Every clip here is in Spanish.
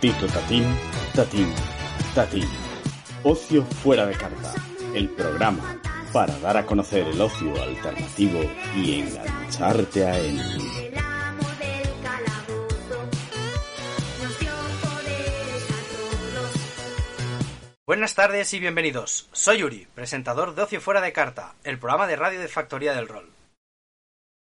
Tito Tatín, Tatín, Tatín. Ocio fuera de carta. El programa para dar a conocer el ocio alternativo y engancharte a él. Buenas tardes y bienvenidos. Soy Yuri, presentador de Ocio Fuera de Carta, el programa de radio de Factoría del Rol.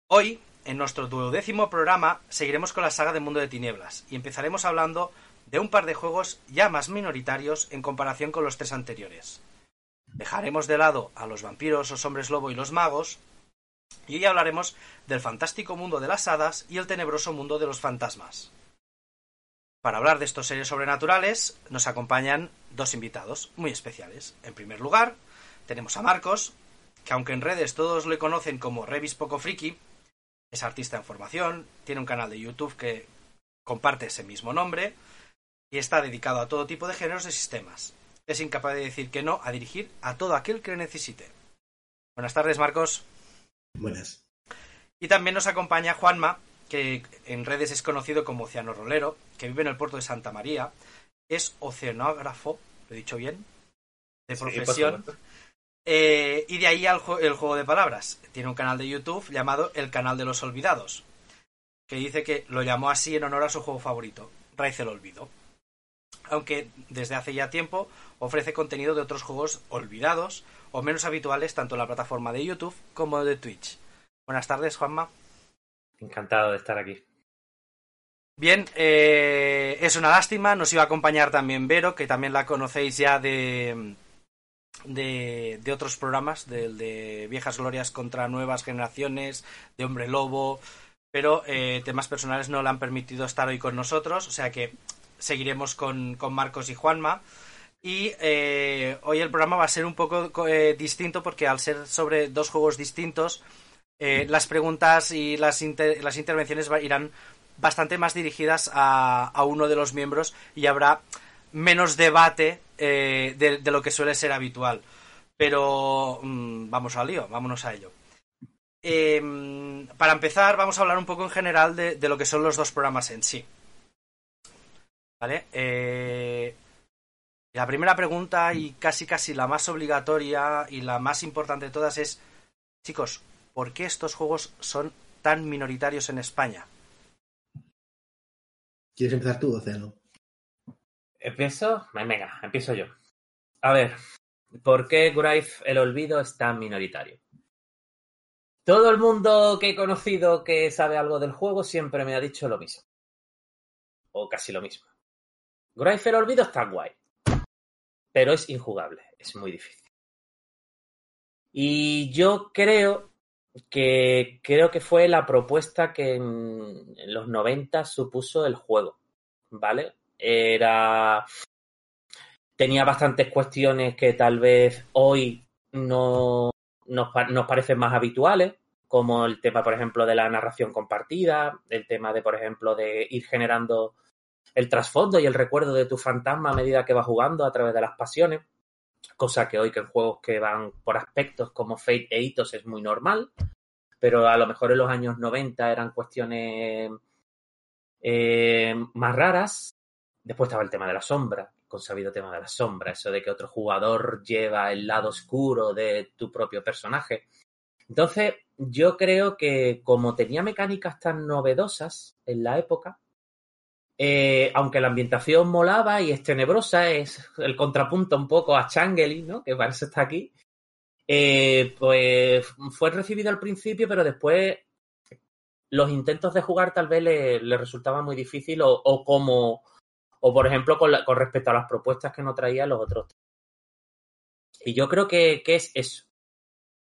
Hoy, en nuestro duodécimo programa, seguiremos con la saga de Mundo de Tinieblas y empezaremos hablando de un par de juegos ya más minoritarios en comparación con los tres anteriores. Dejaremos de lado a los vampiros, los hombres lobo y los magos, y hoy hablaremos del fantástico mundo de las hadas y el tenebroso mundo de los fantasmas. Para hablar de estos seres sobrenaturales nos acompañan dos invitados muy especiales. En primer lugar, tenemos a Marcos, que aunque en redes todos le conocen como Revis Poco Friki, es artista en formación, tiene un canal de YouTube que comparte ese mismo nombre y está dedicado a todo tipo de géneros de sistemas. Es incapaz de decir que no a dirigir a todo aquel que le necesite. Buenas tardes, Marcos. Buenas. Y también nos acompaña Juanma, que en redes es conocido como Oceano Rolero, que vive en el puerto de Santa María. Es oceanógrafo, lo he dicho bien, de profesión. Eh, y de ahí al el juego de palabras. Tiene un canal de YouTube llamado El Canal de los Olvidados, que dice que lo llamó así en honor a su juego favorito, Raíz el Olvido. Aunque desde hace ya tiempo ofrece contenido de otros juegos olvidados o menos habituales tanto en la plataforma de YouTube como de Twitch. Buenas tardes, Juanma. Encantado de estar aquí. Bien, eh, es una lástima, nos iba a acompañar también Vero, que también la conocéis ya de, de, de otros programas, del de Viejas Glorias contra Nuevas Generaciones, de Hombre Lobo, pero eh, temas personales no le han permitido estar hoy con nosotros, o sea que seguiremos con, con Marcos y Juanma. Y eh, hoy el programa va a ser un poco eh, distinto porque al ser sobre dos juegos distintos, eh, las preguntas y las, inter- las intervenciones irán bastante más dirigidas a, a uno de los miembros y habrá menos debate de, de lo que suele ser habitual. Pero mm, vamos al lío, vámonos a ello. Eh, para empezar, vamos a hablar un poco en general de, de lo que son los dos programas en sí. ¿Vale? Eh, la primera pregunta y casi casi la más obligatoria y la más importante de todas es, chicos, ¿por qué estos juegos son tan minoritarios en España? ¿Quieres empezar tú, Océano? ¿Empiezo? Venga, empiezo yo. A ver, ¿por qué Grave el Olvido es tan minoritario? Todo el mundo que he conocido que sabe algo del juego siempre me ha dicho lo mismo. O casi lo mismo. Grave el Olvido está guay. Pero es injugable, es muy difícil. Y yo creo que creo que fue la propuesta que en, los 90 supuso el juego, ¿vale? Era tenía bastantes cuestiones que tal vez hoy no nos, nos parecen más habituales, como el tema, por ejemplo, de la narración compartida, el tema de, por ejemplo, de ir generando el trasfondo y el recuerdo de tu fantasma a medida que vas jugando a través de las pasiones, cosa que hoy que en juegos que van por aspectos como Fate e Hitos es muy normal, pero a lo mejor en los años 90 eran cuestiones eh, más raras. Después estaba el tema de la sombra, consabido tema de la sombra, eso de que otro jugador lleva el lado oscuro de tu propio personaje. Entonces, yo creo que como tenía mecánicas tan novedosas en la época, eh, aunque la ambientación molaba y es tenebrosa, es el contrapunto un poco a Changeli, ¿no? Que para eso está aquí. eh, pues fue recibido al principio, pero después los intentos de jugar tal vez le, le resultaban muy difícil o, como o por ejemplo con, respecto a las propuestas que no traían los otros. Y yo creo que, es eso.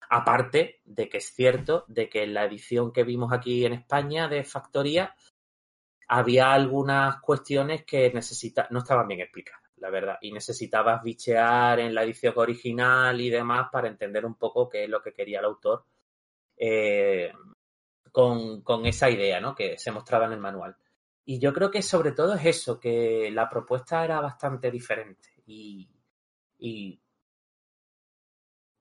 Aparte de que es cierto de que la edición que vimos aquí en España de Factoría había algunas cuestiones que necesita, no estaban bien explicadas, la verdad, y necesitabas bichear en la edición original y demás para entender un poco qué es lo que quería el autor eh, con, con esa idea ¿no? que se mostraba en el manual. Y yo creo que sobre todo es eso, que la propuesta era bastante diferente y, y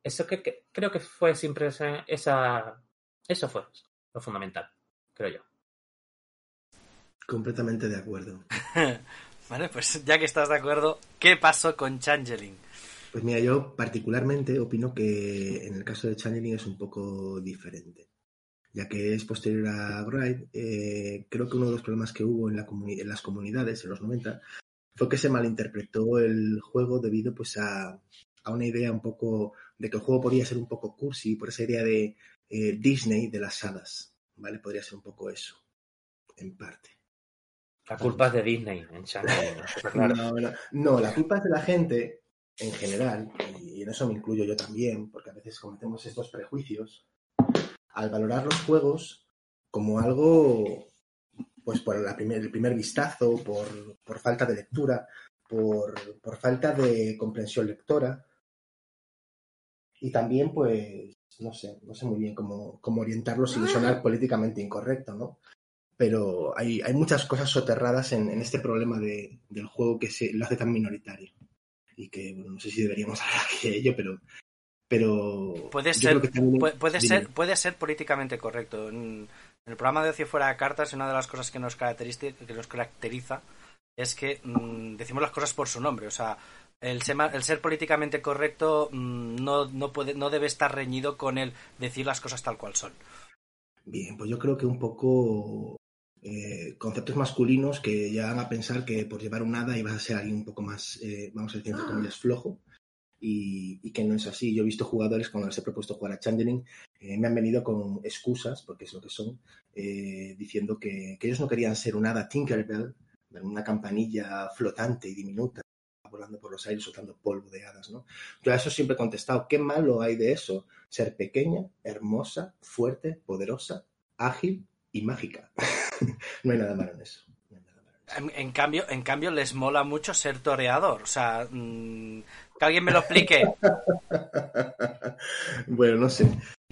eso que, creo que fue siempre esa- eso fue lo fundamental, creo yo. Completamente de acuerdo. Vale, pues ya que estás de acuerdo, ¿qué pasó con Changeling? Pues mira, yo particularmente opino que en el caso de Channeling es un poco diferente. Ya que es posterior a Gride, eh, creo que uno de los problemas que hubo en, la en las comunidades en los 90 fue que se malinterpretó el juego debido pues a, a una idea un poco de que el juego podía ser un poco cursi, por esa idea de eh, Disney de las hadas, ¿vale? Podría ser un poco eso, en parte. La culpa es de Disney en Changeling, ¿no? Claro. No, no, no, la culpa es de la gente en general, y en eso me incluyo yo también, porque a veces cometemos estos prejuicios, al valorar los juegos como algo, pues por la primer, el primer vistazo, por, por falta de lectura, por, por falta de comprensión lectora, y también, pues, no sé, no sé muy bien cómo, cómo orientarlo sin sonar políticamente incorrecto, ¿no? Pero hay, hay muchas cosas soterradas en, en este problema de, del juego que se lo hace tan minoritario. Y que, bueno, no sé si deberíamos hablar aquí de ello, pero. pero Puede ser, también- puede, ser, puede ser políticamente correcto. En, el programa de Ocio Fuera de Cartas, una de las cosas que nos caracteriza, que nos caracteriza es que mm, decimos las cosas por su nombre. O sea, el, sema- el ser políticamente correcto mm, no, no, puede, no debe estar reñido con el decir las cosas tal cual son. Bien, pues yo creo que un poco eh, conceptos masculinos que llegan a pensar que por llevar un hada ibas a ser alguien un poco más, eh, vamos a decir, entre comillas, flojo. Y, y que no es así. Yo he visto jugadores cuando les he propuesto jugar a Changeling, eh, me han venido con excusas, porque es lo que son, eh, diciendo que, que ellos no querían ser un hada Tinkerbell, una campanilla flotante y diminuta, volando por los aires soltando polvo de hadas, ¿no? Yo a eso siempre he contestado, ¿qué malo hay de eso? Ser pequeña, hermosa, fuerte, poderosa, ágil y mágica. no hay nada malo en eso. No hay nada malo en eso. En, en cambio, en cambio, les mola mucho ser toreador. O sea, mm, que alguien me lo explique. bueno, no sé.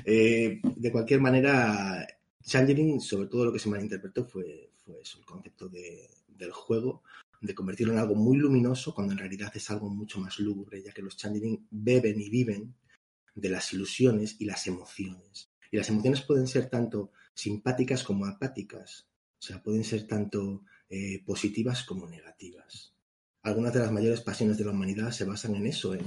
Eh, de cualquier manera, Changeling, sobre todo lo que se malinterpretó fue, fue eso, el concepto de- del juego, de convertirlo en algo muy luminoso, cuando en realidad es algo mucho más lúgubre, ya que los Changeling beben y viven de las ilusiones y las emociones. Y las emociones pueden ser tanto simpáticas como apáticas, o sea, pueden ser tanto eh, positivas como negativas. Algunas de las mayores pasiones de la humanidad se basan en eso, en,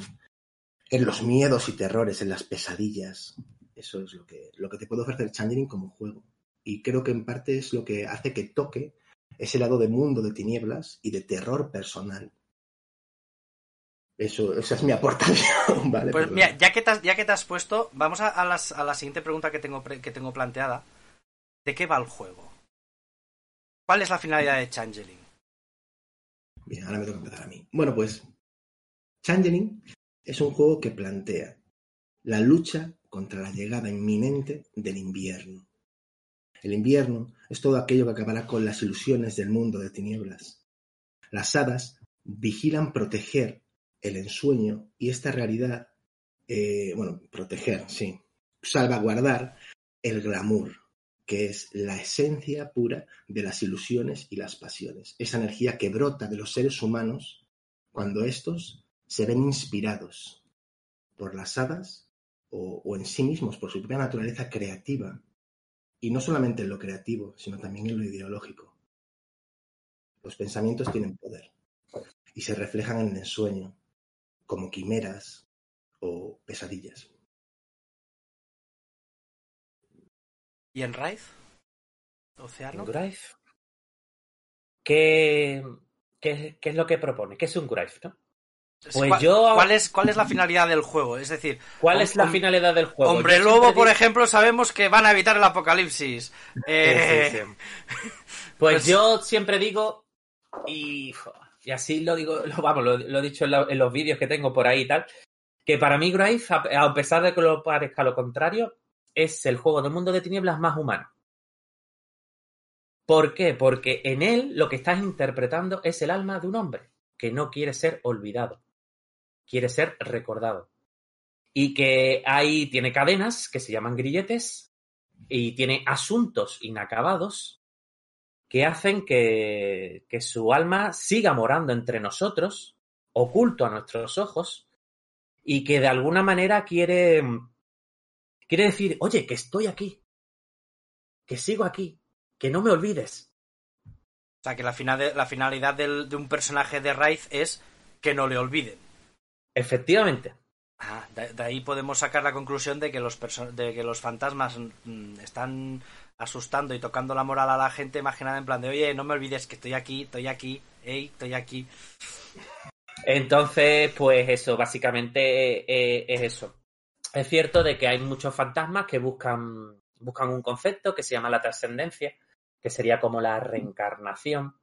en los miedos y terrores, en las pesadillas. Eso es lo que, lo que te puede ofrecer Changeling como juego. Y creo que en parte es lo que hace que toque ese lado de mundo de tinieblas y de terror personal. Eso, esa es mi aportación, ¿vale? Pues mira, ya que te has, ya que te has puesto, vamos a, a las- a la siguiente pregunta que tengo, que tengo planteada. ¿De qué va el juego? ¿Cuál es la finalidad de Changeling? Bien, ahora me toca empezar a mí. Bueno, pues Changeling es un juego que plantea la lucha contra la llegada inminente del invierno. El invierno es todo aquello que acabará con las ilusiones del mundo de tinieblas. Las hadas vigilan proteger el ensueño y esta realidad, eh, bueno, proteger, sí, salvaguardar el glamour, que es la esencia pura de las ilusiones y las pasiones, esa energía que brota de los seres humanos cuando estos se ven inspirados por las hadas o, o en sí mismos, por su propia naturaleza creativa, y no solamente en lo creativo, sino también en lo ideológico. Los pensamientos tienen poder y se reflejan en el ensueño, como quimeras o pesadillas. ¿Y en Raid? ¿Océano? ¿Qué, qué, qué es lo que propone? ¿Qué es un Grave, no? Pues ¿Cuál, yo- ¿cuál es, ¿Cuál es la finalidad del juego? Es decir, ¿Cuál es la finalidad del juego? Hombre Lobo, por digo- ejemplo, sabemos que van a evitar el apocalipsis. Eh, Sí, sí, sí. Pues, pues- yo siempre digo, y, y así lo digo, lo, vamos, lo, lo he dicho en, la- en los vídeos que tengo por ahí y tal, que para mí Grave, a, a pesar de que lo parezca lo contrario, es el juego del mundo de tinieblas más humano. ¿Por qué? Porque en él lo que estás interpretando es el alma de un hombre que no quiere ser olvidado, quiere ser recordado. Y que ahí tiene cadenas que se llaman grilletes y tiene asuntos inacabados que hacen que, que su alma siga morando entre nosotros, oculto a nuestros ojos, y que de alguna manera quiere, quiere decir, oye, que estoy aquí, que sigo aquí, que no me olvides. sea, que la, final la finalidad del- de un personaje de Raid es que no le olviden. Efectivamente. Ah, de, de ahí podemos sacar la conclusión de que los, de que los fantasmas mm, están asustando y tocando la moral a la gente, más que nada en plan de, oye, no me olvides que estoy aquí, estoy aquí, hey, estoy aquí. Entonces, pues eso, básicamente eh, es eso. Es cierto de que hay muchos fantasmas que buscan, buscan un concepto que se llama la trascendencia, que sería como la reencarnación,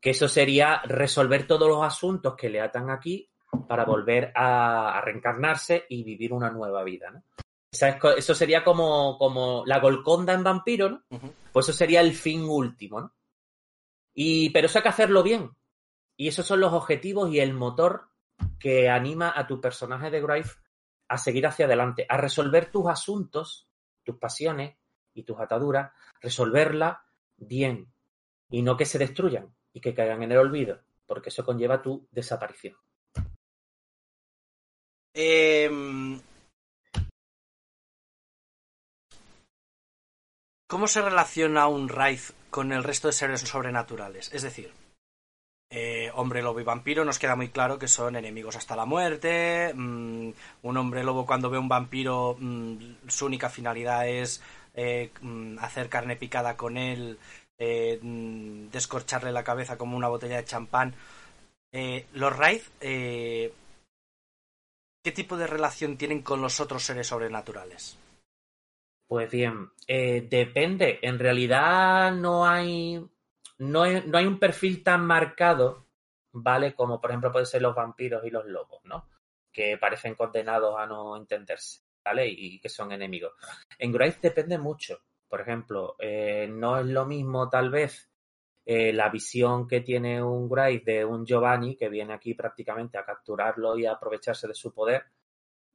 que eso sería resolver todos los asuntos que le atan aquí para volver a, a reencarnarse y vivir una nueva vida, ¿no? Eso sería como, como la Golconda en vampiro, ¿no? Pues eso sería el fin último, ¿no? Y, pero eso hay que hacerlo bien. Y esos son los objetivos y el motor que anima a tu personaje de Grave a seguir hacia adelante, a resolver tus asuntos, tus pasiones y tus ataduras, resolverla bien y no que se destruyan y que caigan en el olvido, porque eso conlleva tu desaparición. Em, ¿Cómo se relaciona un Raid con el resto de seres sobrenaturales? Es decir, hombre lobo y vampiro nos queda muy claro que son enemigos hasta la muerte. mm, un hombre lobo cuando ve un vampiro mm, su única finalidad es eh, mm, hacer carne picada con él, eh, descorcharle la cabeza como una botella de champán. Eh, los Raid, ¿qué tipo de relación tienen con los otros seres sobrenaturales? Pues bien, depende. En realidad no hay, no no hay un perfil tan marcado, ¿vale? Como por ejemplo pueden ser los vampiros y los lobos, ¿no? Que parecen condenados a no entenderse, ¿vale? Y que son enemigos. En Grave depende mucho. Por ejemplo, eh, no es lo mismo tal vez eh, la visión que tiene un Grave de un Giovanni que viene aquí prácticamente a capturarlo y a aprovecharse de su poder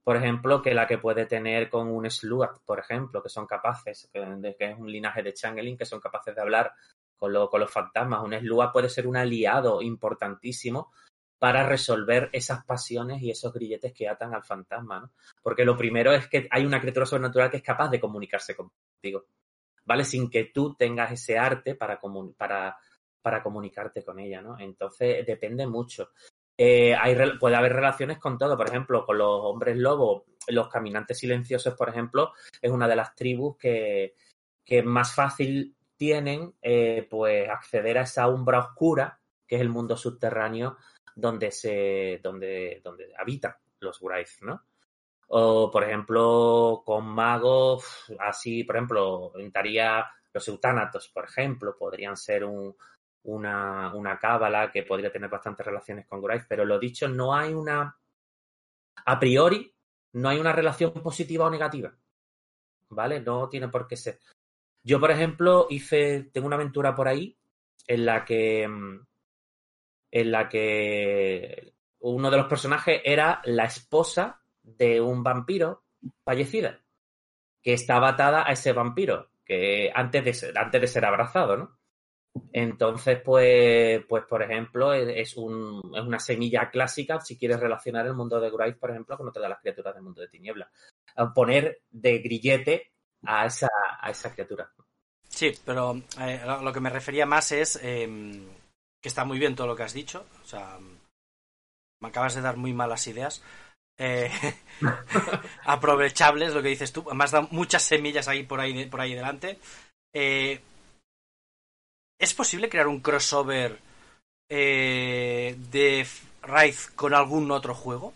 por ejemplo, que la que puede tener con un Sluat, por ejemplo, que son capaces, que, que es un linaje de Changeling, que son capaces de hablar con, con los fantasmas. Un Sluat puede ser un aliado importantísimo para resolver esas pasiones y esos grilletes que atan al fantasma, ¿no? Porque lo primero es que hay una criatura sobrenatural que es capaz de comunicarse contigo, ¿vale? Sin que tú tengas ese arte para, para, para comunicarte con ella, ¿no? Entonces depende mucho. Eh, hay, puede haber relaciones con todo, por ejemplo, con los hombres lobos, los caminantes silenciosos, por ejemplo, es una de las tribus que, que más fácil tienen eh, pues acceder a esa umbra oscura, que es el mundo subterráneo donde se donde, donde habitan los Wraith, ¿no? O, por ejemplo, con magos, así, por ejemplo, entraría los eutánatos, por ejemplo, podrían ser un, una, una cábala que podría tener bastantes relaciones con Grave, pero lo dicho, no hay una. A priori, no hay una relación positiva o negativa. ¿Vale? No tiene por qué ser. Yo, por ejemplo, hice. Tengo una aventura por ahí en la que. mm, En la que uno de los personajes era la esposa de un vampiro fallecida. Que estaba atada a ese vampiro. Que antes de ser, antes de ser abrazado, ¿no? Entonces, pues, pues por ejemplo, es, es un, es una semilla clásica si quieres relacionar el mundo de Grave, por ejemplo, con otra de las criaturas del mundo de tiniebla. A Poner de grillete a esa, a esa criatura. Sí, pero eh, lo, que me refería más es eh, que está muy bien todo lo que has dicho. O sea, me acabas de dar muy malas ideas. Eh, aprovechables, lo que dices tú. Has dado muchas semillas ahí por ahí, por ahí delante. Eh, ¿Es posible crear un crossover eh, de Raid con algún otro juego?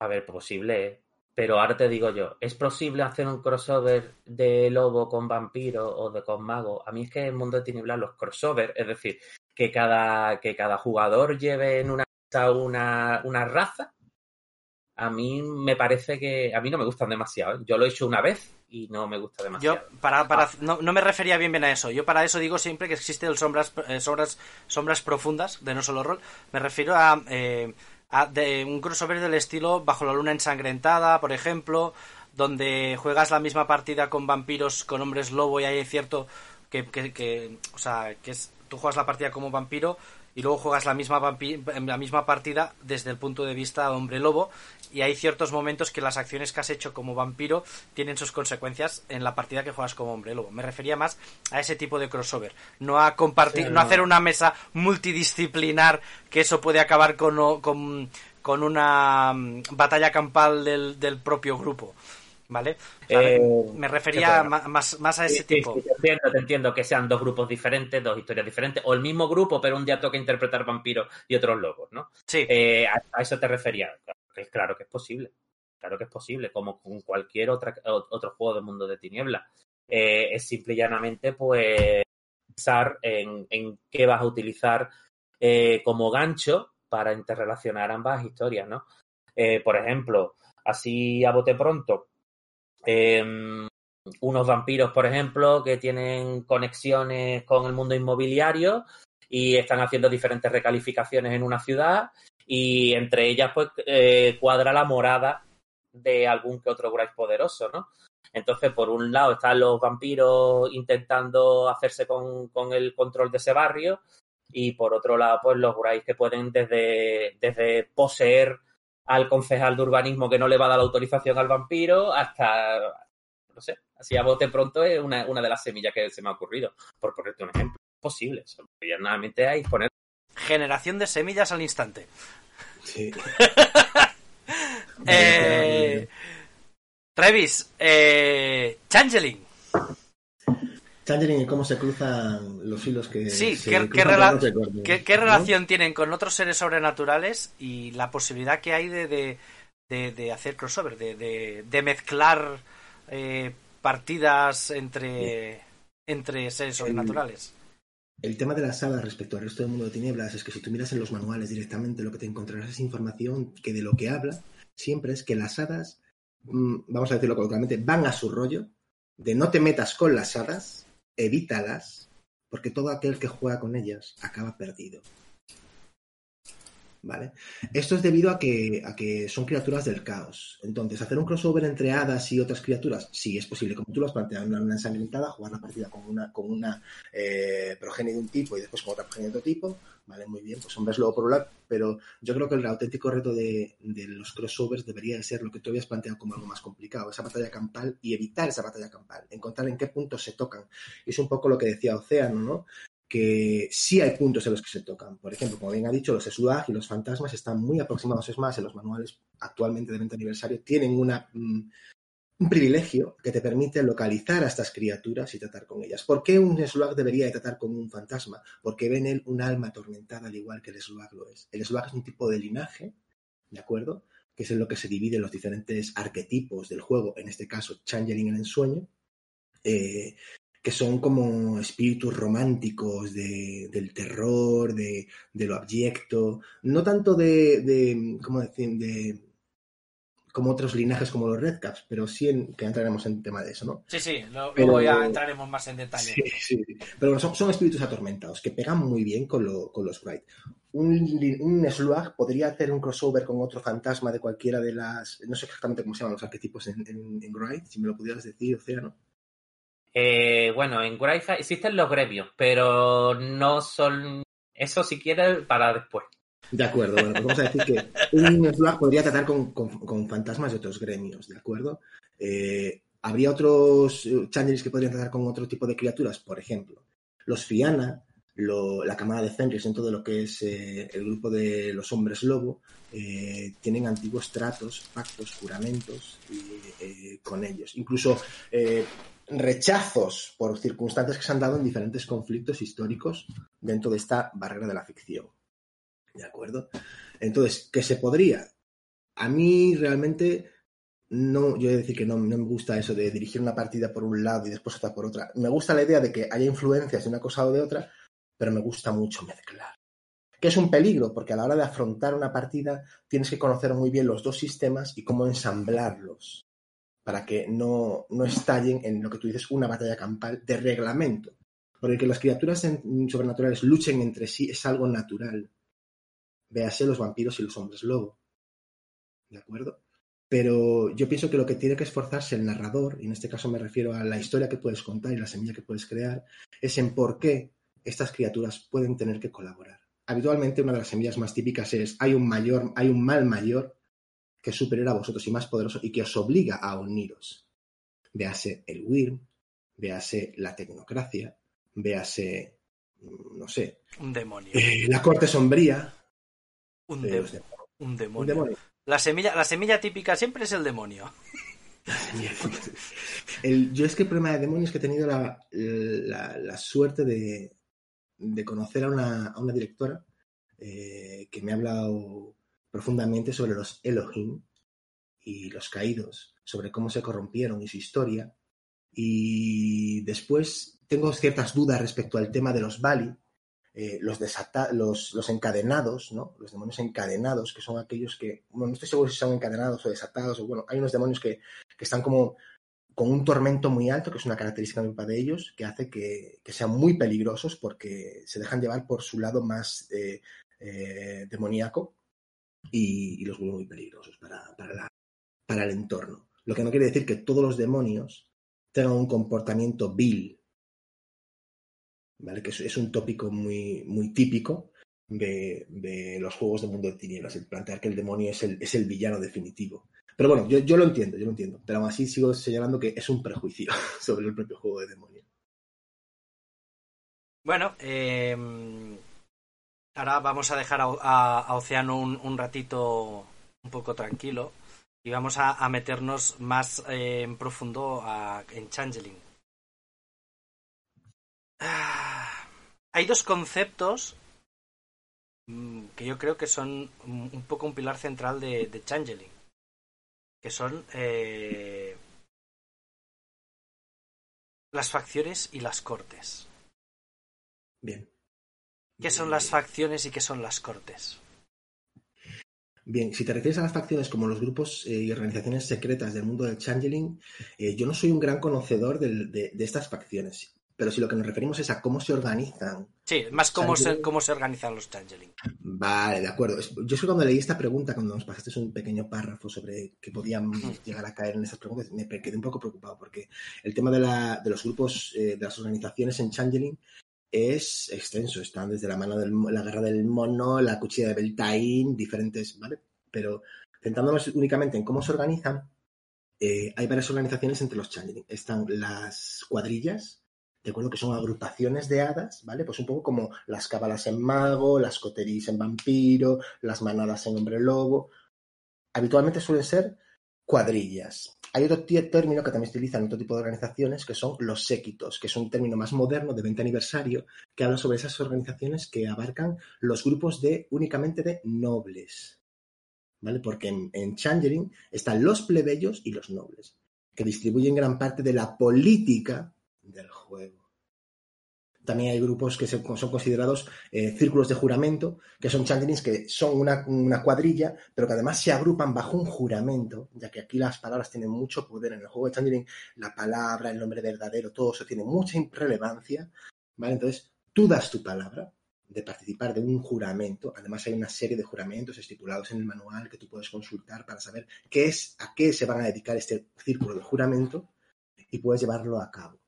A ver, posible, ¿eh? Pero ahora te digo yo, ¿es posible hacer un crossover de lobo con vampiro o de con mago? A mí es que en el mundo de tinieblas los crossover, es decir, que cada, que cada jugador lleve en una una, una raza, a mí me parece que a mí no me gustan demasiado. ¿eh? Yo lo he hecho una vez y no me gusta demasiado. Yo, para, para, no, no me refería bien bien a eso. Yo para eso digo siempre que existe el sombras, eh, sombras, sombras profundas de no solo rol. Me refiero a, eh, a de un crossover del estilo Bajo la luna ensangrentada, por ejemplo, donde juegas la misma partida con vampiros, con hombres lobo y hay cierto que, que, que o sea, que es tú juegas la partida como vampiro y luego juegas la misma, vampi- la misma partida desde el punto de vista hombre lobo y hay ciertos momentos que las acciones que has hecho como vampiro tienen sus consecuencias en la partida que juegas como hombre lobo. Me refería más a ese tipo de crossover, no a compartir, Sí, no no. hacer una mesa multidisciplinar que eso puede acabar con, con, con una mm, batalla campal del, del propio grupo. ¿Vale? Eh, me refería ¿qué ma- más, más a Sí, ese sí, tipo. sí, te entiendo, te entiendo que sean dos grupos diferentes, dos historias diferentes, o el mismo grupo, pero un día toca interpretar vampiros y otros lobos, ¿no? Sí. Eh, a, a eso te refería. Claro que, claro que es posible. Claro que es posible, como con cualquier otra, otro juego de mundo de tinieblas. Eh, es simple y llanamente, pues, pensar en, en qué vas a utilizar eh, como gancho para interrelacionar ambas historias, ¿no? Por ejemplo, así a bote pronto, em, unos vampiros, por ejemplo, que tienen conexiones con el mundo inmobiliario y están haciendo diferentes recalificaciones en una ciudad y entre ellas pues eh, cuadra la morada de algún que otro Grace poderoso, ¿no? Entonces, por un lado están los vampiros intentando hacerse con, con el control de ese barrio y por otro lado, pues los Grace que pueden desde, desde poseer al concejal de urbanismo que no le va a dar la autorización al vampiro hasta, no sé, así a bote pronto es una, una de las semillas que se me ha ocurrido, por ponerte un ejemplo. Es posible, poner Generación de semillas al instante. Sí. Eh, Revis, eh, Changeling. Changeling y cómo se cruzan los hilos que Sí, se ¿qué, qué rela- qué- qué ¿no? relación tienen con otros seres sobrenaturales y la posibilidad que hay de, de, de- de hacer crossover, de, de- mezclar eh, partidas entre, entre seres sobrenaturales? El tema de las hadas respecto al resto del mundo de tinieblas es que si tú miras en los manuales directamente lo que te encontrarás es información que de lo que habla siempre es que las hadas, mm, vamos a decirlo coloquialmente, van a su rollo, de no te metas con las hadas, evítalas, porque todo aquel que juega con ellas acaba perdido. ¿Vale? Esto es debido a que, a que son criaturas del caos. Entonces, hacer un crossover entre hadas y otras criaturas, sí es posible, como tú lo has planteado, una, una ensangrentada, jugar la partida con una, con una eh, progenie de un tipo y después con otra progenie de otro tipo, vale, muy bien, pues hombres luego por un lado, pero yo creo que el auténtico reto de, de los crossovers debería de ser lo que tú habías planteado como algo más complicado, esa batalla campal y evitar esa batalla campal, encontrar en qué puntos se tocan. Es un poco lo que decía Océano, ¿no? que sí hay puntos en los que se tocan. Por ejemplo, como bien ha dicho, los SWAG y los fantasmas están muy aproximados. Es más, en los manuales actualmente de 20 aniversario tienen una, mm, un privilegio que te permite localizar a estas criaturas y tratar con ellas. ¿Por qué un SWAG debería de tratar con un fantasma? Porque ve en él un alma atormentada al igual que el SWAG lo es. El SWAG es un tipo de linaje, ¿de acuerdo? Que es en lo que se dividen los diferentes arquetipos del juego, en este caso, Changeling el ensueño, eh, que son como espíritus románticos de, del terror, de, de, lo abyecto, no tanto de, de ¿cómo decir?, de como otros linajes como los Redcaps, pero sí en, que entraremos en tema de eso, ¿no? Sí, sí, lo, Pero- luego ya entraremos más en detalle. Sí, sí, sí. Pero son, son espíritus atormentados que pegan muy bien con, lo- con los Sprite. Un, un Slug podría hacer un crossover con otro fantasma de cualquiera de las. No sé exactamente cómo se llaman los arquetipos en, en, en Gride, si me lo pudieras decir, Océano. Eh, bueno, en Graifa existen los gremios, pero no son. Eso si quieres para después. De acuerdo, bueno, pues vamos a decir que un Slug podría tratar con, fantasmas de otros gremios, ¿de acuerdo? Eh, Habría otros eh, Changelings que podrían tratar con otro tipo de criaturas, por ejemplo, los Fiana, la camada de Fenris en todo lo que es eh, el grupo de los hombres lobo, tienen antiguos tratos, pactos, juramentos con ellos. Incluso rechazos por circunstancias que se han dado en diferentes conflictos históricos dentro de esta barrera de la ficción. ¿De acuerdo? Entonces, ¿qué se podría? A mí realmente no, yo he de decir que no, no me gusta eso de dirigir una partida por un lado y después otra por otra. Me gusta la idea de que haya influencias de una cosa o de otra, pero me gusta mucho mezclar. Que es un peligro, porque a la hora de afrontar una partida tienes que conocer muy bien los dos sistemas y cómo ensamblarlos para que no, no estallen en lo que tú dices una batalla campal de reglamento. Porque que las criaturas en- sobrenaturales luchen entre sí es algo natural. Véase los vampiros y los hombres lobo. ¿De acuerdo? Pero yo pienso que lo que tiene que esforzarse el narrador, y en este caso me refiero a la historia que puedes contar y la semilla que puedes crear, es en por qué estas criaturas pueden tener que colaborar. habitualmente una de las semillas más típicas es hay un mayor, hay un mal mayor que es superior a vosotros y más poderoso y que os obliga a uniros. Véase el Wyrm, véase la tecnocracia, véase, no sé, Un demonio. eh, la corte sombría. Un, eh, de- los de- un un demonio. demonio. La semilla, la semilla típica siempre es el demonio. El- yo es que el problema de demonios es que he tenido la, la- la suerte de, de conocer a una, a una directora eh, que me ha hablado profundamente sobre los Elohim y los caídos, sobre cómo se corrompieron y su historia. Y después tengo ciertas dudas respecto al tema de los Bali, eh, los, los, encadenados, ¿no? Los demonios encadenados, que son aquellos que, bueno, no estoy seguro si son encadenados o desatados, o bueno, hay unos demonios que, que están como con un tormento muy alto, que es una característica de ellos, que hace que, que sean muy peligrosos porque se dejan llevar por su lado más eh, eh, demoníaco y, los vuelve muy peligrosos para, para, para el entorno. Lo que no quiere decir que todos los demonios tengan un comportamiento vil, ¿vale? Que es, un tópico muy, muy típico de, de los juegos de mundo de tinieblas, el plantear que el demonio es el, es el villano definitivo. Pero bueno, yo, yo lo entiendo, yo lo entiendo. Pero aún así sigo señalando que es un prejuicio sobre el propio juego de demonio. Bueno, eh, ahora vamos a dejar a, Océano un, un ratito un poco tranquilo y vamos a, meternos más eh, en profundo en Changeling. Ah, hay dos conceptos mm, que yo creo que son un un poco un pilar central de, de Changeling, que son eh, las facciones y las cortes. Bien. ¿Qué son las facciones y qué son las cortes? Bien, si te refieres a las facciones como los grupos eh, y organizaciones secretas del mundo del changeling, eh, yo no soy un gran conocedor del- de, de estas facciones. Pero si lo que nos referimos es a cómo se organizan Sí, más cómo se, cómo se organizan los changeling. Vale, de acuerdo. Yo es cuando leí esta pregunta, cuando nos pasaste un pequeño párrafo sobre que podían llegar a caer en estas preguntas, me quedé un poco preocupado porque el tema de, la- de los grupos, eh, de las organizaciones en Changeling es extenso. Están desde la mano de la guerra del mono, la cuchilla de Beltane, diferentes, ¿vale? Pero centrándonos únicamente en cómo se organizan, eh, hay varias organizaciones entre los Changeling. Están las cuadrillas, de acuerdo que son agrupaciones de hadas, ¿vale? Pues un poco como las cabalas en mago, las coteris en vampiro, las manadas en hombre lobo. Habitualmente suelen ser cuadrillas. Hay otro término que también se utiliza en otro tipo de organizaciones que son los séquitos, que es un término más moderno de 20 aniversario que habla sobre esas organizaciones que abarcan los grupos de únicamente de nobles. ¿Vale? Porque en, en Changeling están los plebeyos y los nobles, que distribuyen gran parte de la política del juego. También hay grupos que son considerados eh, círculos de juramento, que son changelings que son una, una cuadrilla, pero que además se agrupan bajo un juramento, ya que aquí las palabras tienen mucho poder. En el juego de changeling, la palabra, el nombre verdadero, todo eso tiene mucha relevancia. ¿vale? Entonces, tú das tu palabra de participar de un juramento. Además, hay una serie de juramentos estipulados en el manual que tú puedes consultar para saber qué es, a qué se van a dedicar este círculo de juramento y puedes llevarlo a cabo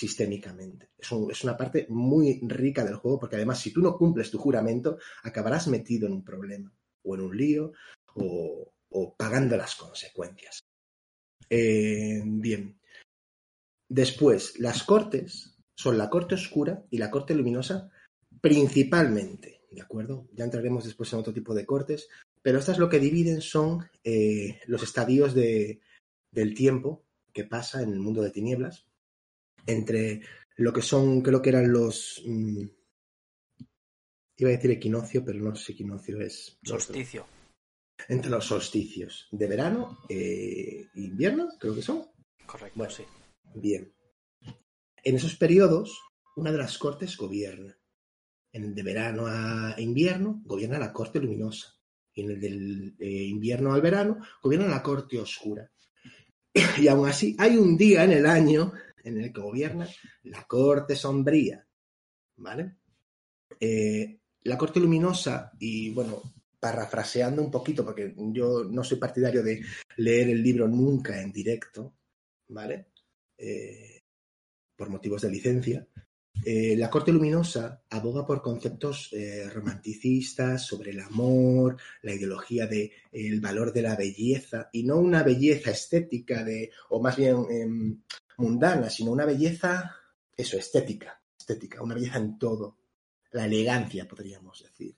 sistémicamente. Es, un- es una parte muy rica del juego porque además si tú no cumples tu juramento acabarás metido en un problema o en un lío o, o pagando las consecuencias. Eh, bien. Después, las cortes son la corte oscura y la corte luminosa principalmente, ¿de acuerdo? Ya entraremos después en otro tipo de cortes, pero estas lo que dividen son eh, los estadios de, del tiempo que pasa en el mundo de tinieblas entre lo que son, creo que eran los... mm, iba a decir equinoccio, pero no sé equinoccio es... Solsticio. Entre los solsticios de verano e invierno, creo que son. Correcto, Bueno. sí. Bien. En esos periodos, una de las cortes gobierna. En el de verano a invierno, gobierna la corte luminosa. Y en el del eh, invierno al verano, gobierna la corte oscura. Y aún así, hay un día en el año en el que gobierna la corte sombría. ¿Vale? Eh, la corte luminosa, y bueno, parafraseando un poquito, porque yo no soy partidario de leer el libro nunca en directo, ¿vale? Eh, por motivos de licencia. eh, la corte luminosa aboga por conceptos romanticistas sobre el amor, la ideología del el valor de la belleza, y no una belleza estética de, o más bien em, mundana, sino una belleza, eso, estética, estética, una belleza en todo, la elegancia, podríamos decir.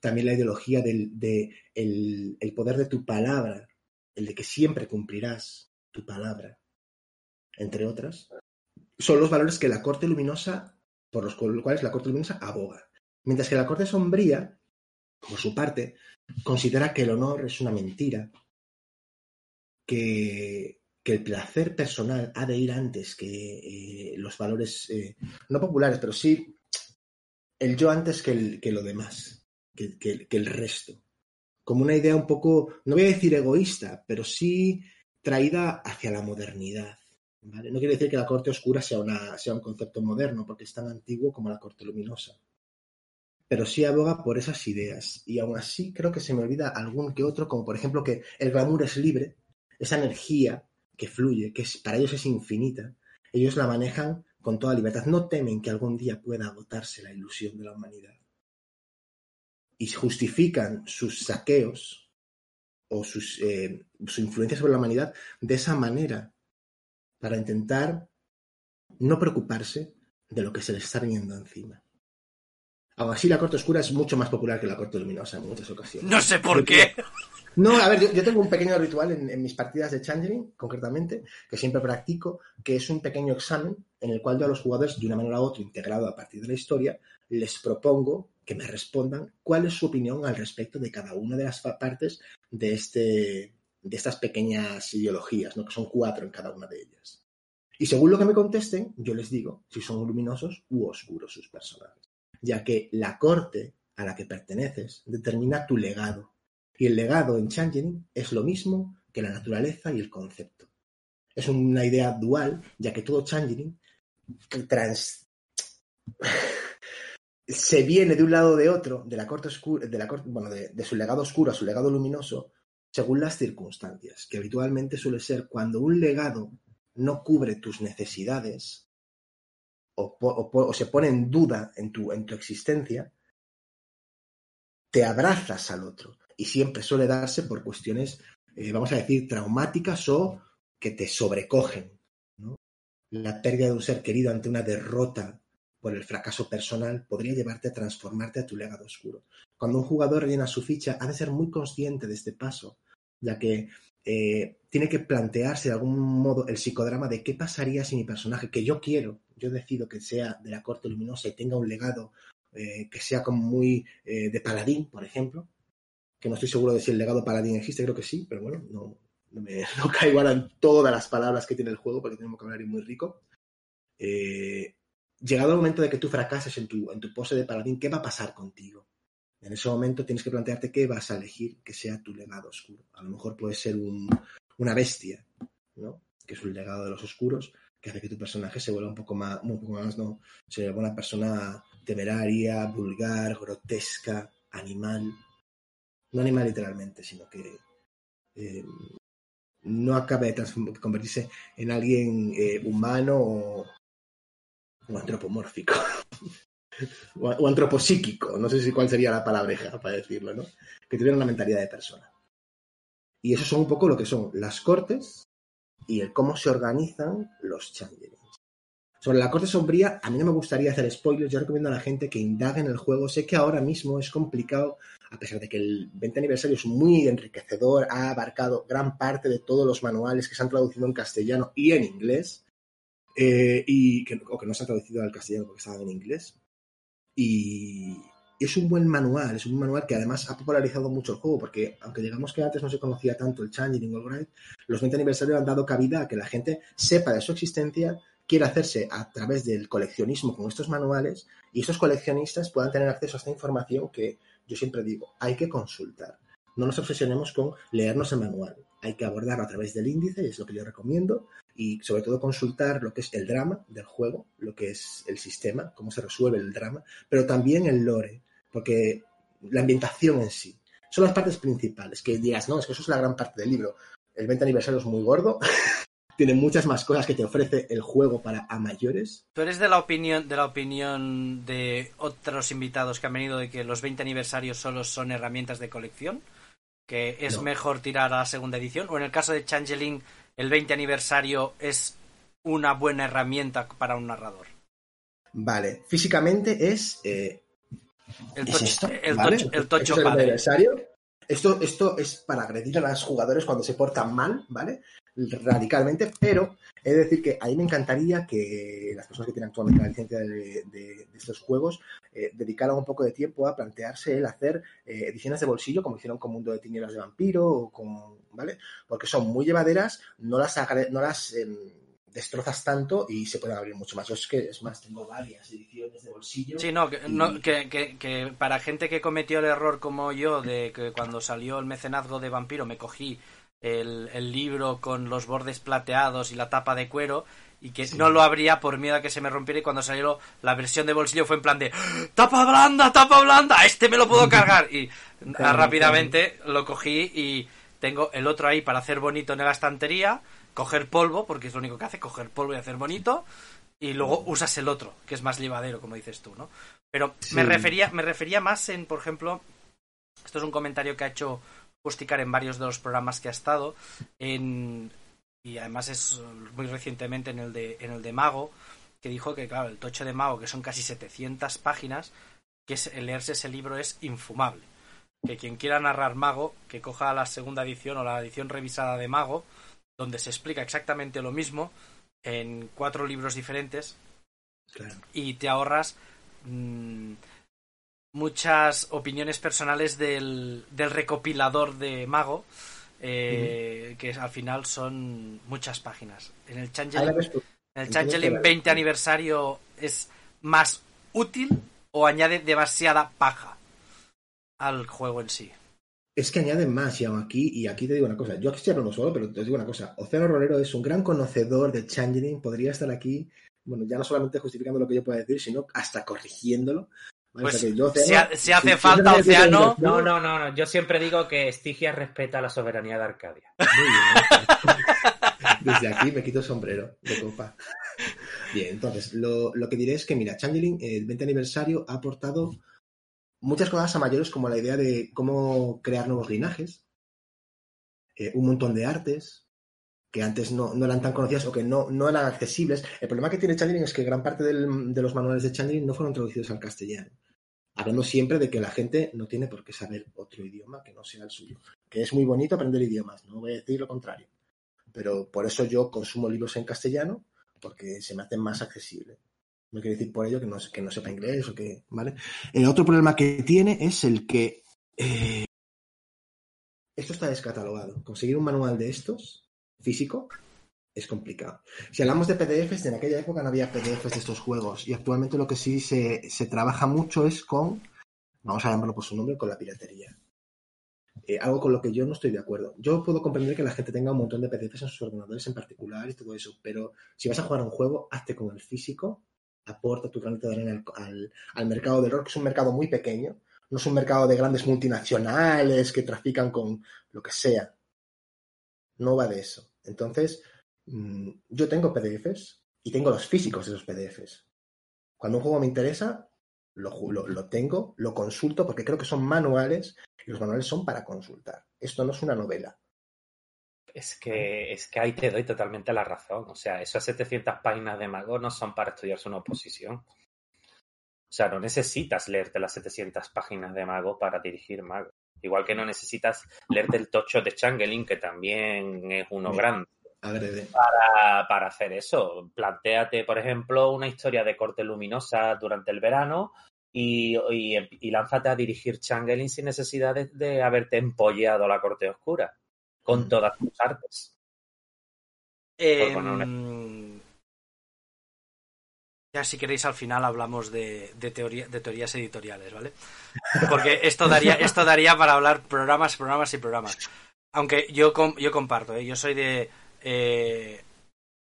También la ideología del de el, el poder de tu palabra, el de que siempre cumplirás tu palabra, entre otras, son los valores que la corte luminosa, por los cuales la corte luminosa aboga. Mientras que la corte sombría, por su parte, considera que el honor es una mentira, que, que el placer personal ha de ir antes que eh, los valores, eh, no populares, pero sí el yo antes que, el, que lo demás, que, que- el resto. Como una idea un poco, no voy a decir egoísta, pero sí traída hacia la modernidad. ¿vale? No quiere decir que la corte oscura sea, una, sea un concepto moderno, porque es tan antiguo como la corte luminosa. Pero sí aboga por esas ideas. Y aún así creo que se me olvida algún que otro, como por ejemplo que el glamour es libre, esa energía que fluye, que para ellos es infinita, ellos la manejan con toda libertad. No temen que algún día pueda agotarse la ilusión de la humanidad. Y justifican sus saqueos o sus, eh, su influencia sobre la humanidad de esa manera, para intentar no preocuparse de lo que se les está viniendo encima. Aún así, la corte oscura es mucho más popular que la corte luminosa en muchas ocasiones. No sé por qué. No, a ver, yo, yo tengo un pequeño ritual en, en mis partidas de Changeling, concretamente, que siempre practico, que es un pequeño examen en el cual yo a los jugadores, de una manera u otra, integrado a partir de la historia, les propongo que me respondan cuál es su opinión al respecto de cada una de las partes de, este, de estas pequeñas ideologías, ¿no? que son cuatro en cada una de ellas. Y según lo que me contesten, yo les digo si son luminosos u oscuros sus personajes, ya que la corte a la que perteneces determina tu legado. Y el legado en Changeling es lo mismo que la naturaleza y el concepto. Es una idea dual, ya que todo Changeling trans... se viene de un lado o de otro, de la corte oscura, de la corte, bueno, de, de su legado oscuro a su legado luminoso, según las circunstancias, que habitualmente suele ser cuando un legado no cubre tus necesidades o, se pone en duda en tu, en tu existencia, te abrazas al otro. Y siempre suele darse por cuestiones, eh, vamos a decir, traumáticas o que te sobrecogen. La pérdida de un ser querido ante una derrota por el fracaso personal podría llevarte a transformarte a tu legado oscuro. Cuando un jugador llena su ficha, ha de ser muy consciente de este paso, ya que eh, tiene que plantearse de algún modo el psicodrama de qué pasaría si mi personaje, que yo quiero, yo decido que sea de la corte luminosa y tenga un legado eh, que sea como muy eh, de paladín, por ejemplo, que no estoy seguro de si el legado paladín existe, creo que sí, pero bueno, no, me, no caigo ahora en todas las palabras que tiene el juego porque tiene un vocabulario muy rico. Llegado el momento de que tú fracases en tu, en tu pose de paladín, ¿qué va a pasar contigo? En ese momento tienes que plantearte qué vas a elegir que sea tu legado oscuro. A lo mejor puede ser un, una bestia, ¿no? Que es un legado de los oscuros, que hace que tu personaje se vuelva un poco más, un poco más, no, se una persona temeraria, vulgar, grotesca, animal. No animal literalmente, sino que eh, no acabe de convertirse en alguien eh, humano o antropomórfico. o, antropopsíquico, no sé si cuál sería la palabreja para decirlo, ¿no? Que tuviera una mentalidad de persona. Y eso son un poco lo que son las cortes y el cómo se organizan los changelings. Sobre la corte sombría, a mí no me gustaría hacer spoilers, yo recomiendo a la gente que indague en el juego. Sé que ahora mismo es complicado, a pesar de que el 20 aniversario es muy enriquecedor, ha abarcado gran parte de todos los manuales que se han traducido en castellano y en inglés, eh, y o que no se han traducido al castellano porque estaban en inglés. Y es un buen manual, es un manual que además ha popularizado mucho el juego, porque aunque digamos que antes no se conocía tanto el Changeling o los 20 aniversarios han dado cabida a que la gente sepa de su existencia, quiera hacerse a través del coleccionismo con estos manuales y estos coleccionistas puedan tener acceso a esta información que yo siempre digo, hay que consultar. No nos obsesionemos con leernos el manual, hay que abordarlo a través del índice, y es lo que yo recomiendo, y sobre todo consultar lo que es el drama del juego, lo que es el sistema, cómo se resuelve el drama, pero también el lore, porque la ambientación en sí son las partes principales, que digas, no, es que eso es la gran parte del libro. El 20 aniversario es muy gordo, tiene muchas más cosas que te ofrece el juego para a mayores. ¿Tú eres de la opinión de la opinión de otros invitados que han venido de que los 20 aniversarios solo son herramientas de colección? ¿Que es No. mejor tirar a la segunda edición? ¿O en el caso de Changeling, el 20 aniversario es una buena herramienta para un narrador? Vale, físicamente es eh, El ¿Es tocho, esto? el ¿Vale? tocho, el Esto tocho es el padre. aniversario. Esto, esto es para agredir a los jugadores cuando se portan mal, ¿vale? Radicalmente, pero he de decir que a mí me encantaría que las personas que tienen actualmente la licencia de, de- de estos juegos eh, dedicaran un poco de tiempo a plantearse el hacer eh, ediciones de bolsillo, como hicieron con Mundo de Tinieblas de Vampiro, o con, ¿vale? Porque son muy llevaderas, no las, no las em, destrozas tanto y se pueden abrir mucho más. Yo es que, es más, tengo varias ediciones de bolsillo. Sí, no, que, Y- no, que, que- que para gente que cometió el error como yo, de que cuando salió el mecenazgo de vampiro me cogí el, el libro con los bordes plateados y la tapa de cuero y que Sí. no lo abría por miedo a que se me rompiera y cuando salió la versión de bolsillo fue en plan de ¡Ah! tapa blanda, tapa blanda, este me lo puedo cargar y Claro, rápidamente lo cogí y tengo el otro ahí para hacer bonito en la estantería, coger polvo, porque es lo único que hace, coger polvo y hacer bonito y luego usas el otro, que es más llevadero, como dices tú, ¿no? Pero me refería, me refería más en, por ejemplo, esto es un comentario que ha hecho Justicar en varios de los programas que ha estado, en, y además es muy recientemente en el de, en el de Mago, que dijo que, claro, el tocho de Mago, que son casi 700 páginas, que es, leerse ese libro es infumable. Que quien quiera narrar Mago, que coja la segunda edición o la edición revisada de Mago, donde se explica exactamente lo mismo en cuatro libros diferentes Claro. y te ahorras mm, muchas opiniones personales del, del recopilador de Mago, eh, que al final son muchas páginas. En el Changeling, en el Changeling claro. 20 aniversario es más útil o añade demasiada paja al juego en sí. Es que añaden más, y aún aquí, y aquí te digo una cosa, yo aquí estoy hablando solo, pero te digo una cosa, Océano Rolero es un gran conocedor de Changeling, podría estar aquí, bueno, ya no solamente justificando lo que yo pueda decir, sino hasta corrigiendo. Pues, O sea si Océano, ha- si hace si- falta, si- Océano- No, no, no, no. Yo siempre digo que Estigia respeta la soberanía de Arcadia. Muy bien. Desde aquí me quito el sombrero de copa. Bien, entonces, lo, lo que diré es que, mira, Changeling, el 20 aniversario, ha aportado muchas cosas a mayores, como la idea de cómo crear nuevos linajes, eh, un montón de artes que antes no, no eran tan conocidas o que no, no eran accesibles. El problema que tiene Changeling es que gran parte del- de los manuales de Changeling no fueron traducidos al castellano. Hablando siempre de que la gente no tiene por qué saber otro idioma que no sea el suyo. Que es muy bonito aprender idiomas, no voy a decir lo contrario. Pero por eso yo consumo libros en castellano, porque se me hacen más accesibles. No quiere decir por ello que no, que no sepa inglés o que. ¿Vale? El otro problema que tiene es el que. eh, esto está descatalogado. Conseguir un manual de estos, físico, es complicado. Si hablamos de PDFs, en aquella época no había PDFs de estos juegos. Y actualmente lo que sí se, se trabaja mucho es con. Vamos a llamarlo por su nombre, con la piratería. Eh, algo con lo que yo no estoy de acuerdo. Yo puedo comprender que la gente tenga un montón de PDFs en sus ordenadores en particular y todo eso, pero si vas a jugar a un juego, hazte con el físico, aporta tu granito de arena al, al, al mercado del horror, que es un mercado muy pequeño, no es un mercado de grandes multinacionales que trafican con lo que sea. No va de eso. Entonces, mmm, yo tengo PDFs y tengo los físicos de esos PDFs. Cuando un juego me interesa, lo, lo, lo, tengo, lo consulto porque creo que son manuales y los manuales son para consultar. Esto no es una novela. Es que, es que ahí te doy totalmente la razón. O sea, esas 700 páginas de Mago no son para estudiarse una oposición. O sea, no necesitas leerte las 700 páginas de Mago para dirigir Mago. Igual que no necesitas leerte el tocho de Changeling, que también es uno grande. Para, para hacer eso. Plantéate, por ejemplo, una historia de corte luminosa durante el verano y, y, y lánzate a dirigir Changeling sin necesidad de, de haberte empolleado la corte oscura con Mm. todas tus artes. Eh, Por poner un ya si queréis al final hablamos de, de, teoría, de teorías editoriales, ¿vale? Porque esto daría, esto daría para hablar programas, programas y programas. Aunque yo, yo comparto, ¿eh? yo soy de... eh,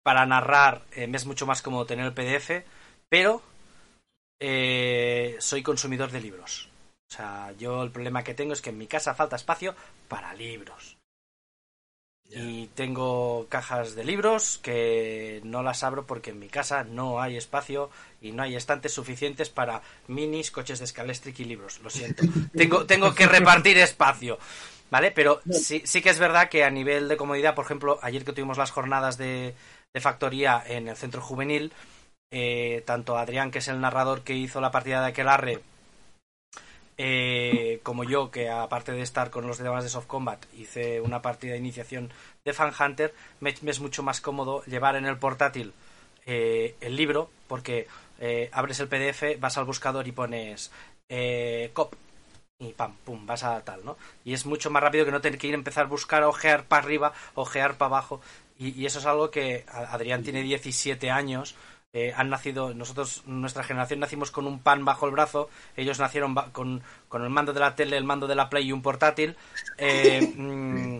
para narrar eh, me es mucho más cómodo tener el PDF, pero eh, soy consumidor de libros. O sea, yo el problema que tengo es que en mi casa falta espacio para libros. Y tengo cajas de libros que no las abro porque en mi casa no hay espacio y no hay estantes suficientes para minis, coches de Scalestric y libros. Lo siento. tengo, tengo que repartir espacio. ¿Vale? Pero sí, sí que es verdad que a nivel de comodidad, por ejemplo, ayer que tuvimos las jornadas de, de factoría en el centro juvenil, eh, tanto Adrián, que es el narrador que hizo la partida de Aquelarre, eh, como yo, que aparte de estar con los demás de Soft Combat, hice una partida de iniciación de Fan Hunter, me, es mucho más cómodo llevar en el portátil eh, el libro, porque eh, abres el PDF, vas al buscador y pones eh, COP y pam, pum, vas a tal, ¿no? Y es mucho más rápido que no tener que ir a empezar a buscar, ojear para arriba, ojear para abajo. Y, eso es algo que Adrián tiene 17 años. Eh, han nacido, nosotros, nuestra generación nacimos con un pan bajo el brazo, ellos nacieron con, con el mando de la tele, el mando de la Play y un portátil. Eh, mm,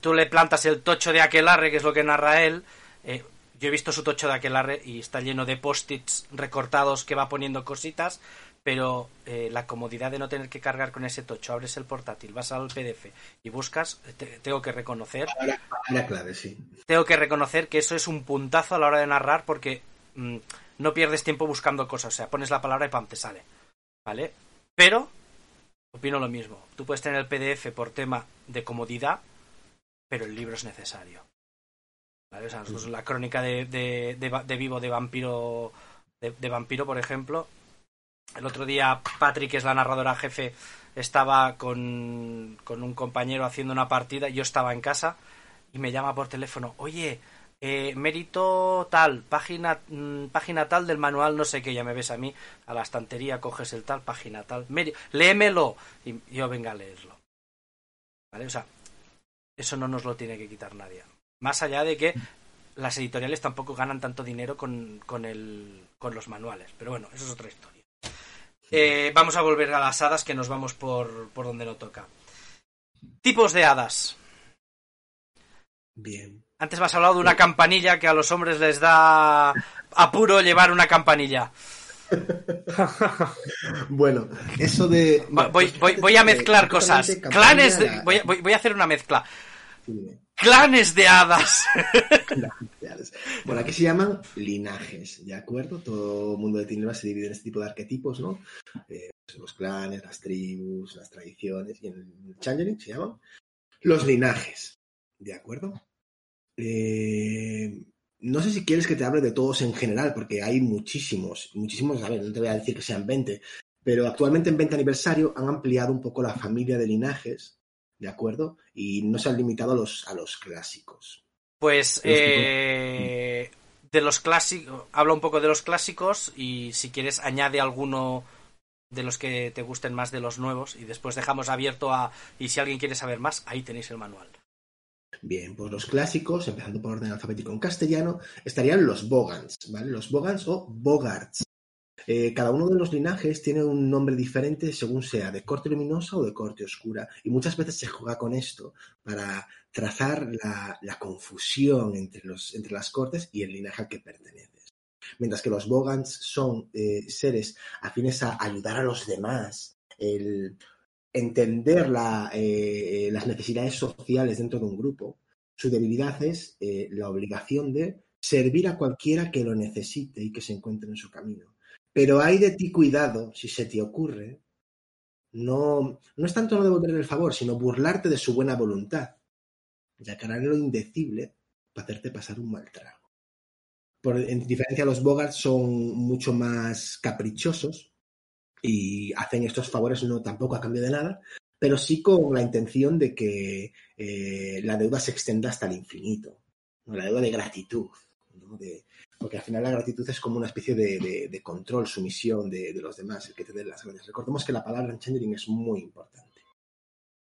tú le plantas el tocho de Aquelarre, que es lo que narra él. eh, yo he visto su tocho de Aquelarre y está lleno de post-its recortados que va poniendo cositas, pero la comodidad de no tener que cargar con ese tocho, abres el portátil, vas al PDF y buscas, te- tengo que reconocer clave, sí. tengo que reconocer que eso es un puntazo a la hora de narrar porque mm, no pierdes tiempo buscando cosas. O sea, pones la palabra y pam, te sale. ¿Vale? Pero, opino lo mismo. Tú puedes tener el PDF por tema de comodidad, pero el libro es necesario. ¿Vale? O sea, nosotros la crónica de, de, de vivo de vampiro, de, de vampiro, por ejemplo. El otro día Patrick, que es la narradora jefe, estaba con, con un compañero haciendo una partida. Yo estaba en casa y me llama por teléfono, oye, eh, mérito tal, página, mm, página tal del manual, no sé qué, ya me ves a mí, a la estantería coges el tal, página tal, meri- léemelo, y yo venga a leerlo. ¿Vale? O sea, eso no nos lo tiene que quitar nadie. Más allá de que las editoriales tampoco ganan tanto dinero con, con, el, con los manuales, pero bueno, eso es otra historia. Eh, vamos a volver a las hadas, que nos vamos por, por donde no toca. Tipos de hadas. Bien. Antes me has hablado de una campanilla que a los hombres les da apuro llevar una campanilla. Bueno, eso de. Voy, voy, fíjate voy a mezclar cosas. justamente Clanes de, voy, a- voy- voy a hacer una mezcla. Clanes de hadas. Bueno, aquí se llaman linajes, ¿de acuerdo? Todo el mundo de Tinieblas se divide en este tipo de arquetipos, ¿no? Eh, pues los clanes, las tribus, las tradiciones, y en el Changeling se llaman los linajes, ¿de acuerdo? Eh, no sé si quieres que te hable de todos en general, porque hay muchísimos, muchísimos, a ver, no te voy a decir que sean 20, pero actualmente en 20 aniversario han ampliado un poco la familia de linajes, ¿de acuerdo? Y no se han limitado a los, a los clásicos. Pues eh, de los clásicos, habla un poco de los clásicos y si quieres añade alguno de los que te gusten más de los nuevos y después dejamos abierto a y si alguien quiere saber más, ahí tenéis el manual. Bien, pues los clásicos, empezando por orden alfabético en castellano, estarían los Bogans, ¿vale? Los Bogans o Bogarts. Eh, cada uno de los linajes tiene un nombre diferente según sea de corte luminosa o de corte oscura. Y muchas veces se juega con esto para trazar la, la confusión entre, los, entre las cortes y el linaje al que perteneces. Mientras que los Bogans son eh, seres afines a ayudar a los demás, el entender la, eh, las necesidades sociales dentro de un grupo, su debilidad es eh, la obligación de servir a cualquiera que lo necesite y que se encuentre en su camino. Pero hay de ti cuidado si se te ocurre. No, no es tanto no devolverle el favor, sino burlarte de su buena voluntad, ya que lo indecible para hacerte pasar un mal trago. Por, en diferencia, los Bogarts son mucho más caprichosos y hacen estos favores no tampoco a cambio de nada, pero sí con la intención de que eh, la deuda se extienda hasta el infinito, ¿no? la deuda de gratitud, ¿no? de, porque al final la gratitud es como una especie de, de, control, sumisión de, los demás, el que te den las gracias. Recordemos que la palabra en es muy importante.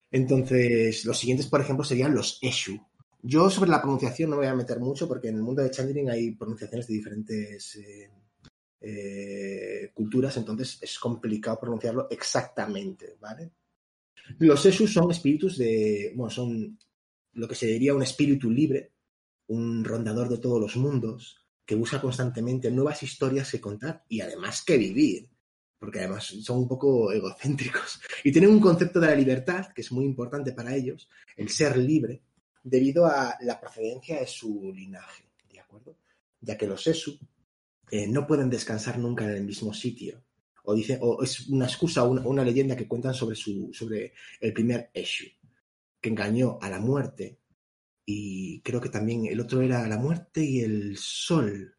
Entonces, los siguientes, por ejemplo, serían los Eshu. Yo sobre la pronunciación no me voy a meter mucho porque en el mundo de Changeling hay pronunciaciones de diferentes eh, eh, culturas, entonces es complicado pronunciarlo exactamente, ¿vale? Los Eshu son espíritus de, bueno, son lo que se diría un espíritu libre, un rondador de todos los mundos, que busca constantemente nuevas historias que contar y además que vivir, porque además son un poco egocéntricos y tienen un concepto de la libertad que es muy importante para ellos, el ser libre, debido a la procedencia de su linaje, ¿de acuerdo? Ya que los Esu eh, no pueden descansar nunca en el mismo sitio. O, dice, o es una excusa una, una leyenda que cuentan sobre, su, sobre el primer Eshu, que engañó a la muerte. Y creo que también el otro era la muerte y el sol,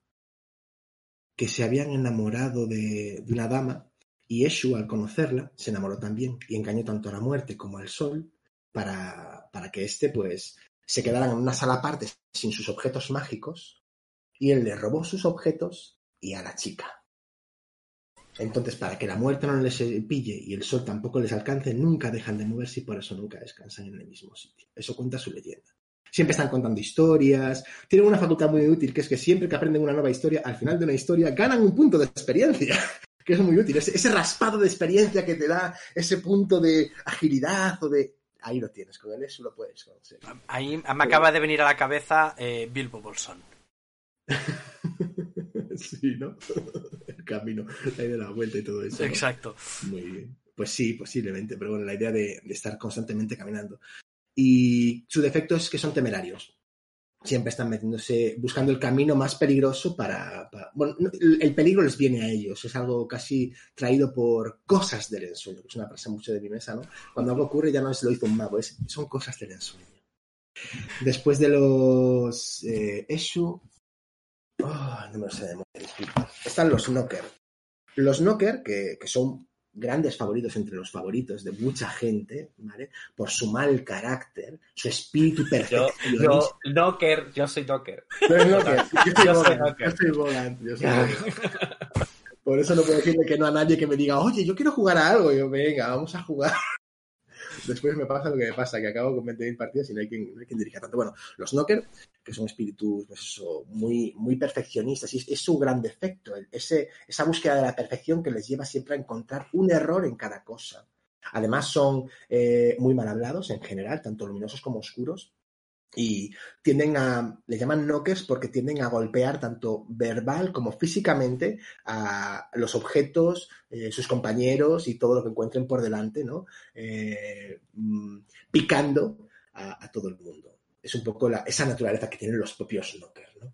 que se habían enamorado de, de una dama. Y Eshu, al conocerla, se enamoró también y engañó tanto a la muerte como al sol para, para que éste, pues, se quedaran en una sala aparte sin sus objetos mágicos. Y él le robó sus objetos y a la chica. Entonces, para que la muerte no les pille y el sol tampoco les alcance, nunca dejan de moverse y por eso nunca descansan en el mismo sitio. Eso cuenta su leyenda. Siempre están contando historias, tienen una facultad muy útil, que es que siempre que aprenden una nueva historia, al final de una historia ganan un punto de experiencia, que es muy útil. Ese, ese raspado de experiencia que te da ese punto de agilidad o de... Ahí lo tienes, con él eso lo puedes conocer. Ahí me acaba de venir a la cabeza eh, Bilbo Bolsón. sí, ¿no? El camino, la idea de la vuelta y todo eso. ¿no? Exacto. Muy bien. Pues sí, posiblemente, pero bueno, la idea de, de estar constantemente caminando. Y su defecto es que son temerarios. Siempre están metiéndose, buscando el camino más peligroso para. para- bueno, no, el, el peligro les viene a ellos. Es algo casi traído por cosas del ensueño, que es una frase mucho de mi mesa, ¿no? Cuando algo ocurre ya no es lo hizo un mago, es, son cosas del ensueño. Después de los eh, Eshu. Oh, no me lo sé de memoria. Están los Knocker. Los Knocker, que, que son grandes favoritos entre los favoritos de mucha gente, ¿vale? Por su mal carácter, su espíritu Yo, perfeccionista. yo, Knocker, yo soy Knocker. Yo soy Yo. Knocker. Yo soy Bogan. Yo soy Bogan. Por eso no puedo decirle que no a nadie que me diga, oye, yo quiero jugar a algo. Y yo, venga, vamos a jugar. Después me pasa lo que me pasa, que acabo con 20.000 partidas y no hay quien, no dirija tanto. Bueno, los Knocker, que son espíritus pues eso, muy, muy perfeccionistas, y es, su gran defecto, ese, esa búsqueda de la perfección que les lleva siempre a encontrar un error en cada cosa. Además son eh, muy mal hablados en general, tanto luminosos como oscuros, y tienden a, le llaman knockers porque tienden a golpear tanto verbal como físicamente a los objetos, eh, sus compañeros y todo lo que encuentren por delante, ¿no? Eh, mm, picando a, todo el mundo. Es un poco la- esa naturaleza que tienen los propios knockers, ¿no?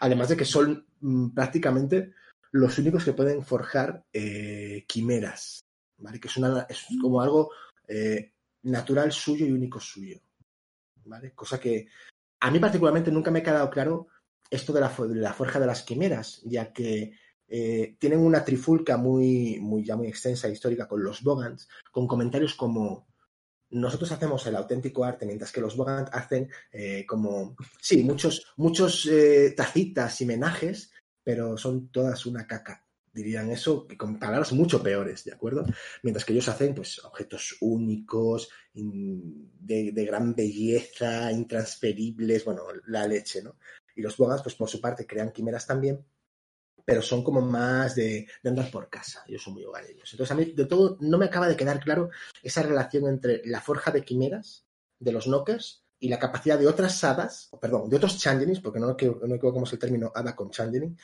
Además de que son mm, prácticamente los únicos que pueden forjar eh, quimeras, ¿vale? Que es, una, es como algo natural suyo y único suyo. ¿Vale? Cosa que a mí particularmente nunca me ha quedado claro esto de la, de forja de las quimeras, ya que eh, tienen una trifulca muy, muy, ya muy extensa e histórica con los Bogans, con comentarios como nosotros hacemos el auténtico arte, mientras que los Bogans hacen eh, como, sí, muchos, muchos eh, tacitas y menajes, pero son todas una caca. Dirían eso con palabras mucho peores, ¿de acuerdo? Mientras que ellos hacen pues objetos únicos, de, gran belleza, intransferibles, bueno, la leche, ¿no? Y los Bogans, pues por su parte, crean quimeras también, pero son como más de, andar por casa. Ellos son muy hogareños. Entonces, a mí, de todo, no me acaba de quedar claro esa relación entre la forja de quimeras de los knockers y la capacidad de otras hadas, perdón, de otros changelings, porque no, no equivocamos el término hada con changeling,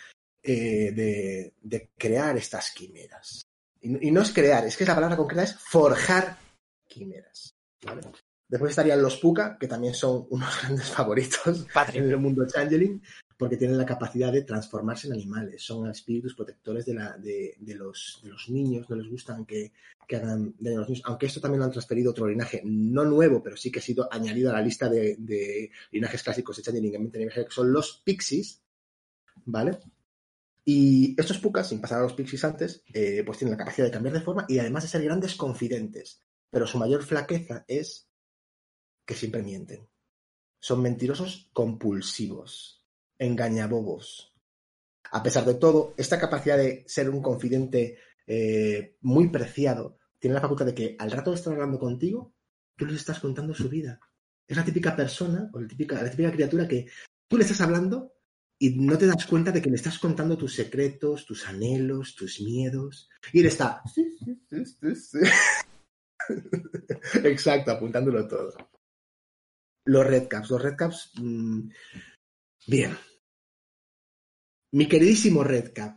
eh, de, de crear estas quimeras. Y, y no es crear, es que la palabra concreta es forjar quimeras. ¿vale? Después estarían los Puka, que también son unos grandes favoritos en el mundo changeling, porque tienen la capacidad de transformarse en animales. Son espíritus protectores de, la, de, de los, de los niños, no les gustan que, que hagan daño a los niños. Aunque esto también lo han transferido a otro linaje, no nuevo, pero sí que ha sido añadido a la lista de, linajes clásicos de changeling en que son los pixies, ¿vale? Y estos pukas, sin pasar a los pixies antes, eh, pues tienen la capacidad de cambiar de forma y además de ser grandes confidentes. Pero su mayor flaqueza es que siempre mienten. Son mentirosos compulsivos, engañabobos. A pesar de todo, esta capacidad de ser un confidente eh, muy preciado tiene la facultad de que al rato de estar hablando contigo, tú les estás contando su vida. Es la típica persona o la típica, la típica criatura que tú le estás hablando y no te das cuenta de que le estás contando tus secretos, tus anhelos, tus miedos. Y él está. "Sí, sí, sí, sí, sí". Exacto, apuntándolo todo. Los Redcaps. Los Redcaps. mm, bien. Mi queridísimo Redcap,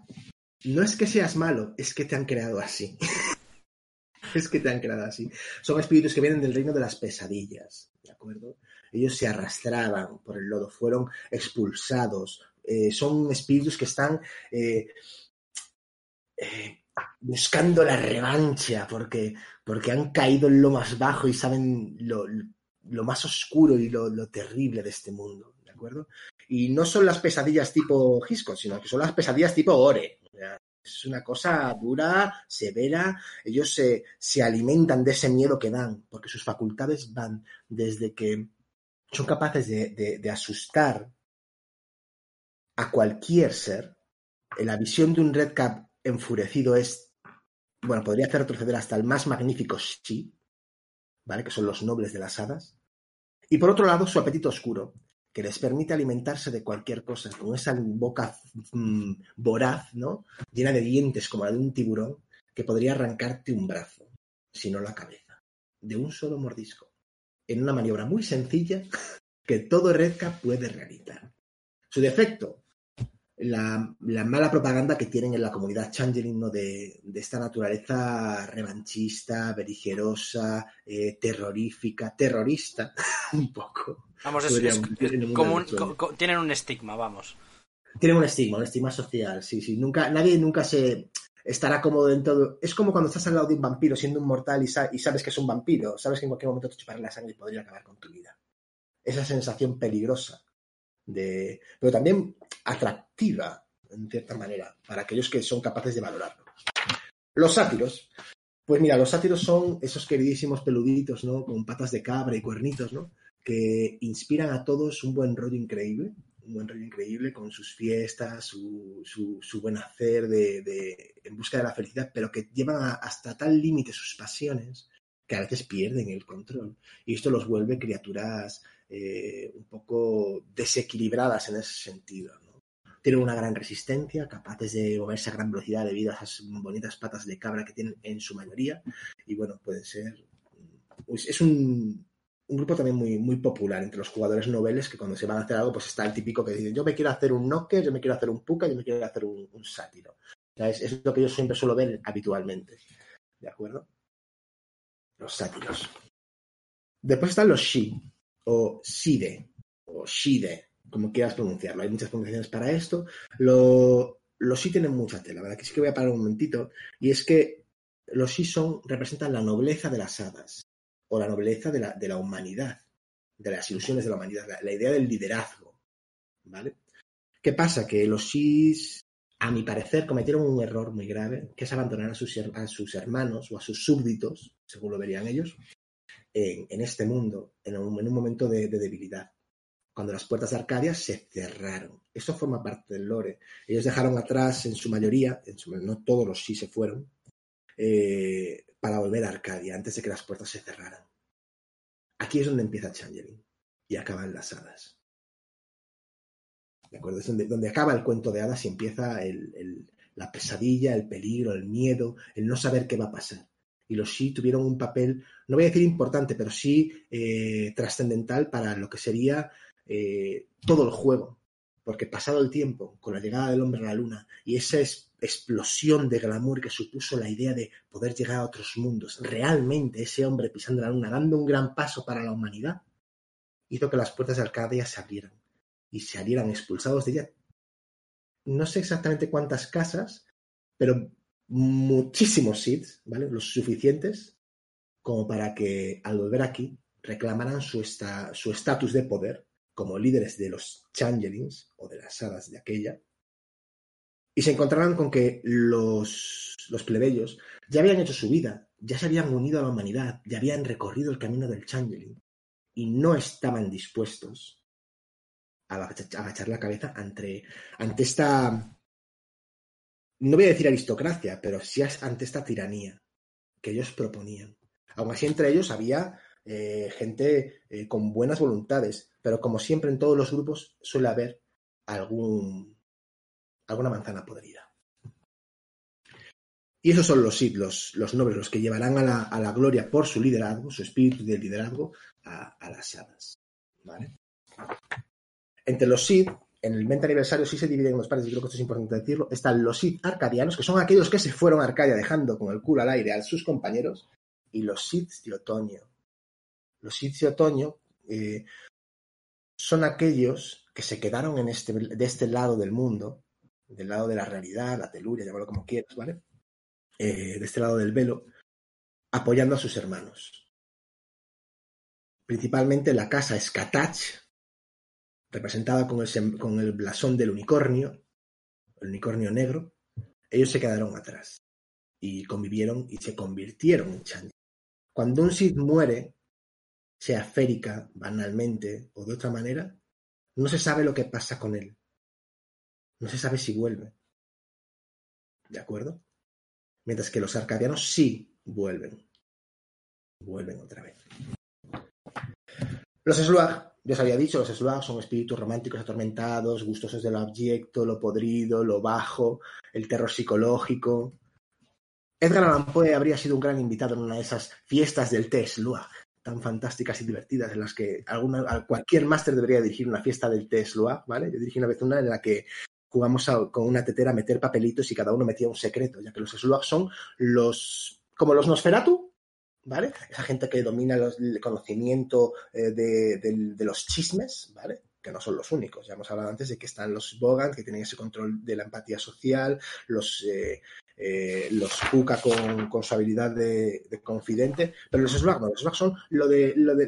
no es que seas malo, es que te han creado así. es que te han creado así. Son espíritus que vienen del reino de las pesadillas, ¿de acuerdo? Ellos se arrastraban por el lodo, fueron expulsados. Eh, son espíritus que están eh, eh, buscando la revancha porque, porque han caído en lo más bajo y saben lo, lo más oscuro y lo, lo terrible de este mundo, ¿de acuerdo? Y no son las pesadillas tipo Hitchcock, sino que son las pesadillas tipo Ore. Es una cosa dura, severa. Ellos se, se alimentan de ese miedo que dan, porque sus facultades van desde que son capaces de- de asustar a cualquier ser. La visión de un Red Cap enfurecido es, bueno, podría hacer retroceder hasta el más magnífico Shi, ¿vale? Que son los nobles de las hadas. Y por otro lado, su apetito oscuro, que les permite alimentarse de cualquier cosa, con esa boca mm, voraz, ¿no? Llena de dientes como la de un tiburón, que podría arrancarte un brazo, si no la cabeza, de un solo mordisco, en una maniobra muy sencilla que todo Redca puede realizar. Su defecto, la, la mala propaganda que tienen en la comunidad Changeling, ¿no? de, de esta naturaleza revanchista, beligerosa, eh, terrorífica, terrorista, un poco. Vamos, es, es- en como un- co- tienen un estigma, vamos. Tienen un estigma, un estigma social, sí, sí. Nunca, nadie nunca se estará cómodo dentro de... Es como cuando estás al lado de un vampiro siendo un mortal y, sa- y sabes que es un vampiro. Sabes que en cualquier momento te chupará la sangre y podría acabar con tu vida. Esa sensación peligrosa. De... Pero también atractiva, en cierta manera, para aquellos que son capaces de valorarlo. Los sátiros. Pues mira, los sátiros son esos queridísimos peluditos, ¿no? Con patas de cabra y cuernitos, ¿no? Que inspiran a todos un buen rollo increíble un buen rollo increíble con sus fiestas, su, su, buen hacer de, de- en busca de la felicidad, pero que llevan hasta tal límite sus pasiones que a veces pierden el control. Y esto los vuelve criaturas eh, un poco desequilibradas en ese sentido. Tienen una gran resistencia, capaces de moverse a gran velocidad debido a esas bonitas patas de cabra que tienen en su mayoría. Y bueno, pueden ser... pues es un, un grupo también muy, muy popular entre los jugadores noveles que cuando se van a hacer algo, pues está el típico que dice, yo me quiero hacer un knocker, yo me quiero hacer un puka, yo me quiero hacer un, sátiro. Es, es lo que yo siempre suelo ver habitualmente. ¿De acuerdo? Los sátiros. Después están los shi, o shide, o shide, como quieras pronunciarlo. Hay muchas pronunciaciones para esto. Lo, los shi tienen mucha tela, ¿verdad? Aquí sí que voy a parar un momentito. Y es que los shi son, representan la nobleza de las hadas o la nobleza de la, de la humanidad, de las ilusiones de la humanidad, la, idea del liderazgo. ¿Vale? ¿Qué pasa? Que los Shis, a mi parecer, cometieron un error muy grave, que es abandonar a sus, a sus hermanos o a sus súbditos, según lo verían ellos, en, este mundo, en un, en un momento de, de debilidad. Cuando las puertas de Arcadia se cerraron. Esto forma parte del lore. Ellos dejaron atrás, en su mayoría, en su- no todos los sí se fueron, eh, para volver a Arcadia antes de que las puertas se cerraran. Aquí es donde empieza Changeling y acaban las hadas. Es donde, acaba el cuento de hadas y empieza la pesadilla, el peligro, el miedo, el no saber qué va a pasar. Y los sí tuvieron un papel, no voy a decir importante, pero sí eh, trascendental para lo que sería eh, todo el juego. Porque pasado el tiempo, con la llegada del hombre a la luna y esa es- explosión de glamour que supuso la idea de poder llegar a otros mundos, realmente ese hombre pisando la luna, dando un gran paso para la humanidad, hizo que las puertas de Arcadia se abrieran y se salieran expulsados de ella. No sé exactamente cuántas casas, pero muchísimos Sith, ¿vale? Los suficientes como para que al volver aquí reclamaran su esta- su estatus de poder como líderes de los Changelings o de las hadas de aquella y se encontraran con que los, los plebeyos ya habían hecho su vida, ya se habían unido a la humanidad, ya habían recorrido el camino del Changeling y no estaban dispuestos a agachar la cabeza ante, ante esta, no voy a decir aristocracia, pero sí ante esta tiranía que ellos proponían. Aún así, entre ellos había eh, gente eh, con buenas voluntades, pero como siempre en todos los grupos suele haber algún, alguna manzana podrida. Y esos son los Sith, los, los nobles, los que llevarán a la, a la gloria por su liderazgo, su espíritu de liderazgo, a, a las hadas. Entre los Sith, en el 20 aniversario sí se dividen en dos partes, y creo que esto es importante decirlo. Están los Sith arcadianos, que son aquellos que se fueron a Arcadia dejando con el culo al aire a sus compañeros, y los Sith de otoño. Los Sith de otoño eh, son aquellos que se quedaron en este, de este lado del mundo, del lado de la realidad, la teluria, llámalo como quieras, ¿vale? Eh, de este lado del velo, apoyando a sus hermanos. Principalmente la casa Skatach, representada con el, con el blasón del unicornio, el unicornio negro, ellos se quedaron atrás y convivieron y se convirtieron en Changeling. Cuando un Sith muere, sea férica, banalmente o de otra manera, no se sabe lo que pasa con él. No se sabe si vuelve. ¿De acuerdo? Mientras que los arcadianos sí vuelven. Vuelven otra vez. Los Sluag, ya os había dicho, los Sluag son espíritus románticos atormentados, gustosos del abyecto, lo podrido, lo bajo, el terror psicológico. Edgar Allan Poe habría sido un gran invitado en una de esas fiestas del té Sluag, tan fantásticas y divertidas, en las que cualquier máster debería dirigir una fiesta del té Sluag, ¿vale? Yo dirigí una vez una en la que jugamos con una tetera a meter papelitos y cada uno metía un secreto, ya que los Sluag son los, como los Nosferatu, ¿vale? Esa gente que domina los- el conocimiento eh, de, los chismes, ¿vale? Que no son los únicos. Ya hemos hablado antes de que están los Bogan, que tienen ese control de la empatía social, los, eh, eh, los Kuka con, su habilidad de, de confidente, pero los Sluag no, los Sluag son lo de, lo de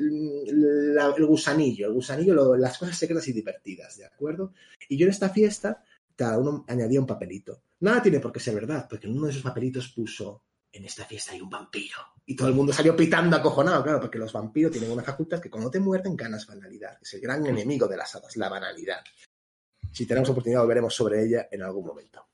la- el gusanillo, el gusanillo, lo- las cosas secretas y divertidas, ¿de acuerdo? Y yo en esta fiesta, cada uno añadía un papelito. Nada tiene por qué ser verdad, porque en uno de esos papelitos puso en esta fiesta hay un vampiro. Y todo el mundo salió pitando acojonado, claro, porque los vampiros tienen una facultad que cuando te muerden ganas banalidad. Es el gran enemigo de las hadas, la banalidad. Si tenemos oportunidad, volveremos sobre ella en algún momento.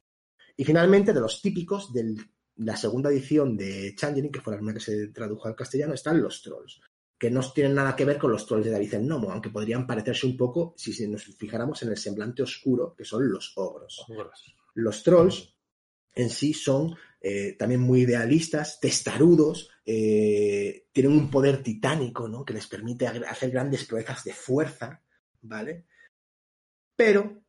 Y finalmente, de los típicos de la segunda edición de Changeling, que fue la primera que se tradujo al castellano, están los trolls, que no tienen nada que ver con los trolls de David el Nomo, aunque podrían parecerse un poco si nos fijáramos en el semblante oscuro, que son los ogros. Los trolls en sí son eh, también muy idealistas, testarudos, eh, tienen un poder titánico, ¿no? Que les permite hacer grandes proezas de fuerza, ¿vale? Pero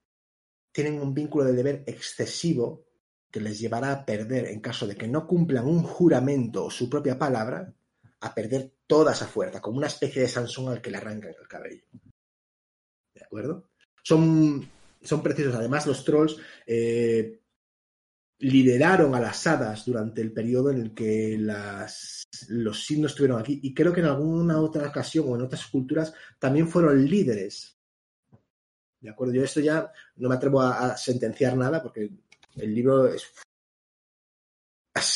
tienen un vínculo de deber excesivo que les llevará a perder, en caso de que no cumplan un juramento o su propia palabra, a perder toda esa fuerza, como una especie de Sansón al que le arrancan el cabello. ¿De acuerdo? Son, son preciosos. Además, los trolls eh, lideraron a las hadas durante el periodo en el que las, los signos estuvieron aquí. Y creo que en alguna otra ocasión o en otras culturas también fueron líderes. ¿De acuerdo? Yo esto ya no me atrevo a, sentenciar nada porque el libro es,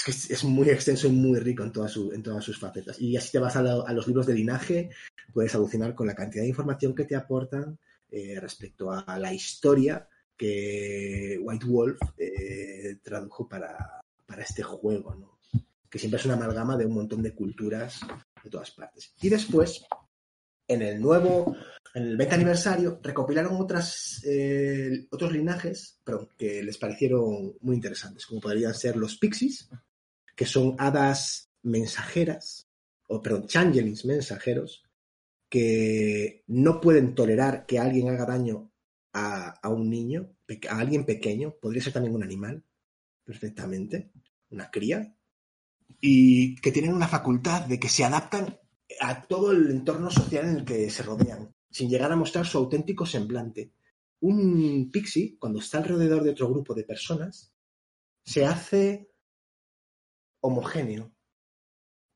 es, es- muy extenso y muy rico en, todas su- en todas sus facetas. Y así te vas a, la- los libros de linaje, puedes alucinar con la cantidad de información que te aportan eh, respecto a la historia que White Wolf eh, tradujo para, para este juego, ¿no? que siempre es una amalgama de un montón de culturas de todas partes. Y después, en el nuevo, en el 20 aniversario, recopilaron otras, eh, otros linajes que les parecieron muy interesantes, como podrían ser los pixies, que son hadas mensajeras, o perdón, changelings mensajeros, que no pueden tolerar que alguien haga daño a, a un niño, a alguien pequeño, podría ser también un animal, perfectamente, una cría, y que tienen una facultad de que se adaptan a todo el entorno social en el que se rodean, sin llegar a mostrar su auténtico semblante. Un pixie, cuando está alrededor de otro grupo de personas, se hace homogéneo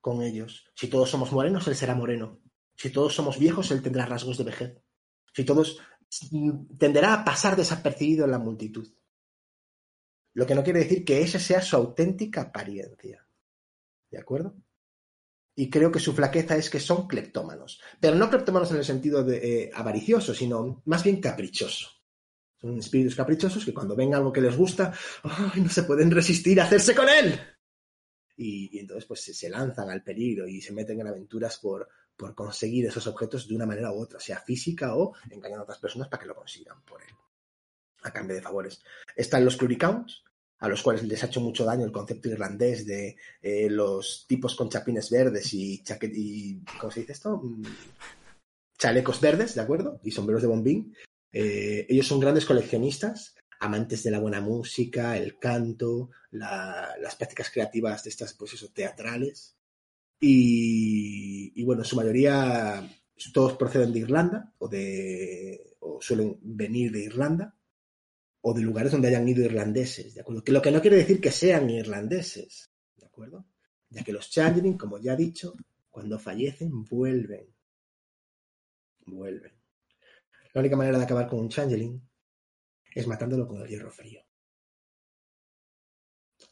con ellos. Si todos somos morenos, él será moreno. Si todos somos viejos, él tendrá rasgos de vejez. Si todos tenderá a pasar desapercibido en la multitud. Lo que no quiere decir que esa sea su auténtica apariencia. ¿De acuerdo? Y creo que su flaqueza es que son cleptómanos. Pero no cleptómanos en el sentido de eh, avaricioso, sino más bien caprichoso. Son espíritus caprichosos que cuando ven algo que les gusta, ¡ay! no se pueden resistir a hacerse con él. Y, entonces pues se lanzan al peligro y se meten en aventuras por, por conseguir esos objetos de una manera u otra, sea física o engañando a otras personas para que lo consigan por él, a cambio de favores. Están los Cluricounts, a los cuales les ha hecho mucho daño el concepto irlandés de eh, los tipos con chapines verdes y, chaquet y ¿cómo se dice esto? Mm, chalecos verdes, ¿de acuerdo? Y sombreros de bombín. Eh, ellos son grandes coleccionistas, amantes de la buena música, el canto, la- las prácticas creativas de estas, pues eso, teatrales. Y, bueno, en su mayoría todos proceden de Irlanda o, de, o suelen venir de Irlanda o de lugares donde hayan ido irlandeses, ¿de acuerdo? Que lo que no quiere decir que sean irlandeses, ¿de acuerdo? Ya que los Changeling, como ya he dicho, cuando fallecen vuelven. Vuelven. La única manera de acabar con un Changeling es matándolo con el hierro frío.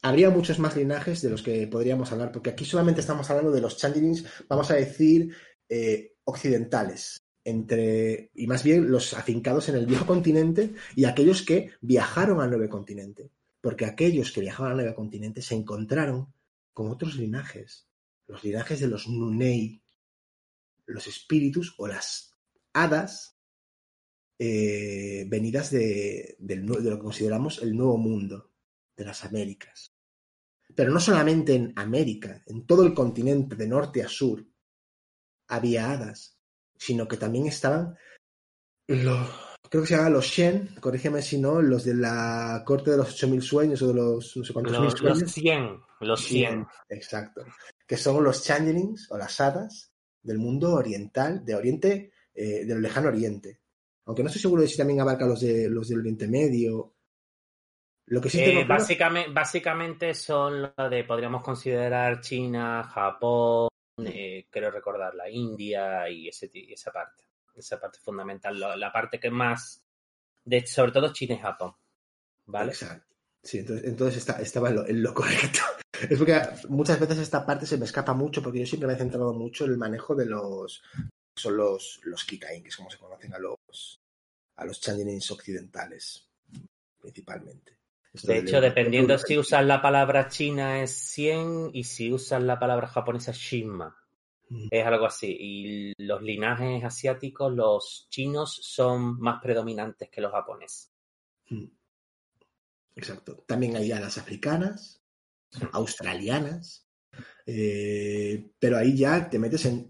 Habría muchos más linajes de los que podríamos hablar, porque aquí solamente estamos hablando de los Changelings, vamos a decir, eh, occidentales, entre, y más bien los afincados en el viejo continente y aquellos que viajaron al nuevo continente. Porque aquellos que viajaban al nuevo continente se encontraron con otros linajes, los linajes de los Nunei, los espíritus o las hadas eh, venidas de, nue- de lo que consideramos el nuevo mundo, de las Américas. Pero no solamente en América, en todo el continente, de norte a sur, había hadas, sino que también estaban los, creo que se llaman los Shen, corrígeme si no, los de la corte de los 8000 sueños o de los no sé cuántos mil Los, los sueños. 100, los 100. 100, exacto. Que son los changelings o las hadas del mundo oriental, de Oriente, eh, del lejano Oriente. Aunque no estoy seguro de si también abarca los de los del Oriente Medio. Lo que sí Eh, claro- básicamente, básicamente son lo de, podríamos considerar China, Japón, eh, creo recordar la India y ese, esa parte. Esa parte fundamental. la parte que más, de, sobre todo China y Japón. ¿Vale? Exacto. Sí, entonces, entonces está- estaba en lo, en lo correcto. Es porque muchas veces esta parte se me escapa mucho porque yo siempre me he centrado mucho en el manejo de los son los, los Kikain, que es como se conocen a los a los occidentales, principalmente. Esto De hecho, dependiendo si usas la palabra china es 100 y si usas la palabra japonesa Shinma. Mm. Es algo así. Y los linajes asiáticos, los chinos, son más predominantes que los japoneses. Mm. Exacto. También hay alas africanas, australianas, eh, pero ahí ya te metes en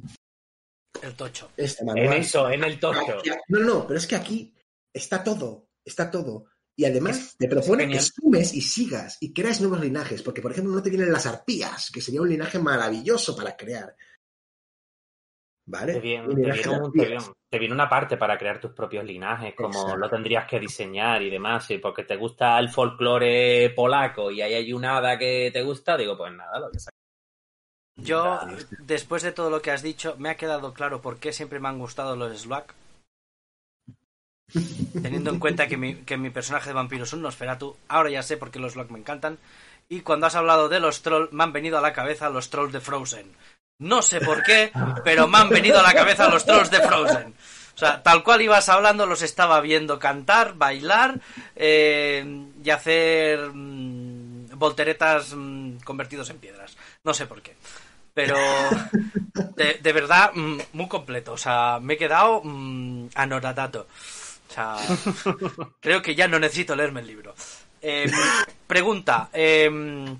El tocho. este En eso, en el tocho. No, no, pero es que aquí está todo, está todo. Y además Es- te propone que sumes y sigas y creas nuevos linajes, porque por ejemplo no te vienen las arpías, que sería un linaje maravilloso para crear. ¿Vale? Te viene, Un te linaje viene de un- te arpías. viene- te viene una parte para crear tus propios linajes, como Exacto. lo tendrías que diseñar y demás. Y porque te gusta el folclore polaco y ahí hay una hada que te gusta, digo, pues nada, lo que sea. Yo, después de todo lo que has dicho, me ha quedado claro por qué siempre me han gustado los Slack. Teniendo en cuenta que mi, que mi personaje de vampiro es un Nosferatu, ahora ya sé por qué los Slack me encantan. Y cuando has hablado de los trolls, me han venido a la cabeza los trolls de Frozen. No sé por qué, pero me han venido a la cabeza los trolls de Frozen. O sea, tal cual ibas hablando, los estaba viendo cantar, bailar eh, y hacer mm, volteretas mm, convertidos en piedras. No sé por qué. Pero de, verdad, mm, muy completo. O sea, me he quedado anoradado. O sea, creo que ya no necesito leerme el libro. Eh, pregunta. eh,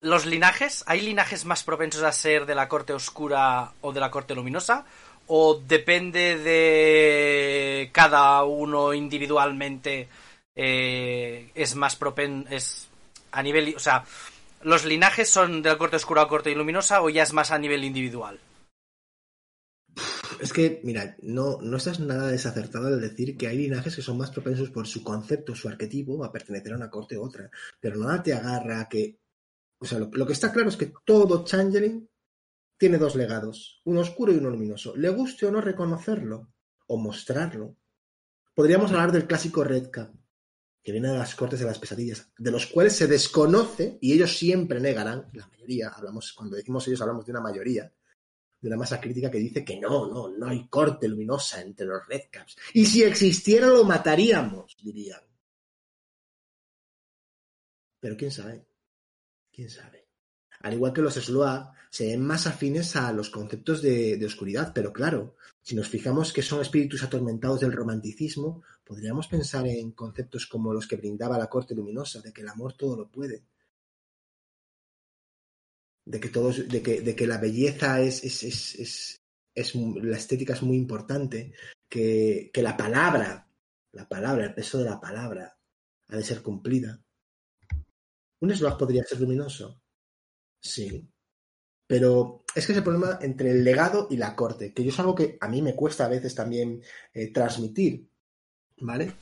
¿Los linajes? ¿Hay linajes más propensos a ser de la corte oscura o de la corte luminosa? ¿O depende de cada uno individualmente? eh, es más propen es a nivel o sea los linajes son de la corte oscura o corte luminosa o ya es más a nivel individual Es que, mira, no, no estás nada desacertado al decir que hay linajes que son más propensos por su concepto, su arquetipo, a pertenecer a una corte u otra. Pero nada te agarra que. O sea, lo, lo que está claro es que todo Changeling tiene dos legados, uno oscuro y uno luminoso. Le guste o no reconocerlo, o mostrarlo. Podríamos hablar del clásico Red Cap, que viene de las cortes de las pesadillas, de los cuales se desconoce, y ellos siempre negarán, la mayoría, hablamos, cuando decimos ellos hablamos de una mayoría, de una masa crítica que dice que no, no, no hay corte luminosa entre los Redcaps. Y si existiera lo mataríamos, dirían. Pero quién sabe, quién sabe. Al igual que los Sloa, se ven más afines a los conceptos de, de oscuridad, pero claro, si nos fijamos que son espíritus atormentados del romanticismo, podríamos pensar en conceptos como los que brindaba la corte luminosa, de que el amor todo lo puede, de que todos, de que, de que la belleza es, es, es, es, es la estética es muy importante, que, que la palabra, la palabra, el peso de la palabra ha de ser cumplida. ¿Un Sloag podría ser luminoso? Sí. Pero es que es el problema entre el legado y la corte, que yo es algo que a mí me cuesta a veces también eh, transmitir, ¿vale?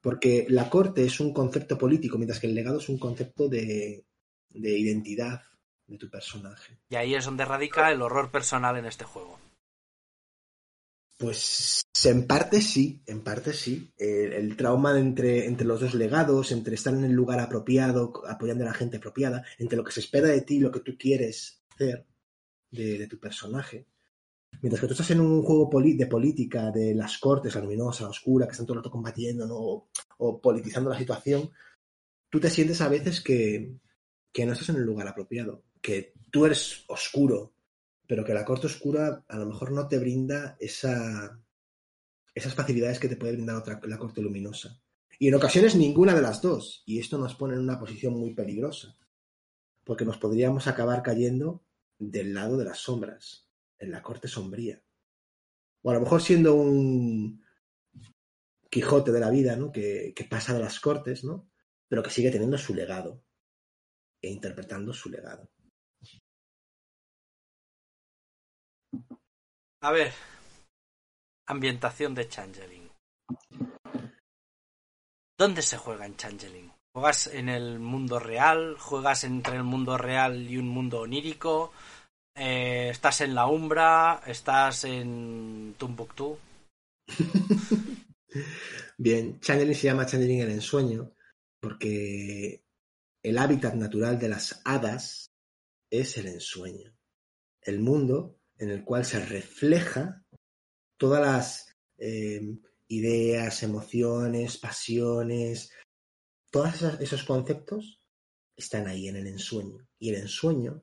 Porque la corte es un concepto político, mientras que el legado es un concepto de, de identidad de tu personaje. Y ahí es donde radica el horror personal en este juego. Pues en parte sí, en parte sí. El, el trauma entre, entre los dos legados, entre estar en el lugar apropiado, apoyando a la gente apropiada, entre lo que se espera de ti y lo que tú quieres hacer de, de tu personaje. Mientras que tú estás en un juego de política, de las cortes, la luminosa, la oscura, que están todo el rato combatiendo ¿no? o, o politizando la situación, tú te sientes a veces que, que no estás en el lugar apropiado, que tú eres oscuro, pero que la corte oscura a lo mejor no te brinda esa, esas facilidades que te puede brindar otra, la corte luminosa. Y en ocasiones ninguna de las dos. Y esto nos pone en una posición muy peligrosa. Porque nos podríamos acabar cayendo del lado de las sombras, en la corte sombría. O a lo mejor siendo un Quijote de la vida, ¿no? Que, que pasa de las cortes, ¿no? Pero que sigue teniendo su legado. E interpretando su legado. A ver. Ambientación de Changeling. ¿Dónde se juega en Changeling? ¿Juegas en el mundo real? ¿Juegas entre el mundo real y un mundo onírico? Eh, ¿Estás en la Umbra? ¿Estás en Tumbuktu? Bien, Channeling se llama Channeling el ensueño porque el hábitat natural de las hadas es el ensueño. El mundo en el cual se refleja todas las eh, ideas, emociones, pasiones, todos esos, esos conceptos están ahí en el ensueño. Y el ensueño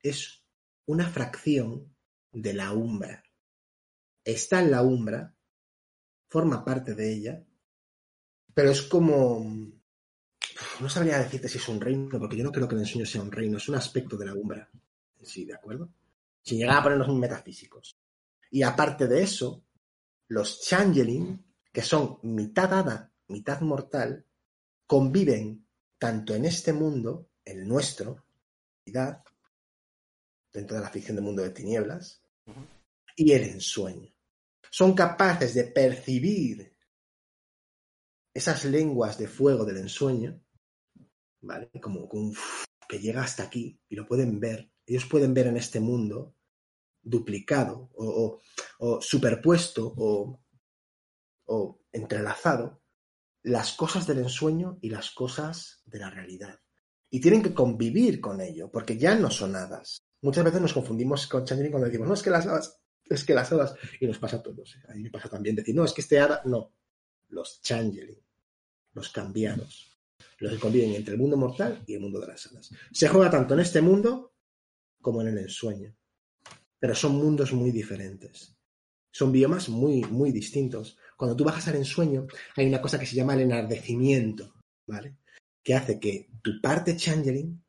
es una fracción de la umbra. Está en la umbra, forma parte de ella, pero es como... No sabría decirte si es un reino, porque yo no creo que el ensueño sea un reino, es un aspecto de la umbra sí, ¿de acuerdo? Sin llegar a ponernos muy metafísicos. Y aparte de eso, los changeling, que son mitad hada, mitad mortal, conviven tanto en este mundo, el nuestro, dentro de la ficción del mundo de tinieblas, y el ensueño. Son capaces de percibir esas lenguas de fuego del ensueño, ¿vale? Como, como un que llega hasta aquí y lo pueden ver. Ellos pueden ver en este mundo duplicado o, superpuesto o, o entrelazado las cosas del ensueño y las cosas de la realidad. Y tienen que convivir con ello, porque ya no son hadas. Muchas veces nos confundimos con Changeling cuando decimos, no, es que las hadas, es que las hadas, y nos pasa a todos. ¿eh? A mí me pasa también decir, no, es que este hada, no. Los Changeling, los cambiados, los que conviven entre el mundo mortal y el mundo de las hadas. Se juega tanto en este mundo como en el ensueño. Pero son mundos muy diferentes. Son biomas muy, muy distintos. Cuando tú bajas al ensueño, hay una cosa que se llama el enardecimiento, ¿vale? Que hace que tu parte changeling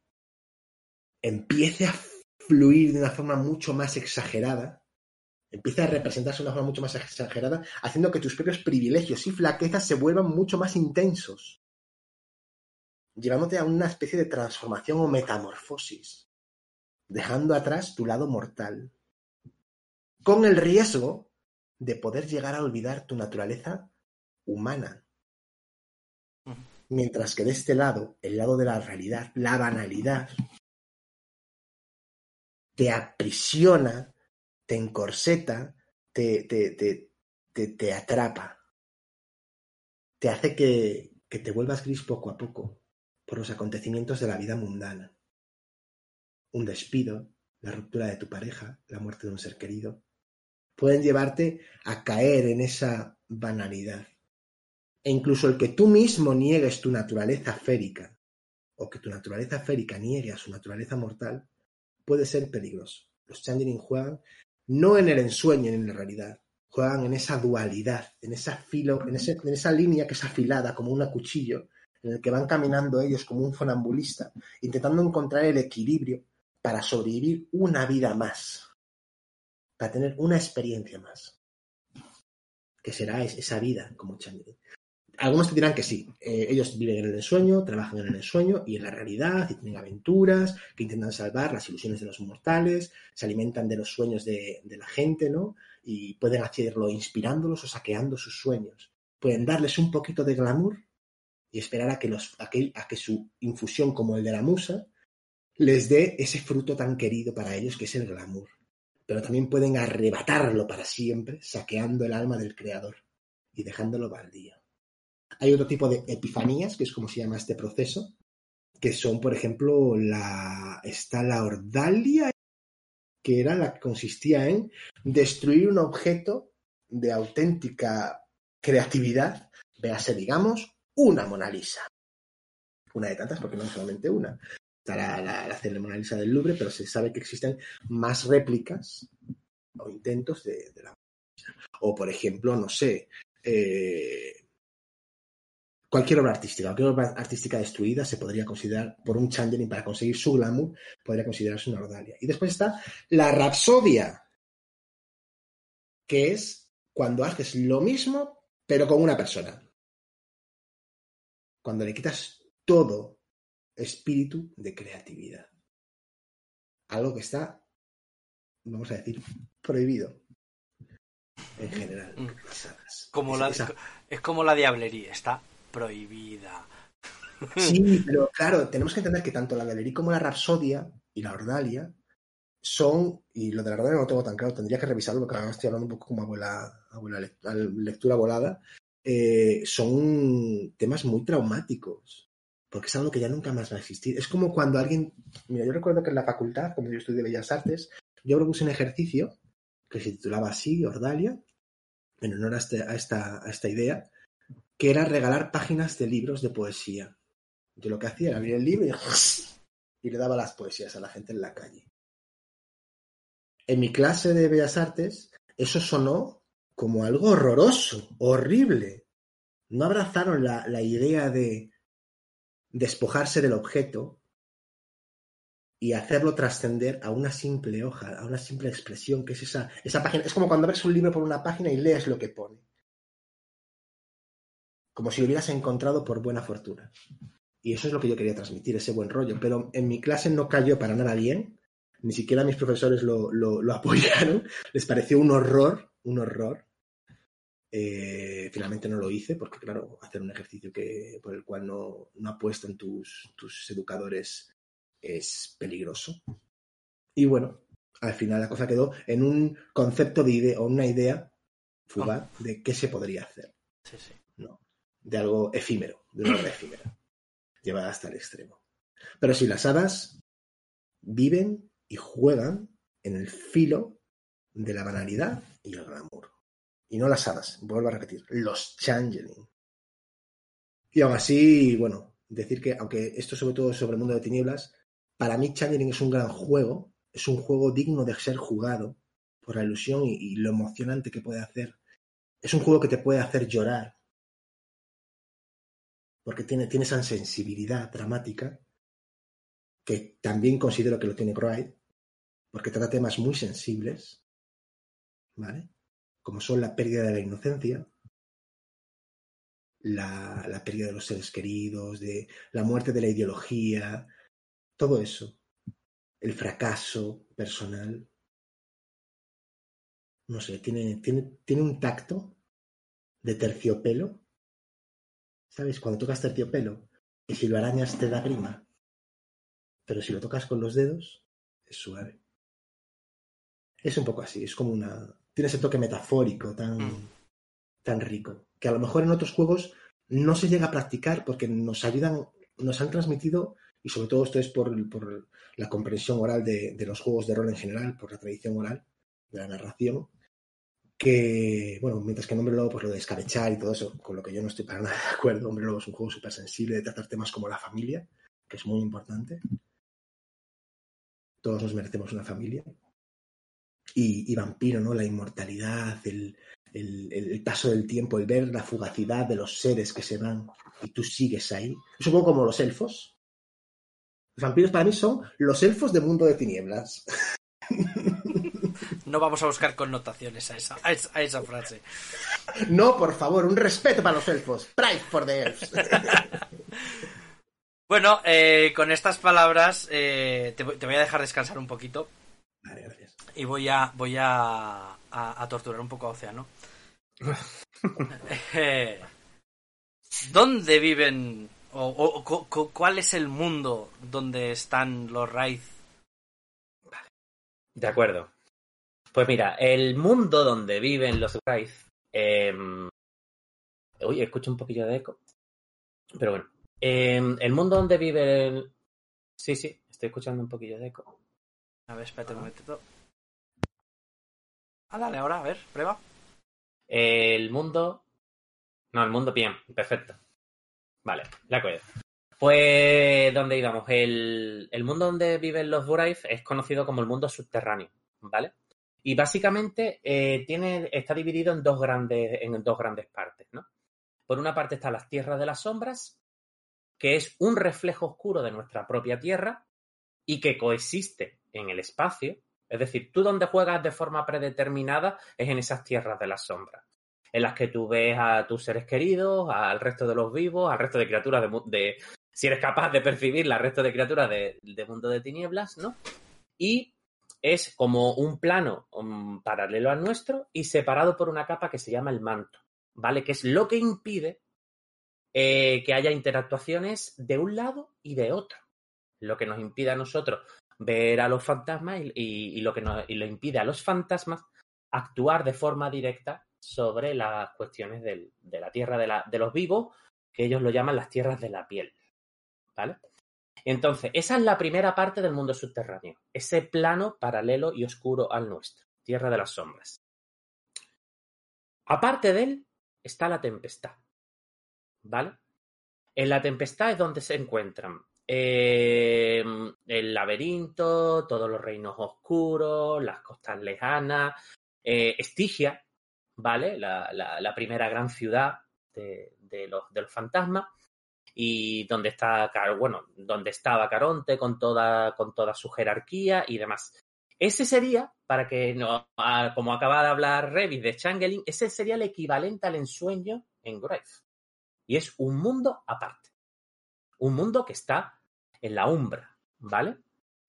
empiece a fluir de una forma mucho más exagerada, empiece a representarse de una forma mucho más exagerada, haciendo que tus propios privilegios y flaquezas se vuelvan mucho más intensos, llevándote a una especie de transformación o metamorfosis, dejando atrás tu lado mortal, con el riesgo de poder llegar a olvidar tu naturaleza humana. Mientras que de este lado, el lado de la realidad, la banalidad, te aprisiona, te encorseta, te, te, te, te, te atrapa, te hace que, que te vuelvas gris poco a poco por los acontecimientos de la vida mundana. Un despido, la ruptura de tu pareja, la muerte de un ser querido, pueden llevarte a caer en esa banalidad. E incluso el que tú mismo niegues tu naturaleza férica, o que tu naturaleza férica niegue a su naturaleza mortal, puede ser peligroso. Los Changeling juegan no en el ensueño ni en la realidad, juegan en esa dualidad, en esa filo, en, ese- en esa línea que es afilada como un cuchillo, en el que van caminando ellos como un funambulista, intentando encontrar el equilibrio para sobrevivir una vida más, para tener una experiencia más, que será es- esa vida como Changeling. algunos te dirán que sí. eh, ellos viven en el ensueño, trabajan en el ensueño y en la realidad, y tienen aventuras que intentan salvar las ilusiones de los mortales, se alimentan de los sueños de, la gente, ¿no? Y pueden hacerlo inspirándolos o saqueando sus sueños. Pueden darles un poquito de glamour y esperar a los, a a que su infusión, como el de la musa, les dé ese fruto tan querido para ellos que es el glamour. Pero también pueden arrebatarlo para siempre, saqueando el alma del creador y dejándolo baldío. Hay otro tipo de epifanías, que es como se llama este proceso, que son, por ejemplo, la está la ordalia, que era la que consistía en destruir un objeto de auténtica creatividad, véase, digamos, una Mona Lisa. Una de tantas, porque no es solamente una. Está la, la, Lisa del Louvre, pero se sabe que existen más réplicas o intentos de, de la. O, por ejemplo, no sé, eh, cualquier obra artística, cualquier obra artística destruida se podría considerar, por un changeling para conseguir su glamour, podría considerarse una ordalia. Y después está la rapsodia, que es cuando haces lo mismo, pero con una persona. Cuando le quitas todo espíritu de creatividad. Algo que está, vamos a decir, prohibido en general. Mm. Como la, esa- es como la diablería, está prohibida. Sí, pero claro, tenemos que entender que tanto la galería como la rapsodia y la ordalia son, y lo de la ordalia no lo tengo tan claro, tendría que revisarlo porque ahora estoy hablando un poco como abuela, abuela lec- lectura volada, eh, son temas muy traumáticos, porque es algo que ya nunca más va a existir. Es como cuando alguien, mira, yo recuerdo que en la facultad, como yo estudié Bellas Artes, yo propuse un ejercicio que se titulaba así, Ordalia, en honor a, este- esta, esta idea, que era regalar páginas de libros de poesía. Yo lo que hacía era abrir el libro y, y le daba las poesías a la gente en la calle. En mi clase de Bellas Artes, eso sonó como algo horroroso, horrible. No abrazaron la, la idea de despojarse del objeto y hacerlo trascender a una simple hoja, a una simple expresión, que es esa, esa página. Es como cuando ves un libro por una página y lees lo que pone. Como si lo hubieras encontrado por buena fortuna. Y eso es lo que yo quería transmitir, ese buen rollo. Pero en mi clase no cayó para nada bien. Ni siquiera mis profesores lo, lo apoyaron. Les pareció un horror, un horror. Eh, finalmente no lo hice porque, claro, hacer un ejercicio que, por el cual no, no apuestan tus, tus educadores es peligroso. Y bueno, al final la cosa quedó en un concepto de idea o una idea fugaz de qué se podría hacer Sí, sí. de algo efímero, de una obra efímera, llevada hasta el extremo. Pero si las hadas viven y juegan en el filo de la banalidad y el glamour. Y no las hadas, vuelvo a repetir, los changeling. Y aún así, bueno, decir que, aunque esto sobre todo es sobre el mundo de tinieblas, para mí changeling es un gran juego, es un juego digno de ser jugado por la ilusión y, lo emocionante que puede hacer. Es un juego que te puede hacer llorar, porque tiene, tiene esa sensibilidad dramática que también considero que lo tiene Pride, porque trata temas muy sensibles, ¿vale? Como son la pérdida de la inocencia, la, pérdida de los seres queridos, de la muerte de la ideología, todo eso, el fracaso personal. No sé, tiene, tiene, tiene un tacto de terciopelo ¿Sabes? Cuando tocas terciopelo, y si lo arañas te da grima. Pero si lo tocas con los dedos, es suave. Es un poco así, es como una. Tiene ese toque metafórico tan, Mm. tan rico. Que a lo mejor en otros juegos no se llega a practicar porque nos ayudan, nos han transmitido, y sobre todo esto es por, por la comprensión oral de, de los juegos de rol en general, por la tradición oral, de la narración, que, bueno, mientras que en Hombre Lobo, pues lo de escabechar y todo eso, con lo que yo no estoy para nada de acuerdo. Hombre Lobo es un juego súper sensible de tratar temas como la familia, que es muy importante. Todos nos merecemos una familia. Y, y Vampiro, ¿no? La inmortalidad, el, el, el, paso del tiempo, el ver la fugacidad de los seres que se van y tú sigues ahí. Es un poco como los elfos. Los vampiros para mí son los elfos del mundo de tinieblas. no vamos a buscar connotaciones a esa, a esa, a esa frase. No, por favor, un respeto para los elfos. Pride for the elves. Bueno, eh, con estas palabras eh, te, voy- te voy a dejar descansar un poquito Vale, gracias. Y voy a voy a, a- a torturar un poco a Océano. Eh, ¿Dónde viven o, o- o cu- cu- cuál es el mundo donde están los Raid? De acuerdo. Pues mira, el mundo donde viven los Wraith. Eh... Uy, escucho un poquillo de eco. Pero bueno. Eh, el mundo donde viven. Sí, sí, estoy escuchando un poquillo de eco. A ver, espérate un momentito. Ah, dale, ahora, a ver, prueba. El mundo. No, el mundo bien, perfecto. Vale, de acuerdo. Pues, ¿dónde íbamos? El, el mundo donde viven los Wraith es conocido como el mundo subterráneo, ¿vale? Y básicamente eh, tiene, está dividido en dos, grandes, en dos grandes partes, ¿no? Por una parte están las tierras de las sombras, que es un reflejo oscuro de nuestra propia tierra y que coexiste en el espacio. Es decir, tú donde juegas de forma predeterminada es en esas tierras de las sombras, en las que tú ves a tus seres queridos, al resto de los vivos, al resto de criaturas de, de si eres capaz de percibir al resto de criaturas de, de mundo de tinieblas, ¿no? Y es como un plano um, paralelo al nuestro y separado por una capa que se llama el manto, ¿vale? Que es lo que impide eh, que haya interactuaciones de un lado y de otro. Lo que nos impide a nosotros ver a los fantasmas y, lo que nos y lo impide a los fantasmas actuar de forma directa sobre las cuestiones del- de la tierra de, la- de los vivos, que ellos lo llaman las tierras de la piel. ¿Vale? Entonces, esa es la primera parte del mundo subterráneo, ese plano paralelo y oscuro al nuestro, tierra de las sombras. Aparte de él está la tempestad. ¿Vale? En la tempestad es donde se encuentran eh, el laberinto, todos los reinos oscuros, las costas lejanas, eh, Estigia, ¿vale? La, primera gran ciudad de, los, fantasmas y donde está, bueno, donde estaba Caronte con toda, con toda su jerarquía y demás. Ese sería, para que no, como acaba de hablar Revis de Changeling, ese sería el equivalente al ensueño en Grave. Y es un mundo aparte. Un mundo que está en la umbra, ¿vale?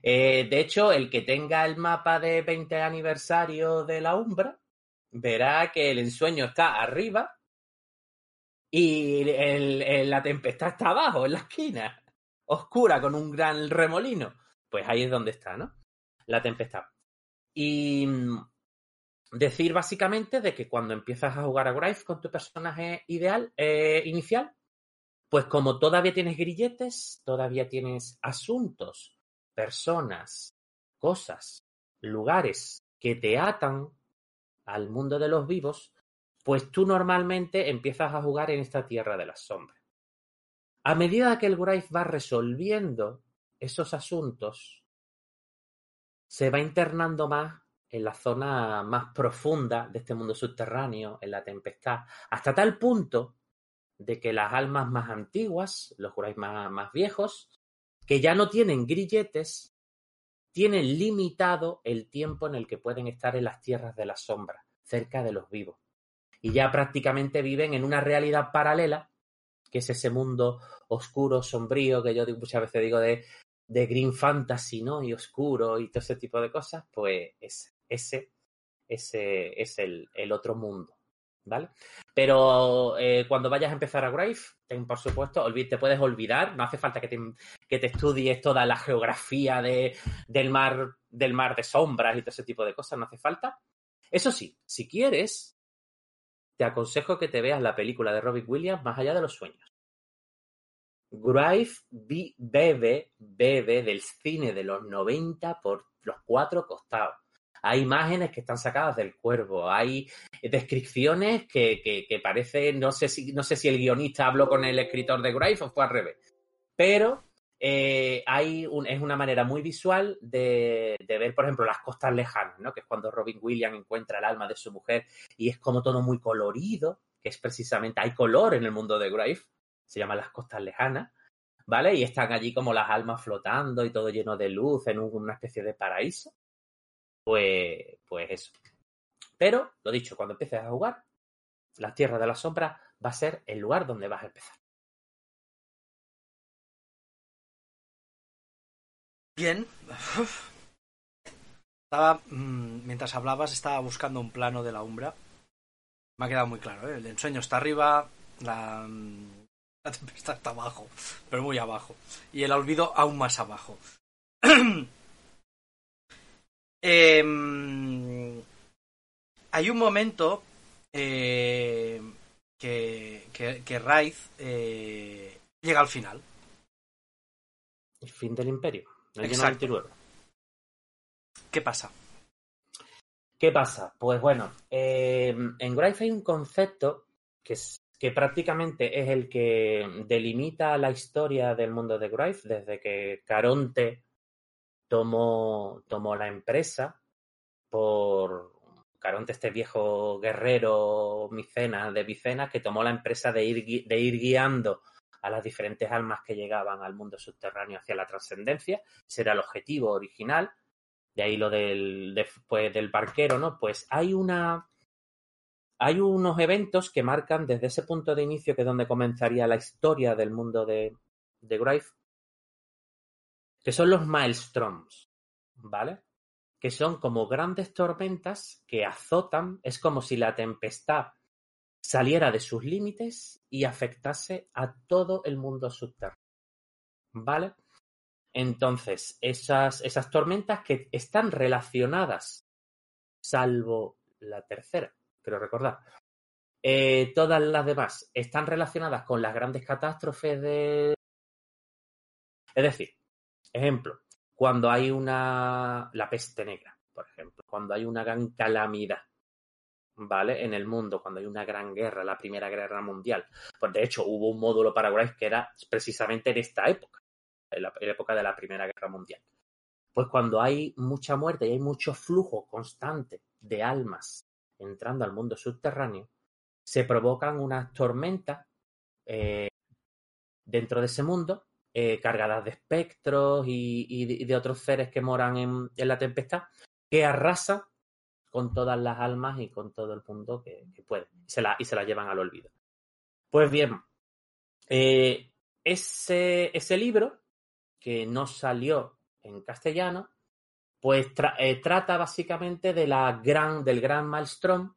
Eh, de hecho, el que tenga el mapa de 20 aniversario de la umbra, verá que el ensueño está arriba y el- la tempestad está abajo, en la esquina, oscura, con un gran remolino. Pues ahí es donde está, ¿no? La tempestad. Y mm, decir básicamente de que cuando empiezas a jugar a Grife con tu personaje ideal, eh, inicial, pues como todavía tienes grilletes, todavía tienes asuntos, personas, cosas, lugares que te atan al mundo de los vivos, pues tú normalmente empiezas a jugar en esta tierra de las sombras. A medida que el Grife va resolviendo esos asuntos, se va internando más en la zona más profunda de este mundo subterráneo, en la tempestad, hasta tal punto de que las almas más antiguas, los Grife más, viejos, que ya no tienen grilletes, tienen limitado el tiempo en el que pueden estar en las tierras de la sombra, cerca de los vivos. Y ya prácticamente viven en una realidad paralela, que es ese mundo oscuro, sombrío, que yo muchas veces digo de, de green fantasy, ¿no? Y oscuro y todo ese tipo de cosas, pues es, ese, ese es el, el otro mundo, ¿vale? Pero eh, cuando vayas a empezar a Grave, por supuesto, te puedes olvidar, no hace falta que te, que te estudies toda la geografía de, del, mar, del mar de sombras y todo ese tipo de cosas, no hace falta. Eso sí, si quieres, te aconsejo que te veas la película de Robin Williams Más allá de los sueños. Grave bebe, bebe del cine de los 90 por los cuatro costados. Hay imágenes que están sacadas del cuervo, hay descripciones que, que, parece, no sé, si, no sé si el guionista habló con el escritor de Grave o fue al revés, pero eh, hay es una manera muy visual de, de ver, por ejemplo, las costas lejanas, ¿no? que es cuando Robin Williams encuentra el alma de su mujer y es como todo muy colorido, que es precisamente, hay color en el mundo de Grave, se llama las costas lejanas, ¿vale? Y están allí como las almas flotando y todo lleno de luz en un- una especie de paraíso. Pues, pues eso. Pero, lo dicho, cuando empieces a jugar, la Tierra de la Sombra va a ser el lugar donde vas a empezar. Bien. Estaba, mm, mientras hablabas, estaba buscando un plano de la Umbra. Me ha quedado muy claro, ¿eh? El ensueño está arriba, la, mm, la tempestad está abajo, pero muy abajo. Y el olvido aún más abajo. Em, hay un momento eh, que, que, eh, llega al final. El fin del imperio. El Exacto. 99. ¿Qué pasa? ¿Qué pasa? Pues bueno, eh, en Grife hay un concepto que, es- que prácticamente es el que delimita la historia del mundo de Grife desde que Caronte tomó, tomó la empresa por Caronte, este viejo guerrero micena de Vicenas, que tomó la empresa de ir, de ir guiando a las diferentes almas que llegaban al mundo subterráneo hacia la trascendencia. Ese era el objetivo original. De ahí lo del, de- pues, del barquero, ¿no? Pues hay una. Hay unos eventos que marcan desde ese punto de inicio, que es donde comenzaría la historia del mundo de, de Grife, que son los Maelstroms, ¿vale? Que son como grandes tormentas que azotan, es como si la tempestad saliera de sus límites y afectase a todo el mundo subterráneo, ¿vale? Entonces, esas, esas tormentas que están relacionadas, salvo la tercera, creo recordar, eh, todas las demás están relacionadas con las grandes catástrofes de... Es decir, ejemplo, cuando hay una... la peste negra, por ejemplo, cuando hay una gran calamidad, ¿vale? En el mundo, cuando hay una gran guerra, la Primera Guerra Mundial. Pues de hecho, hubo un módulo para Grace que era precisamente en esta época en la, en la época de la Primera Guerra Mundial. Pues cuando hay mucha muerte y hay mucho flujo constante de almas entrando al mundo subterráneo, se provocan unas tormentas eh, dentro de ese mundo, eh, cargadas de espectros y, de- otros seres que moran en, la tempestad, que arrasan con todas las almas y con todo el mundo que, que pueden, y se, la, y se la llevan al olvido. Pues bien, eh, ese, ese libro que no salió en castellano, pues eh, trata básicamente de la gran, del gran Maelstrom,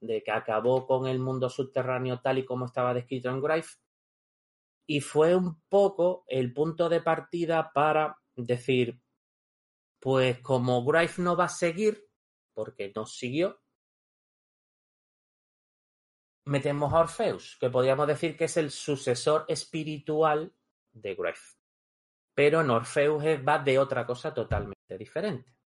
de que acabó con el mundo subterráneo tal y como estaba descrito en Grife, y fue un poco el punto de partida para decir, pues como Grife no va a seguir, porque no siguió, metemos a Orpheus, que podríamos decir que es el sucesor espiritual de Grife pero en Orpheus es- va de otra cosa totalmente diferente.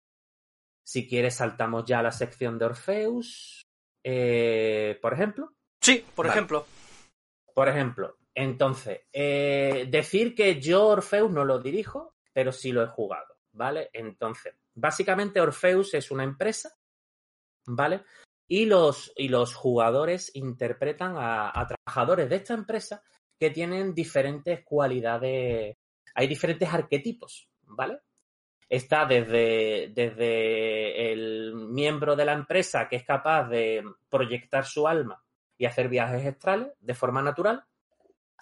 Si quieres, saltamos ya a la sección de Orpheus, eh, por ejemplo. Sí, por Vale. ejemplo. Por ejemplo, entonces, eh, decir que yo Orpheus no lo dirijo, pero sí lo he jugado, ¿vale? Entonces, básicamente Orpheus es una empresa, ¿vale? Y los, y los jugadores interpretan a, a trabajadores de esta empresa que tienen diferentes cualidades, hay diferentes arquetipos, ¿vale? Está desde, desde el miembro de la empresa que es capaz de proyectar su alma y hacer viajes astrales de forma natural,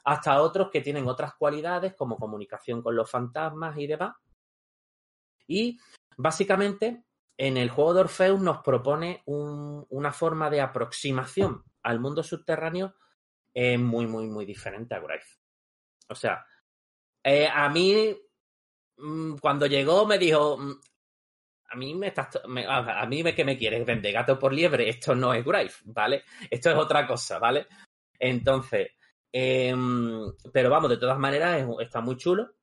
hasta otros que tienen otras cualidades como comunicación con los fantasmas y demás. Y básicamente en el juego de Orpheus nos propone un- una forma de aproximación al mundo subterráneo eh, muy, muy, muy diferente a Grife. O sea, eh, a mí, mm, cuando llegó, me dijo, mm, a mí me estás, a mí me, que me quieres vender gato por liebre, esto no es Grife, ¿vale? Esto es otra cosa, ¿vale? Entonces, em, pero vamos, de todas maneras, es- está muy chulo.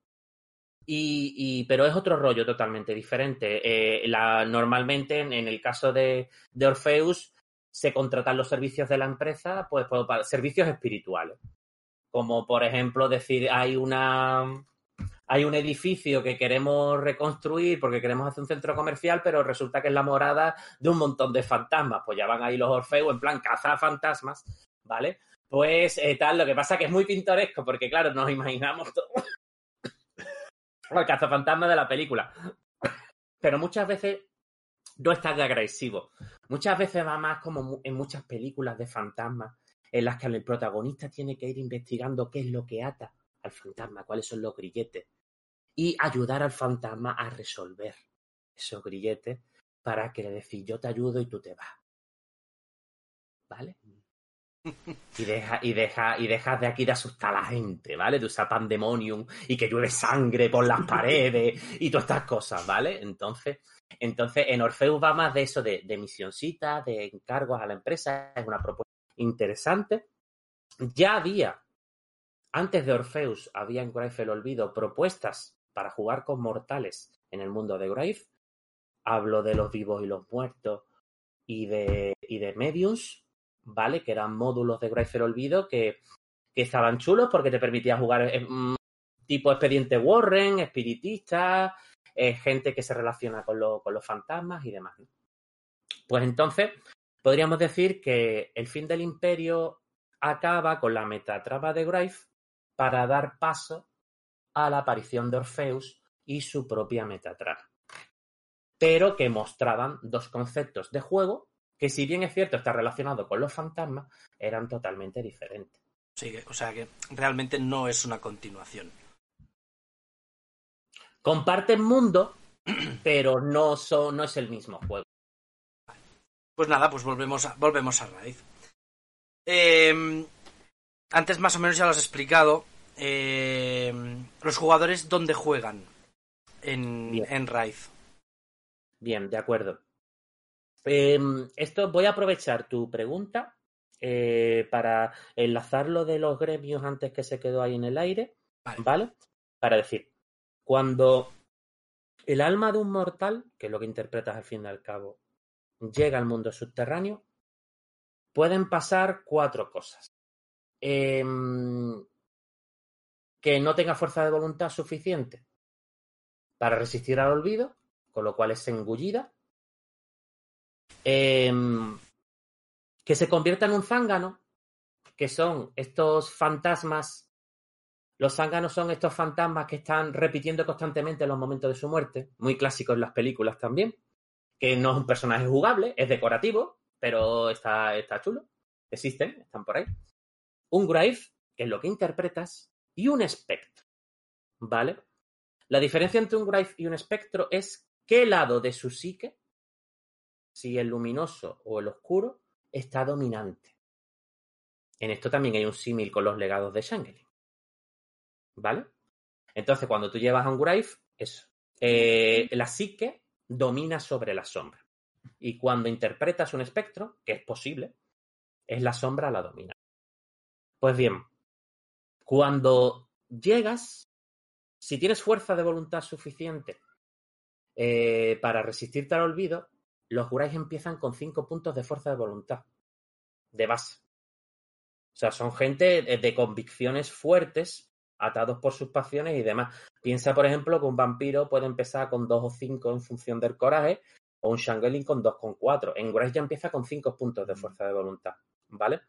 Y, pero es otro rollo totalmente diferente. Eh, la, normalmente, en, el caso de, de Orpheus, se contratan los servicios de la empresa, pues, para servicios espirituales. Como por ejemplo decir, hay una hay un edificio que queremos reconstruir porque queremos hacer un centro comercial, pero resulta que es la morada de un montón de fantasmas. Pues ya van ahí los Orfeos en plan caza fantasmas, ¿vale? Pues eh, tal, lo que pasa que es muy pintoresco porque, claro, nos imaginamos todo. el cazafantasma de la película. Pero muchas veces no es tan agresivo. Muchas veces va más como en muchas películas de fantasmas, en las que el protagonista tiene que ir investigando qué es lo que ata al fantasma, cuáles son los grilletes, y ayudar al fantasma a resolver esos grilletes para que le decís yo te ayudo y tú te vas. ¿Vale? Y deja, y deja, y dejas de aquí de asustar a la gente, ¿vale? De usar pandemonium y que llueve sangre por las paredes y todas estas cosas, ¿vale? Entonces, entonces en Orfeus va más de eso, de, de de encargos a la empresa, es una propuesta interesante. Ya había, antes de Orfeus, había en Grave el Olvido propuestas para jugar con mortales en el mundo de Grave. Hablo de los vivos y los muertos y de, y de mediums, ¿vale? Que eran módulos de Grave el Olvido que, que estaban chulos porque te permitía jugar eh, mm, tipo expediente Warren, espiritista, eh, gente que se relaciona con, lo- con los fantasmas y demás. Pues entonces, podríamos decir que el fin del imperio acaba con la metatrama de Grave para dar paso a la aparición de Orfeus y su propia metatrama. Pero que mostraban dos conceptos de juego que, si bien es cierto está relacionado con los fantasmas, eran totalmente diferentes. Sí, o sea que realmente no es una continuación. Comparten mundo, pero no, son, no es el mismo juego. Pues nada, pues volvemos a, volvemos a raíz. Eh, antes más o menos ya lo has explicado. eh, los jugadores dónde juegan en, Bien. en Raíz. Bien, de acuerdo. Eh, esto voy a aprovechar tu pregunta eh, para enlazar lo de los gremios antes que se quedó ahí en el aire, Vale. ¿vale? Para decir, cuando el alma de un mortal, que es lo que interpretas al fin y al cabo, llega al mundo subterráneo, pueden pasar cuatro cosas. Em, que no tenga fuerza de voluntad suficiente para resistir al olvido, con lo cual es engullida. Em, que se convierta en un zángano, que son estos fantasmas. Los zánganos son estos fantasmas que están repitiendo constantemente en los momentos de su muerte, muy clásicos en las películas también, que no es un personaje jugable, es decorativo, pero está, está chulo. Existen, están por ahí. Un Grave, que es lo que interpretas, y un espectro. ¿Vale? La diferencia entre un Grave y un espectro es qué lado de su psique, si el luminoso o el oscuro, está dominante. En esto también hay un símil con los legados de Shangri. ¿Vale? Entonces, cuando tú llevas a un Grave, eso. Eh, la psique domina sobre la sombra. Y cuando interpretas un espectro, que es posible, es la sombra la domina. Pues bien, cuando llegas, si tienes fuerza de voluntad suficiente eh, para resistirte al olvido, los Gurais empiezan con 5 puntos de fuerza de voluntad, de base. O sea, son gente de, convicciones fuertes, atados por sus pasiones y demás. Piensa, por ejemplo, que un vampiro puede empezar con 2 o 5 en función del coraje, o un Shangelin con 2,4. En Grace ya empieza con 5 puntos de fuerza de voluntad, ¿vale?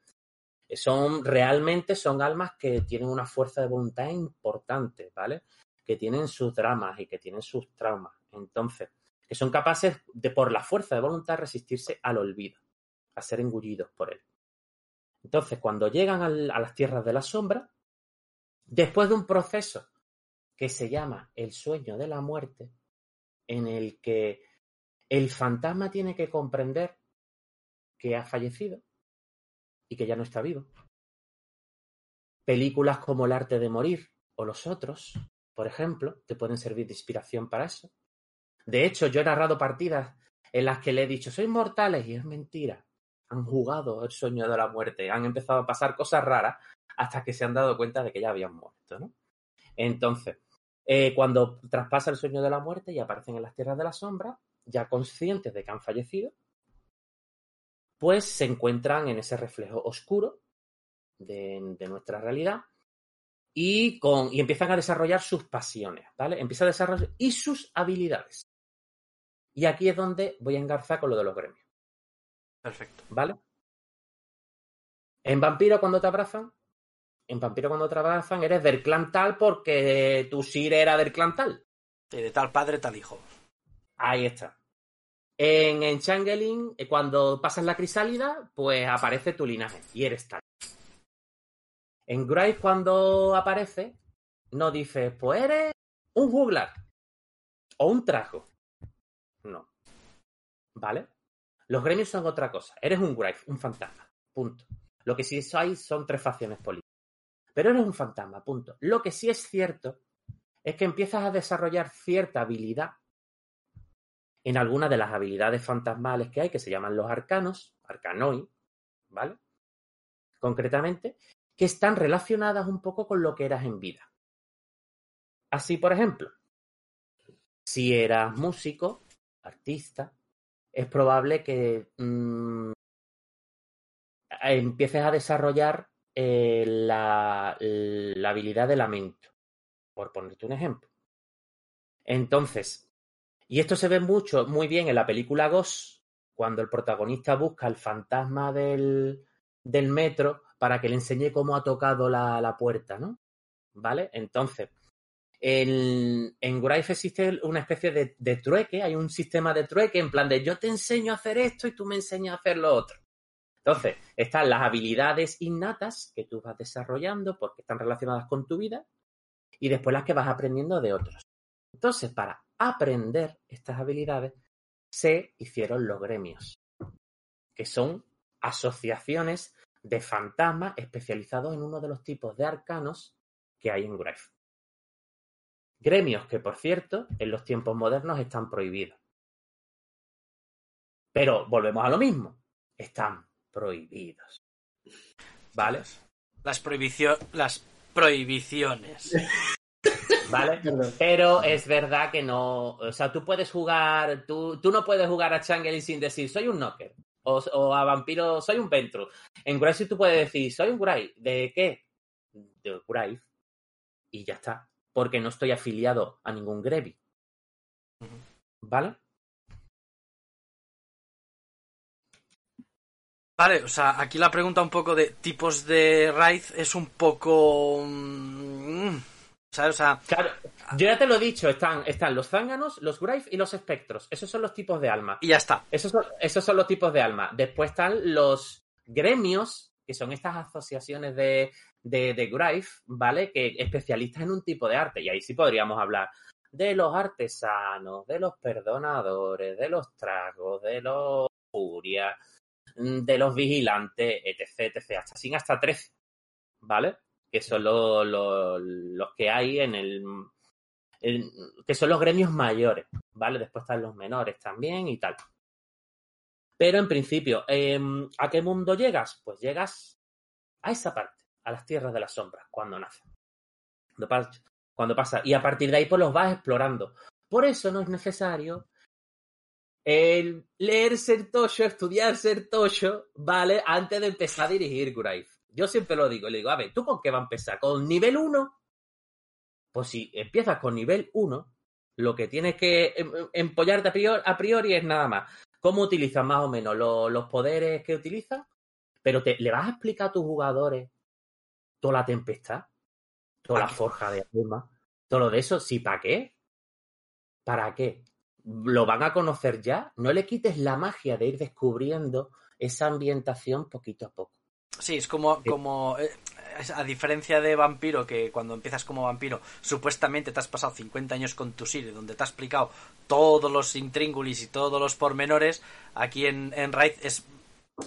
Son realmente son almas que tienen una fuerza de voluntad importante, ¿vale? Que tienen sus dramas y que tienen sus traumas. Entonces, que son capaces de, por la fuerza de voluntad, resistirse al olvido, a ser engullidos por él. Entonces, cuando llegan a las tierras de la sombra, después de un proceso que se llama el sueño de la muerte, en el que el fantasma tiene que comprender que ha fallecido y que ya no está vivo. Películas como El arte de morir o Los otros, por ejemplo, te pueden servir de inspiración para eso. De hecho, yo he narrado partidas en las que le he dicho, sois mortales, y es mentira. Han jugado el sueño de la muerte, han empezado a pasar cosas raras hasta que se han dado cuenta de que ya habían muerto, ¿no? Entonces, eh, cuando traspasa el sueño de la muerte y aparecen en las tierras de la sombra, ya conscientes de que han fallecido, pues se encuentran en ese reflejo oscuro de, nuestra realidad y, con, y empiezan a desarrollar sus pasiones, ¿vale? Empiezan a desarrollar y sus habilidades. Y aquí es donde voy a engarzar con lo de los gremios, Perfecto. ¿vale? En Vampiro, cuando te abrazan, en Vampiro, cuando te abrazan, eres del clan tal porque tu Sir era del clan tal. De tal padre, tal hijo. Ahí está. En, en Changeling, eh, cuando pasas la crisálida, pues aparece tu linaje y eres tal. En Grife, cuando aparece, no dices, pues eres un juglar o un trajo. ¿Vale? Los gremios son otra cosa. Eres un Grife, un fantasma. Punto. Lo que sí hay son tres facciones políticas. Pero eres un fantasma, punto. Lo que sí es cierto es que empiezas a desarrollar cierta habilidad en algunas de las habilidades fantasmales que hay, que se llaman los arcanos, arcanoi, ¿vale? Concretamente, que están relacionadas un poco con lo que eras en vida. Así, por ejemplo, si eras músico, artista, es probable que mm, empieces a desarrollar eh, la, habilidad de lamento, por ponerte un ejemplo. Entonces, y esto se ve mucho, muy bien en la película Ghost, cuando el protagonista busca el fantasma del, del metro para que le enseñe cómo ha tocado la, la puerta, ¿no? ¿Vale? Entonces, en, en Grife existe una especie de, trueque, hay un sistema de trueque en plan de yo te enseño a hacer esto y tú me enseñas a hacer lo otro. Entonces, están las habilidades innatas que tú vas desarrollando porque están relacionadas con tu vida y después las que vas aprendiendo de otros. Entonces, para aprender estas habilidades, se hicieron los gremios, que son asociaciones de fantasmas especializados en uno de los tipos de arcanos que hay en Grife. Gremios que, por cierto, en los tiempos modernos están prohibidos. Pero volvemos a lo mismo. Están prohibidos. ¿Vale? Las, prohibicio- las prohibiciones. ¿Vale? Perdón. Pero es verdad que no. O sea, tú puedes jugar. Tú, tú no puedes jugar a Changeling sin decir soy un Knocker. O, o a Vampiro soy un Ventru. En Grace tú puedes decir soy un Grave. ¿De qué? De Grave. Y ya está. Porque no estoy afiliado a ningún Grevi. Ujú. ¿Vale? Vale, o sea, aquí la pregunta un poco de tipos de raid es un poco... mm, ¿Sabes? O sea, Claro. Yo ya te lo he dicho. Están, están los zánganos, los Grave y los espectros. Esos son los tipos de alma. y ya está. Esos son, esos son los tipos de alma. Después están los gremios, que son estas asociaciones de, de, de ¿vale? Que especialistas en un tipo de arte. Y ahí sí podríamos hablar de los artesanos, de los perdonadores, de los tragos, de los furia, mm, de los vigilantes, etc, etc. Hasta sin hasta 13, ¿vale? Que son lo- lo- los que hay en el, que son los gremios mayores, ¿vale? Después están los menores también y tal. Pero en principio, em, ¿a qué mundo llegas? Pues llegas a esa parte, a las tierras de las sombras, cuando nace. Cuando pas- Cuando pasa. Y a partir de ahí, pues los vas explorando. Por eso no es necesario el leer ser Tosho, estudiar ser Tosho, ¿vale? Antes de empezar a dirigir Grave. Yo siempre lo digo, le digo, a ver, ¿tú con qué va a empezar? ¿Con nivel 1? Pues si empiezas con nivel 1, lo que tienes que em- em- empollarte a priori, a priori es nada más. ¿Cómo utilizas más o menos lo- los poderes que utilizas? Pero te, le vas a explicar a tus jugadores toda la tempestad, toda la forja de alma, todo lo de eso. ¿Sí para qué? ¿Para qué? Lo van a conocer ya. No le quites la magia de ir descubriendo esa ambientación poquito a poco. Sí, es como, como eh, a diferencia de vampiro, que cuando empiezas como vampiro, supuestamente te has pasado 50 años con tu Sire, donde te ha explicado todos los intríngulis y todos los pormenores, aquí en, en Raid es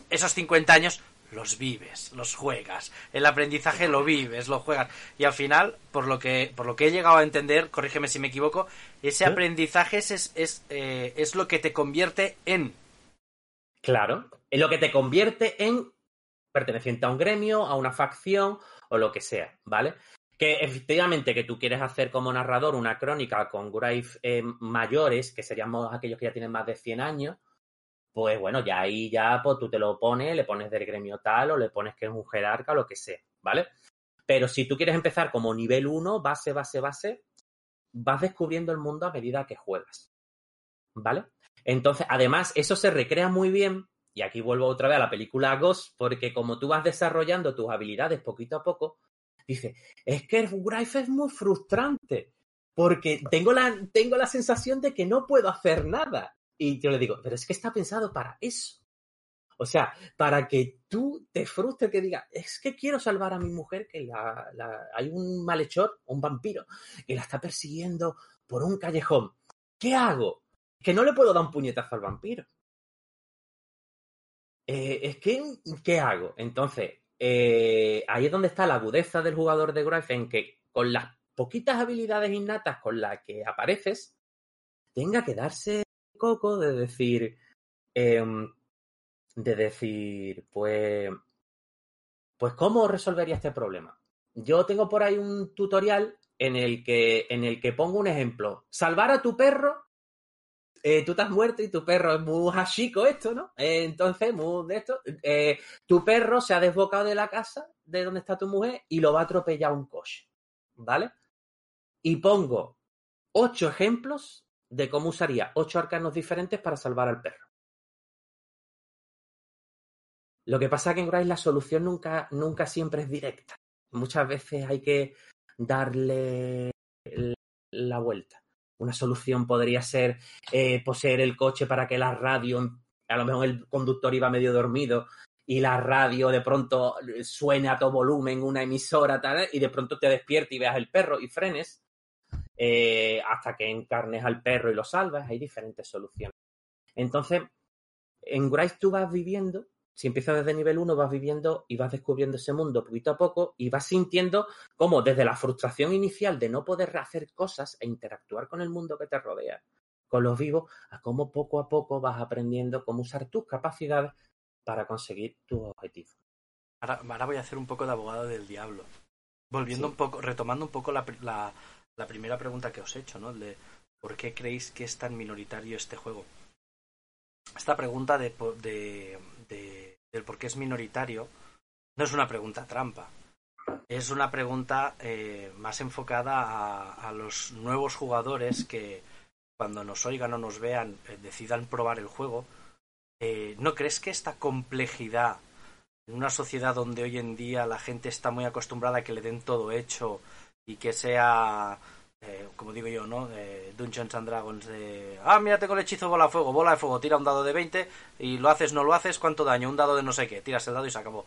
esos 50 años los vives, los juegas, el aprendizaje lo vives, lo juegas y al final, por lo que por lo que he llegado a entender, corrígeme si me equivoco, ese Sí. aprendizaje es es, es, eh, es lo que te convierte en Claro, es lo que te convierte en perteneciente a un gremio, a una facción o lo que sea, ¿vale? Que efectivamente que tú quieres hacer como narrador una crónica con Grave eh, mayores, que seríamos aquellos que ya tienen más de 100 años, pues bueno, ya ahí ya pues, tú te lo pones, le pones del gremio tal o le pones que es un jerarca lo que sea, ¿vale? Pero si tú quieres empezar como nivel 1, base, base, base, vas descubriendo el mundo a medida que juegas, ¿vale? Entonces, además, eso se recrea muy bien, y aquí vuelvo otra vez a la película Ghost, porque como tú vas desarrollando tus habilidades poquito a poco, dices, es que el Grife es muy frustrante, porque tengo la, tengo la sensación de que no puedo hacer nada. Y yo le digo, pero es que está pensado para eso. O sea, para que tú te frustres que digas, es que quiero salvar a mi mujer, que la, hay un malhechor, un vampiro, que la está persiguiendo por un callejón. ¿Qué hago? Que no le puedo dar un puñetazo al vampiro. Eh, es que, ¿qué hago? Entonces, eh, ahí es donde está la agudeza del jugador de Grife, en que con las poquitas habilidades innatas con las que apareces, tenga que darse coco de decir, em, de decir, pues, pues, ¿cómo resolvería este problema? Yo tengo por ahí un tutorial en el que, en el que pongo un ejemplo. Salvar a tu perro. eh, tú estás muerto y tu perro es muy hashico esto, ¿no? Eh, entonces, muy de esto. eh, tu perro se ha desbocado de la casa de donde está tu mujer y lo va a atropellar un coche. ¿Vale? Y pongo ocho ejemplos de cómo usaría ocho arcanos diferentes para salvar al perro. Lo que pasa es que en Grace la solución nunca, nunca siempre es directa. Muchas veces hay que darle la vuelta. Una solución podría ser eh, poseer el coche para que la radio, a lo mejor el conductor iba medio dormido y la radio de pronto suene a todo volumen, una emisora, tal, y de pronto te despiertes y veas el perro y frenes eh, hasta que encarnes al perro y lo salvas. Hay diferentes soluciones. Entonces, en Grace tú vas viviendo, si empiezas desde nivel 1, vas viviendo y vas descubriendo ese mundo poquito a poco y vas sintiendo como desde la frustración inicial de no poder hacer cosas e interactuar con el mundo que te rodea, con los vivos, a cómo poco a poco vas aprendiendo cómo usar tus capacidades para conseguir tus objetivos. Ahora, ahora voy a hacer un poco de abogado del diablo. Volviendo Sí. un poco, retomando un poco la- la primera pregunta que os he hecho, ¿no? De ¿por qué creéis que es tan minoritario este juego? Esta pregunta de, de, de- del por qué es minoritario no es una pregunta trampa. Es una pregunta eh, más enfocada a, a los nuevos jugadores que cuando nos oigan o nos vean eh, decidan probar el juego. Eh, ¿No crees que esta complejidad en una sociedad donde hoy en día la gente está muy acostumbrada a que le den todo hecho y que sea, eh, como digo yo, ¿no? Dungeons and Dragons de, ah, mira, tengo el hechizo bola de fuego, bola de fuego, tira un dado de 20 y lo haces, no lo haces, ¿cuánto daño? Un dado de no sé qué, tiras el dado y se acabó.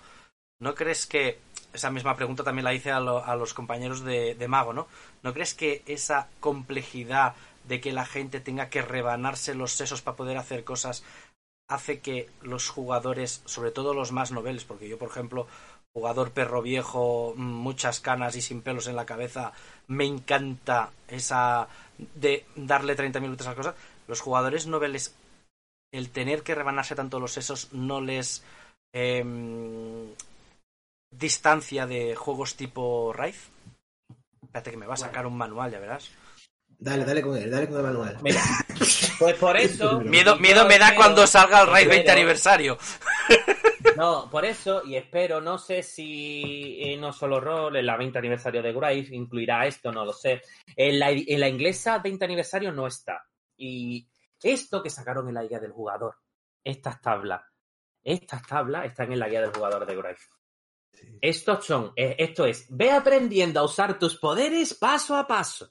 ¿No crees que, esa misma pregunta también la hice a, lo- a los compañeros de, de Mago, ¿no? ¿No crees que esa complejidad de que la gente tenga que rebanarse los sesos para poder hacer cosas hace que los jugadores, sobre todo los más noveles, porque yo, por ejemplo, jugador perro viejo, mm, muchas canas y sin pelos en la cabeza, me encanta esa de darle 30 minutos a las cosas. Los jugadores noveles, el tener que rebanarse tanto los sesos no les em, distancia de juegos tipo Rife. Espérate que me va a sacar un manual, ya verás. Dale, dale con él, dale con el manual. Mira, pues por eso. Miedo, miedo me da espero- cuando salga el Rife 20 espero- aniversario. No, por eso, y espero, no sé si eh, no solo rol, en la 20 aniversario de Grace incluirá esto, no lo sé. En la, en la inglesa 20 aniversario no está. Y esto que sacaron en la guía del jugador, estas tablas, estas tablas están en la guía del jugador de Grace. Estos son, eh, esto es, ve aprendiendo a usar tus poderes paso a paso.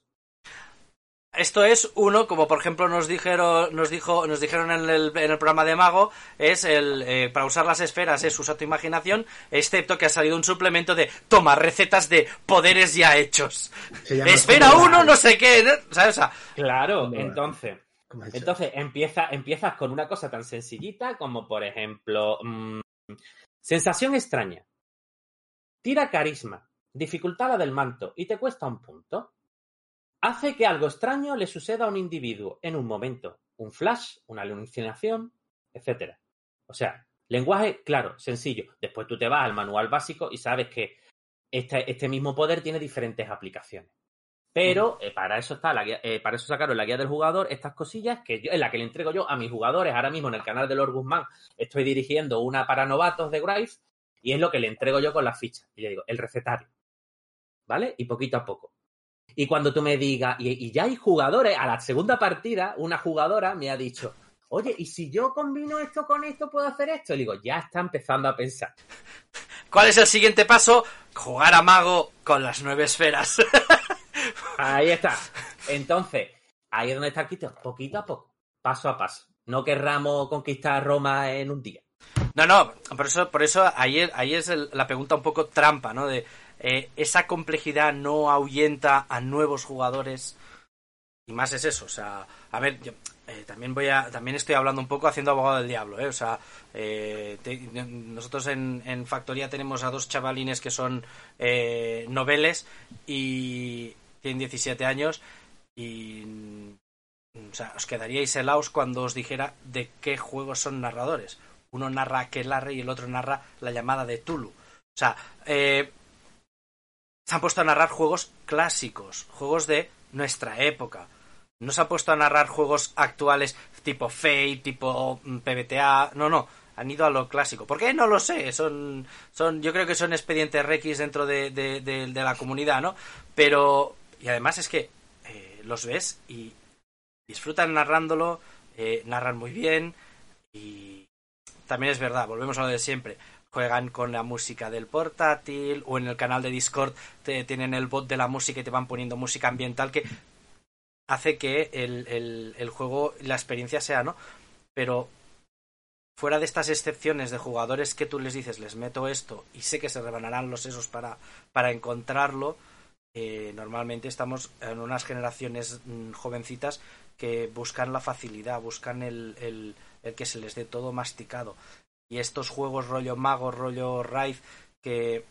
Esto es uno, como por ejemplo nos dijeron, nos dijo, nos dijeron en el, en el programa de Mago, es el eh, para usar las esferas es usar tu imaginación, excepto que ha salido un suplemento de toma recetas de poderes ya hechos. Esfera uno, no sé qué, ¿no? ¿sabes? O sea, Claro, entonces. Entonces, empieza, empiezas con una cosa tan sencillita como, por ejemplo, mm, sensación extraña. Tira carisma, dificultad la del manto y te cuesta un punto. Hace que algo extraño le suceda a un individuo en un momento, un flash, una alucinación, etc. O sea, lenguaje claro, sencillo. Después tú te vas al manual básico y sabes que este, este mismo poder tiene diferentes aplicaciones. Pero eh, para eso está la guía, eh, para eso sacaron la guía del jugador estas cosillas que yo, en la que le entrego yo a mis jugadores ahora mismo en el canal de Lord Guzmán estoy dirigiendo una para novatos de Graves y es lo que le entrego yo con las fichas. Y le digo, el recetario. ¿Vale? Y poquito a poco. Y cuando tú me digas, y, y ya hay jugadores, a la segunda partida, una jugadora me ha dicho, oye, ¿y si yo combino esto con esto, puedo hacer esto? Y digo, ya está empezando a pensar. ¿cuál es el siguiente paso? Jugar a Mago con las nueve esferas. Ahí está. Entonces, ahí es donde está el quito, poquito a poco, paso a paso. no querramos conquistar Roma en un día. No, no, por eso, por eso ahí ahí es el- la pregunta un poco trampa, ¿no? De eh, esa complejidad no ahuyenta a nuevos jugadores. Y más es eso, o sea, a ver, yo, eh, también voy a, también estoy hablando un poco haciendo abogado del diablo, ¿eh? O sea, eh, nosotros en, en Factoría tenemos a dos chavalines que son eh, noveles y tienen 17 años y o sea, os quedaríais helados cuando os dijera de qué juegos son narradores. Uno narra Aquelarre y el otro narra la llamada de Tulu. O sea, eh, se han puesto a narrar juegos clásicos, juegos de nuestra época. No se han puesto a narrar juegos actuales tipo Fate, tipo mm, PBTA. No, no. Han ido a lo clásico. ¿Por qué? No lo sé. Son, son, yo creo que son expedientes Rex dentro de, de- la comunidad, ¿no? Pero, y además es que eh, los ves y disfrutan narrándolo, eh, narran muy bien y también es verdad, volvemos a lo de siempre. Juegan con la música del portátil o en el canal de Discord te, tienen el bot de la música y te van poniendo música ambiental que hace que el, el, juego, la experiencia sea, ¿no? Pero fuera de estas excepciones de jugadores que tú les dices, les meto esto y sé que se rebanarán los sesos para, para encontrarlo, eh, normalmente estamos en unas generaciones mm, jovencitas que buscan la facilidad, buscan el, el, el que se les dé todo masticado. Y estos juegos rollo mago, rollo raid, que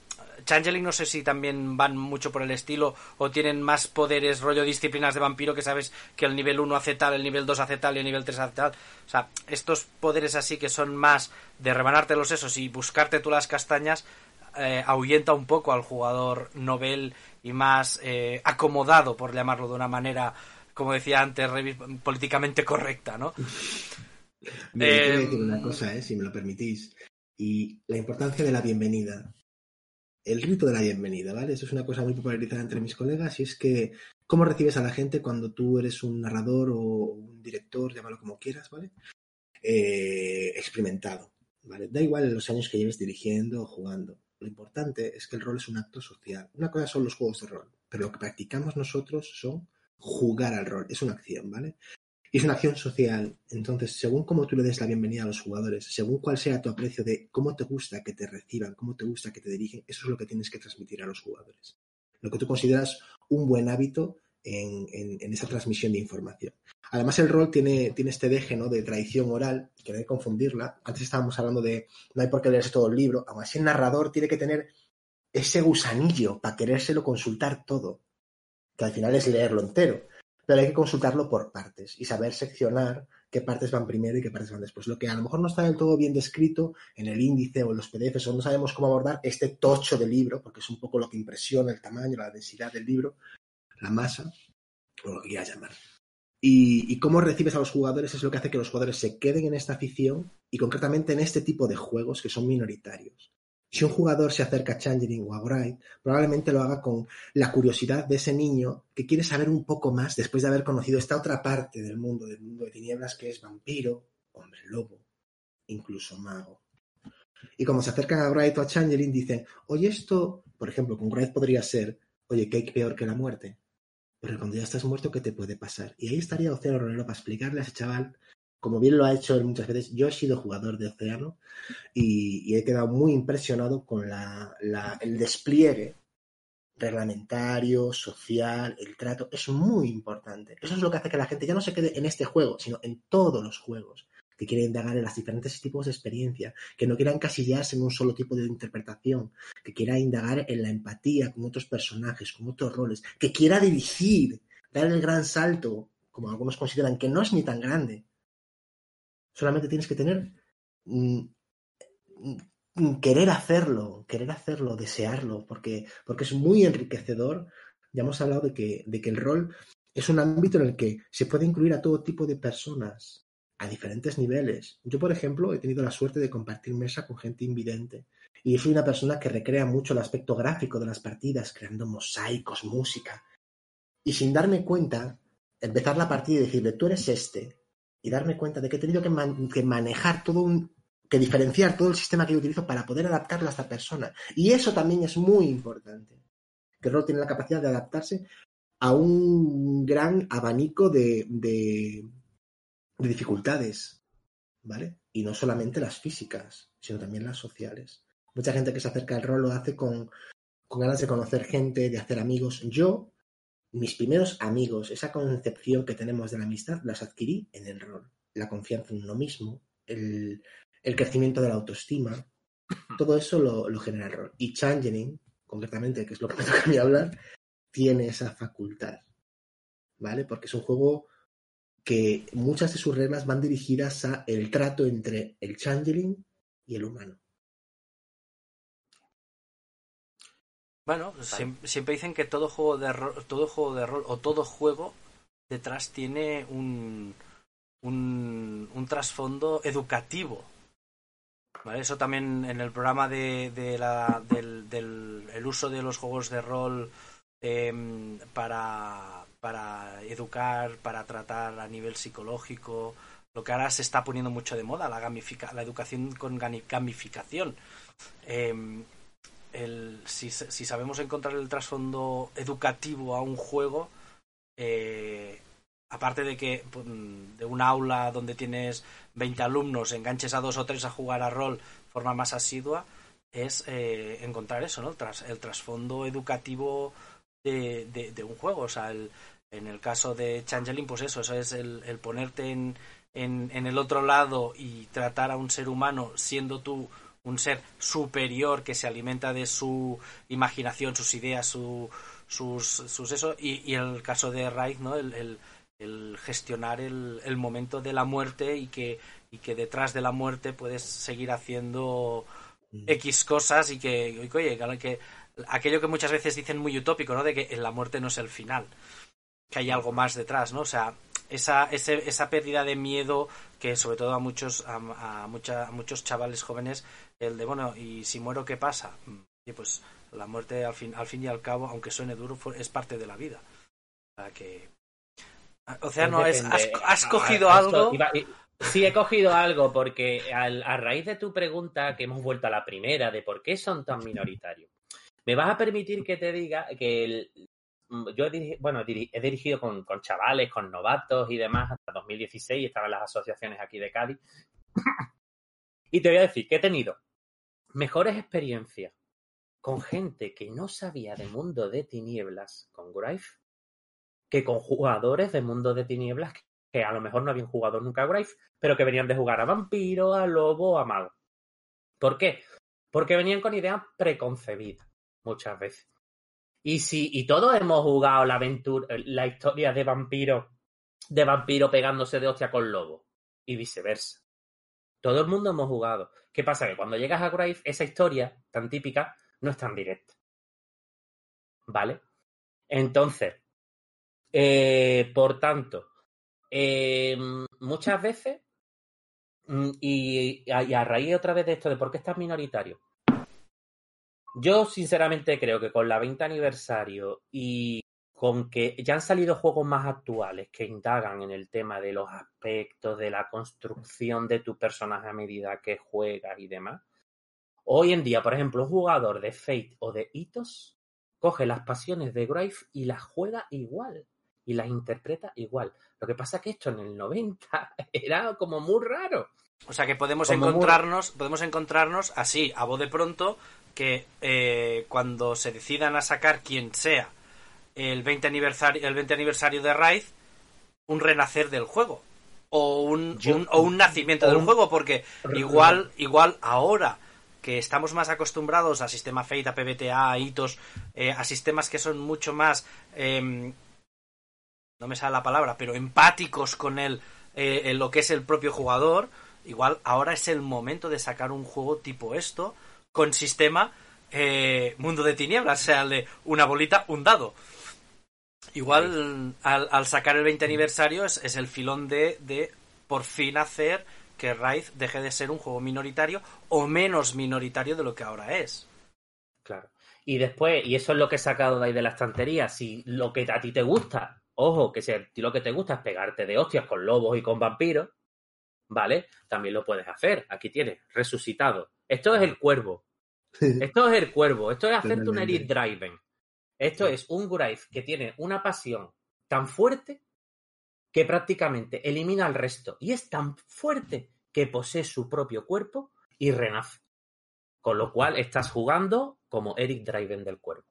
Changeling no sé si también van mucho por el estilo o tienen más poderes rollo disciplinas de vampiro que sabes que el nivel 1 hace tal, el nivel 2 hace tal y el nivel 3 hace tal. O sea, estos poderes así que son más de rebanarte los sesos y buscarte tú las castañas eh, ahuyenta un poco al jugador novel y más eh, acomodado, por llamarlo de una manera, como decía antes, políticamente correcta, ¿no? Mira, Em, decir una cosa, eh, si me lo permitís. Y la importancia de la bienvenida. El rito de la bienvenida, ¿vale? Eso es una cosa muy popularizada entre mis colegas y es que cómo recibes a la gente cuando tú eres un narrador o un director, llámalo como quieras, ¿vale? Eh, experimentado, ¿vale? Da igual los años que lleves dirigiendo o jugando. Lo importante es que el rol es un acto social. Una cosa son los juegos de rol, pero lo que practicamos nosotros son jugar al rol. Es una acción, ¿vale? Y es una acción social. Entonces, según cómo tú le des la bienvenida a los jugadores, según cuál sea tu aprecio de cómo te gusta que te reciban, cómo te gusta que te dirigen, eso es lo que tienes que transmitir a los jugadores. Lo que tú consideras un buen hábito en, en- esa transmisión de información. Además, el rol tiene, tiene este deje ¿no? de tradición oral, que no hay que confundirla. Antes estábamos hablando de no hay por qué leerse todo el libro. Aún así, el narrador tiene que tener ese gusanillo para querérselo consultar todo, que al final es leerlo entero pero hay que consultarlo por partes y saber seccionar qué partes van primero y qué partes van después. Lo que a lo mejor no está del todo bien descrito en el índice o en los PDFs o no sabemos cómo abordar este tocho de libro, porque es un poco lo que impresiona el tamaño, la densidad del libro, la masa, o lo que quieras llamar. Y, y cómo recibes a los jugadores es lo que hace que los jugadores se queden en esta afición y concretamente en este tipo de juegos que son minoritarios. Si un jugador se acerca a Changeling o a Bright, probablemente lo haga con la curiosidad de ese niño que quiere saber un poco más después de haber conocido esta otra parte del mundo, del mundo de tinieblas que es vampiro, hombre lobo, incluso mago. Y como se acercan a Bright o a Changeling, dicen, oye, esto, por ejemplo, con Bright podría ser, oye, ¿qué hay peor que la muerte? Pero cuando ya estás muerto, ¿qué te puede pasar? Y ahí estaría Océano Rolero para explicarle a ese chaval, como bien lo ha hecho él muchas veces, yo he sido jugador de Océano y, he quedado muy impresionado con la, el despliegue reglamentario, social, el trato, es muy importante. Eso es lo que hace que la gente ya no se quede en este juego, sino en todos los juegos, que quiere indagar en los diferentes tipos de experiencia, que no quiera encasillarse en un solo tipo de interpretación, que quiera indagar en la empatía con otros personajes, con otros roles, que quiera dirigir, dar el gran salto, como algunos consideran que no es ni tan grande. Solamente tienes que tener mm, mm, querer hacerlo, querer hacerlo, desearlo, porque, porque es muy enriquecedor. Ya hemos hablado de que, de que el rol es un ámbito en el que se puede incluir a todo tipo de personas, a diferentes niveles. Yo, por ejemplo, he tenido la suerte de compartir mesa con gente invidente. Y soy una persona que recrea mucho el aspecto gráfico de las partidas, creando mosaicos, música. Y sin darme cuenta, empezar la partida y decirle, tú eres este. Y darme cuenta de que he tenido que, man- que manejar todo un, que diferenciar todo el sistema que yo utilizo para poder adaptarlo a esta persona. Y eso también es muy importante. Que el rol tiene la capacidad de adaptarse a un gran abanico de, de, de dificultades. ¿vale? Y no solamente las físicas, sino también las sociales. Mucha gente que se acerca al rol lo hace con, con ganas de conocer gente, de hacer amigos. Yo, mis primeros amigos, esa concepción que tenemos de la amistad, las adquirí en el rol. La confianza en uno mismo, el, el crecimiento de la autoestima, todo eso lo, lo genera el rol. Y Changeling, concretamente, que es lo que me toca a mí hablar, tiene esa facultad, ¿vale? Porque es un juego que muchas de sus reglas van dirigidas a el trato entre el changeling y el humano. Bueno, siem- siempre dicen que todo juego de rol, todo juego de rol o todo juego detrás tiene un un, un trasfondo educativo. ¿Vale? Eso también en el programa de, de la, del, del el uso de los juegos de rol em, para, para educar, para tratar a nivel psicológico, lo que ahora se está poniendo mucho de moda, la, gamifica, la educación con gamificación. Em, el, si, si sabemos encontrar el trasfondo educativo a un juego, eh, aparte de que pues, de un aula donde tienes 20 alumnos enganches a dos o tres a jugar a rol forma más asidua, es eh, encontrar eso, ¿no? El, tras- el trasfondo educativo de un juego. O sea, el- en el caso de Changeling, pues eso, eso es el, el ponerte en, en, en el otro lado y tratar a un ser humano siendo tú un ser superior que se alimenta de su imaginación, sus ideas, su, sus, sus eso, y, y el caso de Raid, ¿no? El, el, el gestionar el, el momento de la muerte y que, y que detrás de la muerte puedes seguir haciendo X cosas y que, oye, que, que aquello que muchas veces dicen muy utópico, ¿no? De que la muerte no es el final, que hay algo más detrás, ¿no? O sea, esa, ese- esa pérdida de miedo que sobre todo a muchos, a, a mucha- a muchos chavales jóvenes, el de, bueno, ¿y si muero qué pasa? Y pues la muerte al fin, al fin y al cabo, aunque suene duro, es parte de la vida. O sea que... O sea, no, es, has, cogido algo... iba- Sí, he cogido algo porque al- a raíz de tu pregunta, que hemos vuelto a la primera, de por qué son tan minoritarios, me vas a permitir que te diga que el- yo he, dirigi- bueno, he dirigido con, con chavales, con novatos y demás hasta 2016, estaban las asociaciones aquí de Cádiz. y te voy a decir que he tenido mejores experiencias con gente que no sabía de mundo de tinieblas con Grave que con jugadores de mundo de tinieblas que, a lo mejor no habían jugado nunca a Grave, pero que venían de jugar a vampiro, a lobo, a mago. ¿Por qué? Porque venían con ideas preconcebidas muchas veces. Y si y todos hemos jugado la aventura, la historia de vampiro, de vampiro pegándose de hostia con lobo y viceversa. Todo el mundo hemos jugado. ¿Qué pasa? Que cuando llegas a Grave, esa historia tan típica no es tan directa. ¿Vale? Entonces, eh, por tanto, eh, muchas veces, mm, y, y a raíz otra vez de esto de por qué estás minoritario, yo sinceramente creo que con la 20 aniversario y con que ya han salido juegos más actuales que indagan en el tema de los aspectos de la construcción de tu personaje a medida que juegas y demás, hoy en día, por ejemplo, un jugador de Fate o de Hitos coge las pasiones de Grave y las juega igual y las interpreta igual. Lo que pasa es que esto en el 90 era como muy raro. O sea que podemos Como muy- encontrarnos, podemos encontrarnos así, a voz de pronto, que eh, cuando se decidan a sacar quien sea el 20 aniversario, el 20 aniversario de Raid, un renacer del juego. O un, Yo- un- o un nacimiento o del un- juego, porque igual, igual ahora que estamos más acostumbrados a sistema Fate, a PBTA, a hitos, eh, a sistemas que son mucho más em, no me sale la palabra, pero empáticos con el, eh, en lo que es el propio jugador, igual ahora es el momento de sacar un juego tipo esto, con sistema eh, mundo de tinieblas, o sea, el de una bolita, un dado. Igual al, al sacar el 20 aniversario es, es el filón de, de por fin hacer que Raid deje de ser un juego minoritario o menos minoritario de lo que ahora es. Claro. Y después, y eso es lo que he sacado de ahí de la estantería, si lo que a ti te gusta, ojo, que si a ti lo que te gusta es pegarte de hostias con lobos y con vampiros, ¿vale? También lo puedes hacer. Aquí tienes, resucitado. Esto es el cuervo. Esto es el cuervo. Esto es hacerte un. Elite Driven. Esto es un Grave que tiene una pasión tan fuerte que prácticamente elimina al resto. Y es tan fuerte que posee su propio cuerpo y renace. Con lo cual estás jugando como Eric Draven del cuervo.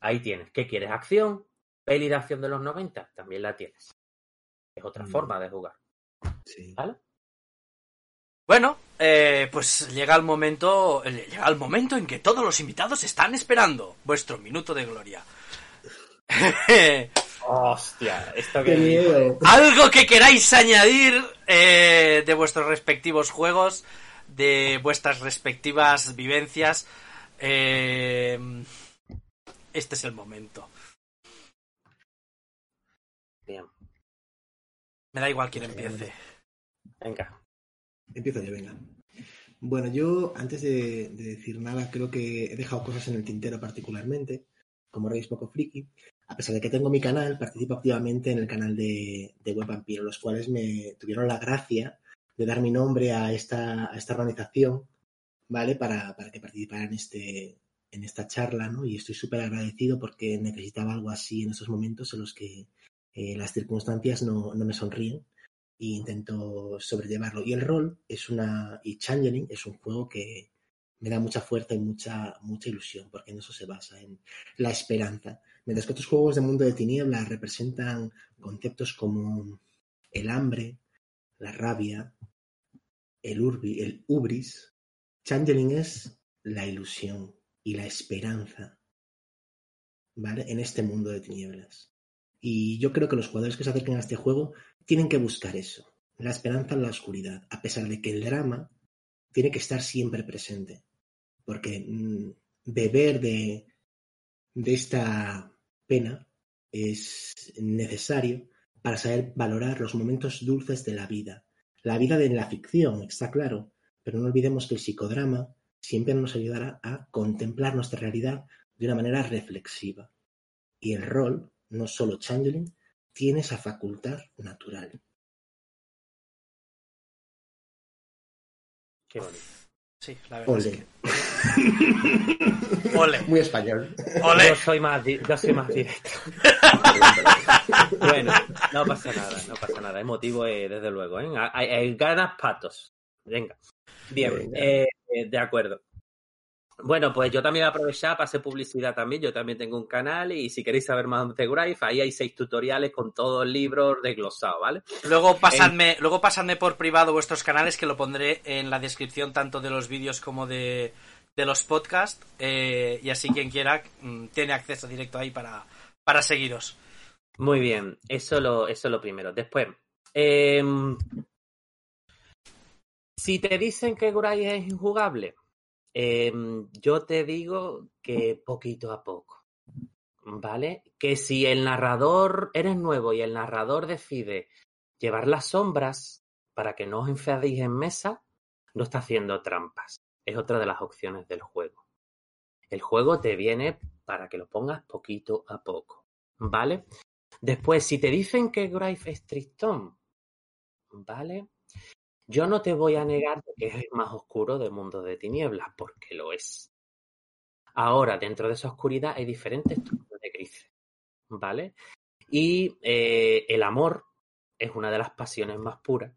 Ahí tienes. ¿Qué quieres? ¿Acción? ¿Peli de acción de los 90? También la tienes. Es otra Mm. forma de jugar. Sí. ¿Vale? Bueno, eh, pues llega el momento, eh, llega el momento en que todos los invitados están esperando vuestro minuto de gloria. Hostia, esto ¡Qué que miedo! Algo que queráis añadir eh, de vuestros respectivos juegos, de vuestras respectivas vivencias. Eh, este es el momento. Bien. Me da igual quién empiece. Venga. Empiezo yo, venga. Bueno, yo antes de, de decir nada, creo que he dejado cosas en el tintero particularmente, como Reyes Poco Friki. A pesar de que tengo mi canal, participo activamente en el canal de, de Web Vampiro, los cuales me tuvieron la gracia de dar mi nombre a esta, a esta organización, ¿vale? Para, que participara en, este, en esta charla, ¿no? Y estoy súper agradecido porque necesitaba algo así en estos momentos en los que eh, las circunstancias no, no me sonríen intento sobrellevarlo. Y el rol es una. Y Changeling es un juego que me da mucha fuerza y mucha, mucha ilusión, porque en eso se basa, en la esperanza. Mientras que otros juegos de mundo de tinieblas representan conceptos como el hambre, la rabia, el urbi, el ubris, Changeling es la ilusión y la esperanza, ¿vale? En este mundo de tinieblas. Y yo creo que los jugadores que se acerquen a este juego tienen que buscar eso, la esperanza en la oscuridad, a pesar de que el drama tiene que estar siempre presente, porque mm, beber de, esta pena es necesario para saber valorar los momentos dulces de la vida. La vida de la ficción, está claro, pero no olvidemos que el psicodrama siempre nos ayudará a contemplar nuestra realidad de una manera reflexiva. Y el rol, no solo Changeling, tiene esa facultad natural. Qué bonito. Sí, la verdad es Ole. que. Ole, Muy español. ole. Yo soy más, di- yo soy más directo. bueno, no pasa nada, no pasa nada. Emotivo, eh, desde luego. ¿eh? Hay, hay ganas patos. Venga. Bien, Venga. eh, eh, de acuerdo. Bueno, pues yo también voy a aprovechar para hacer publicidad también. Yo también tengo un canal y si queréis saber más de Grave, ahí hay seis tutoriales con todos los libros desglosados, ¿vale? Luego pasadme, luego pasadme por privado vuestros canales que lo pondré en la descripción tanto de los vídeos como de, de los podcasts. eh, y así quien quiera mm, tiene acceso directo ahí para, para seguiros. Muy bien, eso lo, eso lo primero. Después, em, si te dicen que Guray es injugable, em, yo te digo que poquito a poco. ¿Vale? Que si el narrador eres nuevo y el narrador decide llevar las sombras para que no os enfadéis en mesa, no está haciendo trampas. Es otra de las opciones del juego. El juego te viene para que lo pongas poquito a poco. ¿Vale? Después, si te dicen que Grave es tristón, ¿vale? Yo no te voy a negar que es el más oscuro del mundo de tinieblas, porque lo es. Ahora, dentro de esa oscuridad hay diferentes tonos de grises, ¿vale? Y eh, el amor es una de las pasiones más puras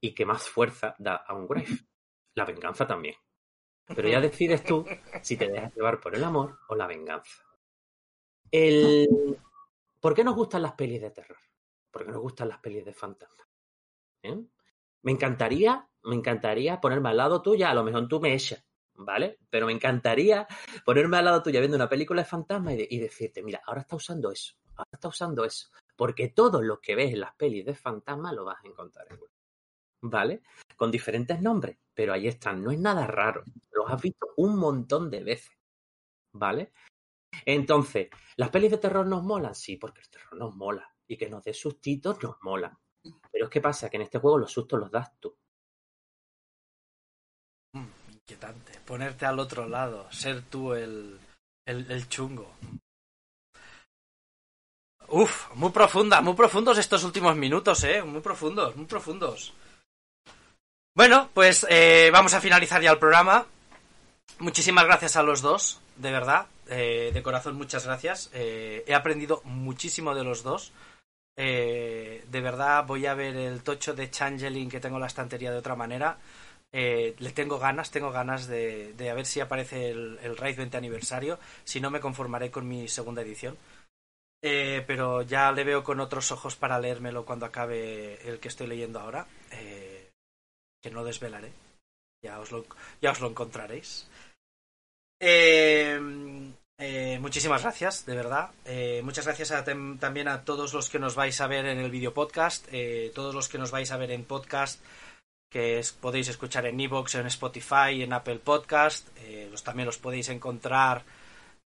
y que más fuerza da a un Grave. La venganza también. Pero ya decides tú si te dejas llevar por el amor o la venganza. El... ¿Por qué nos gustan las pelis de terror? ¿Por qué nos gustan las pelis de fantasmas? ¿Eh? Me encantaría, me encantaría ponerme al lado tuya, a lo mejor tú me echas, ¿vale? Pero me encantaría ponerme al lado tuya viendo una película de fantasmas y, de- y decirte, mira, ahora está usando eso, ahora está usando eso. Porque todo lo que ves en las pelis de fantasmas lo vas a encontrar en. ¿Vale? Con diferentes nombres, pero ahí están, no es nada raro. Los has visto un montón de veces. ¿Vale? Entonces, ¿las pelis de terror nos molan? Sí, porque el terror nos mola. Y que nos dé sustitos nos mola. Pero es que pasa que en este juego los sustos los das tú. Mm, inquietante. Ponerte al otro lado, ser tú el, el, el chungo. Uf, muy profunda, muy profundos estos últimos minutos, eh. Muy profundos, muy profundos. Bueno, pues eh, vamos a finalizar ya el programa. Muchísimas gracias a los dos, de verdad. eh, de corazón, muchas gracias. Eh, he aprendido muchísimo de los dos. Eh, de verdad voy a ver el tocho de Changeling que tengo en la estantería de otra manera. Eh, le tengo ganas, tengo ganas de, de a ver si aparece el, el Raid 20 aniversario. Si no, me conformaré con mi segunda edición. Eh, pero ya le veo con otros ojos para leérmelo cuando acabe el que estoy leyendo ahora. eh, que no desvelaré. Ya os lo, ya os lo encontraréis. Eh, eh, muchísimas gracias, de verdad. Eh, muchas gracias también a todos los que nos vais a ver en el video podcast, eh, todos los que nos vais a ver en podcast, que podéis escuchar en Evox, en Spotify, en Apple Podcast. eh, también los podéis encontrar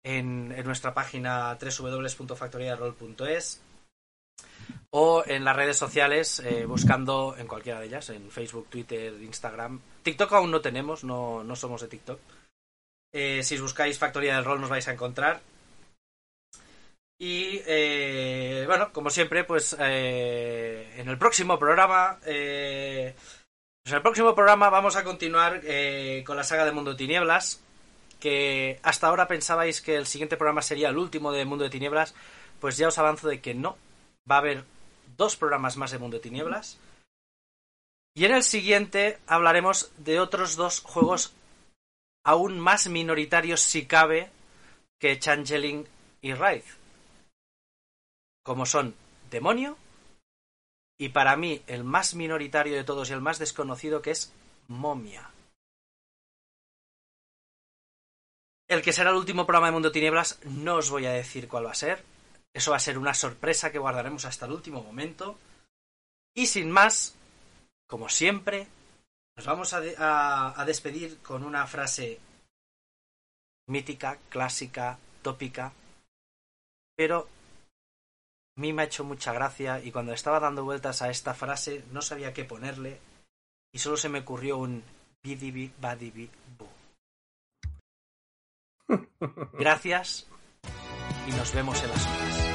en, nuestra página www.factoriaroll.es o en las redes sociales eh, buscando en cualquiera de ellas, en Facebook, Twitter, Instagram. TikTok aún no tenemos, no, no somos de TikTok. Eh, si buscáis Factoría del Rol nos vais a encontrar. Y eh, bueno, como siempre, pues eh, en el próximo programa... eh, pues en el próximo programa vamos a continuar eh, con la saga de Mundo de Tinieblas. Que hasta ahora pensabais que el siguiente programa sería el último de Mundo de Tinieblas. Pues ya os avanzo de que no. Va a haber dos programas más de Mundo de Tinieblas. Y en el siguiente hablaremos de otros dos juegos aún más minoritarios si cabe que Changeling y Raid. Como son Demonio y para mí el más minoritario de todos y el más desconocido que es Momia. El que será el último programa de Mundo Tinieblas no os voy a decir cuál va a ser. Eso va a ser una sorpresa que guardaremos hasta el último momento. Y sin más, como siempre, nos vamos a, de- a- a despedir con una frase mítica, clásica, tópica, pero a mí me ha hecho mucha gracia y cuando estaba dando vueltas a esta frase no sabía qué ponerle y solo se me ocurrió un bidibi badibi bu. Gracias y nos vemos en las horas.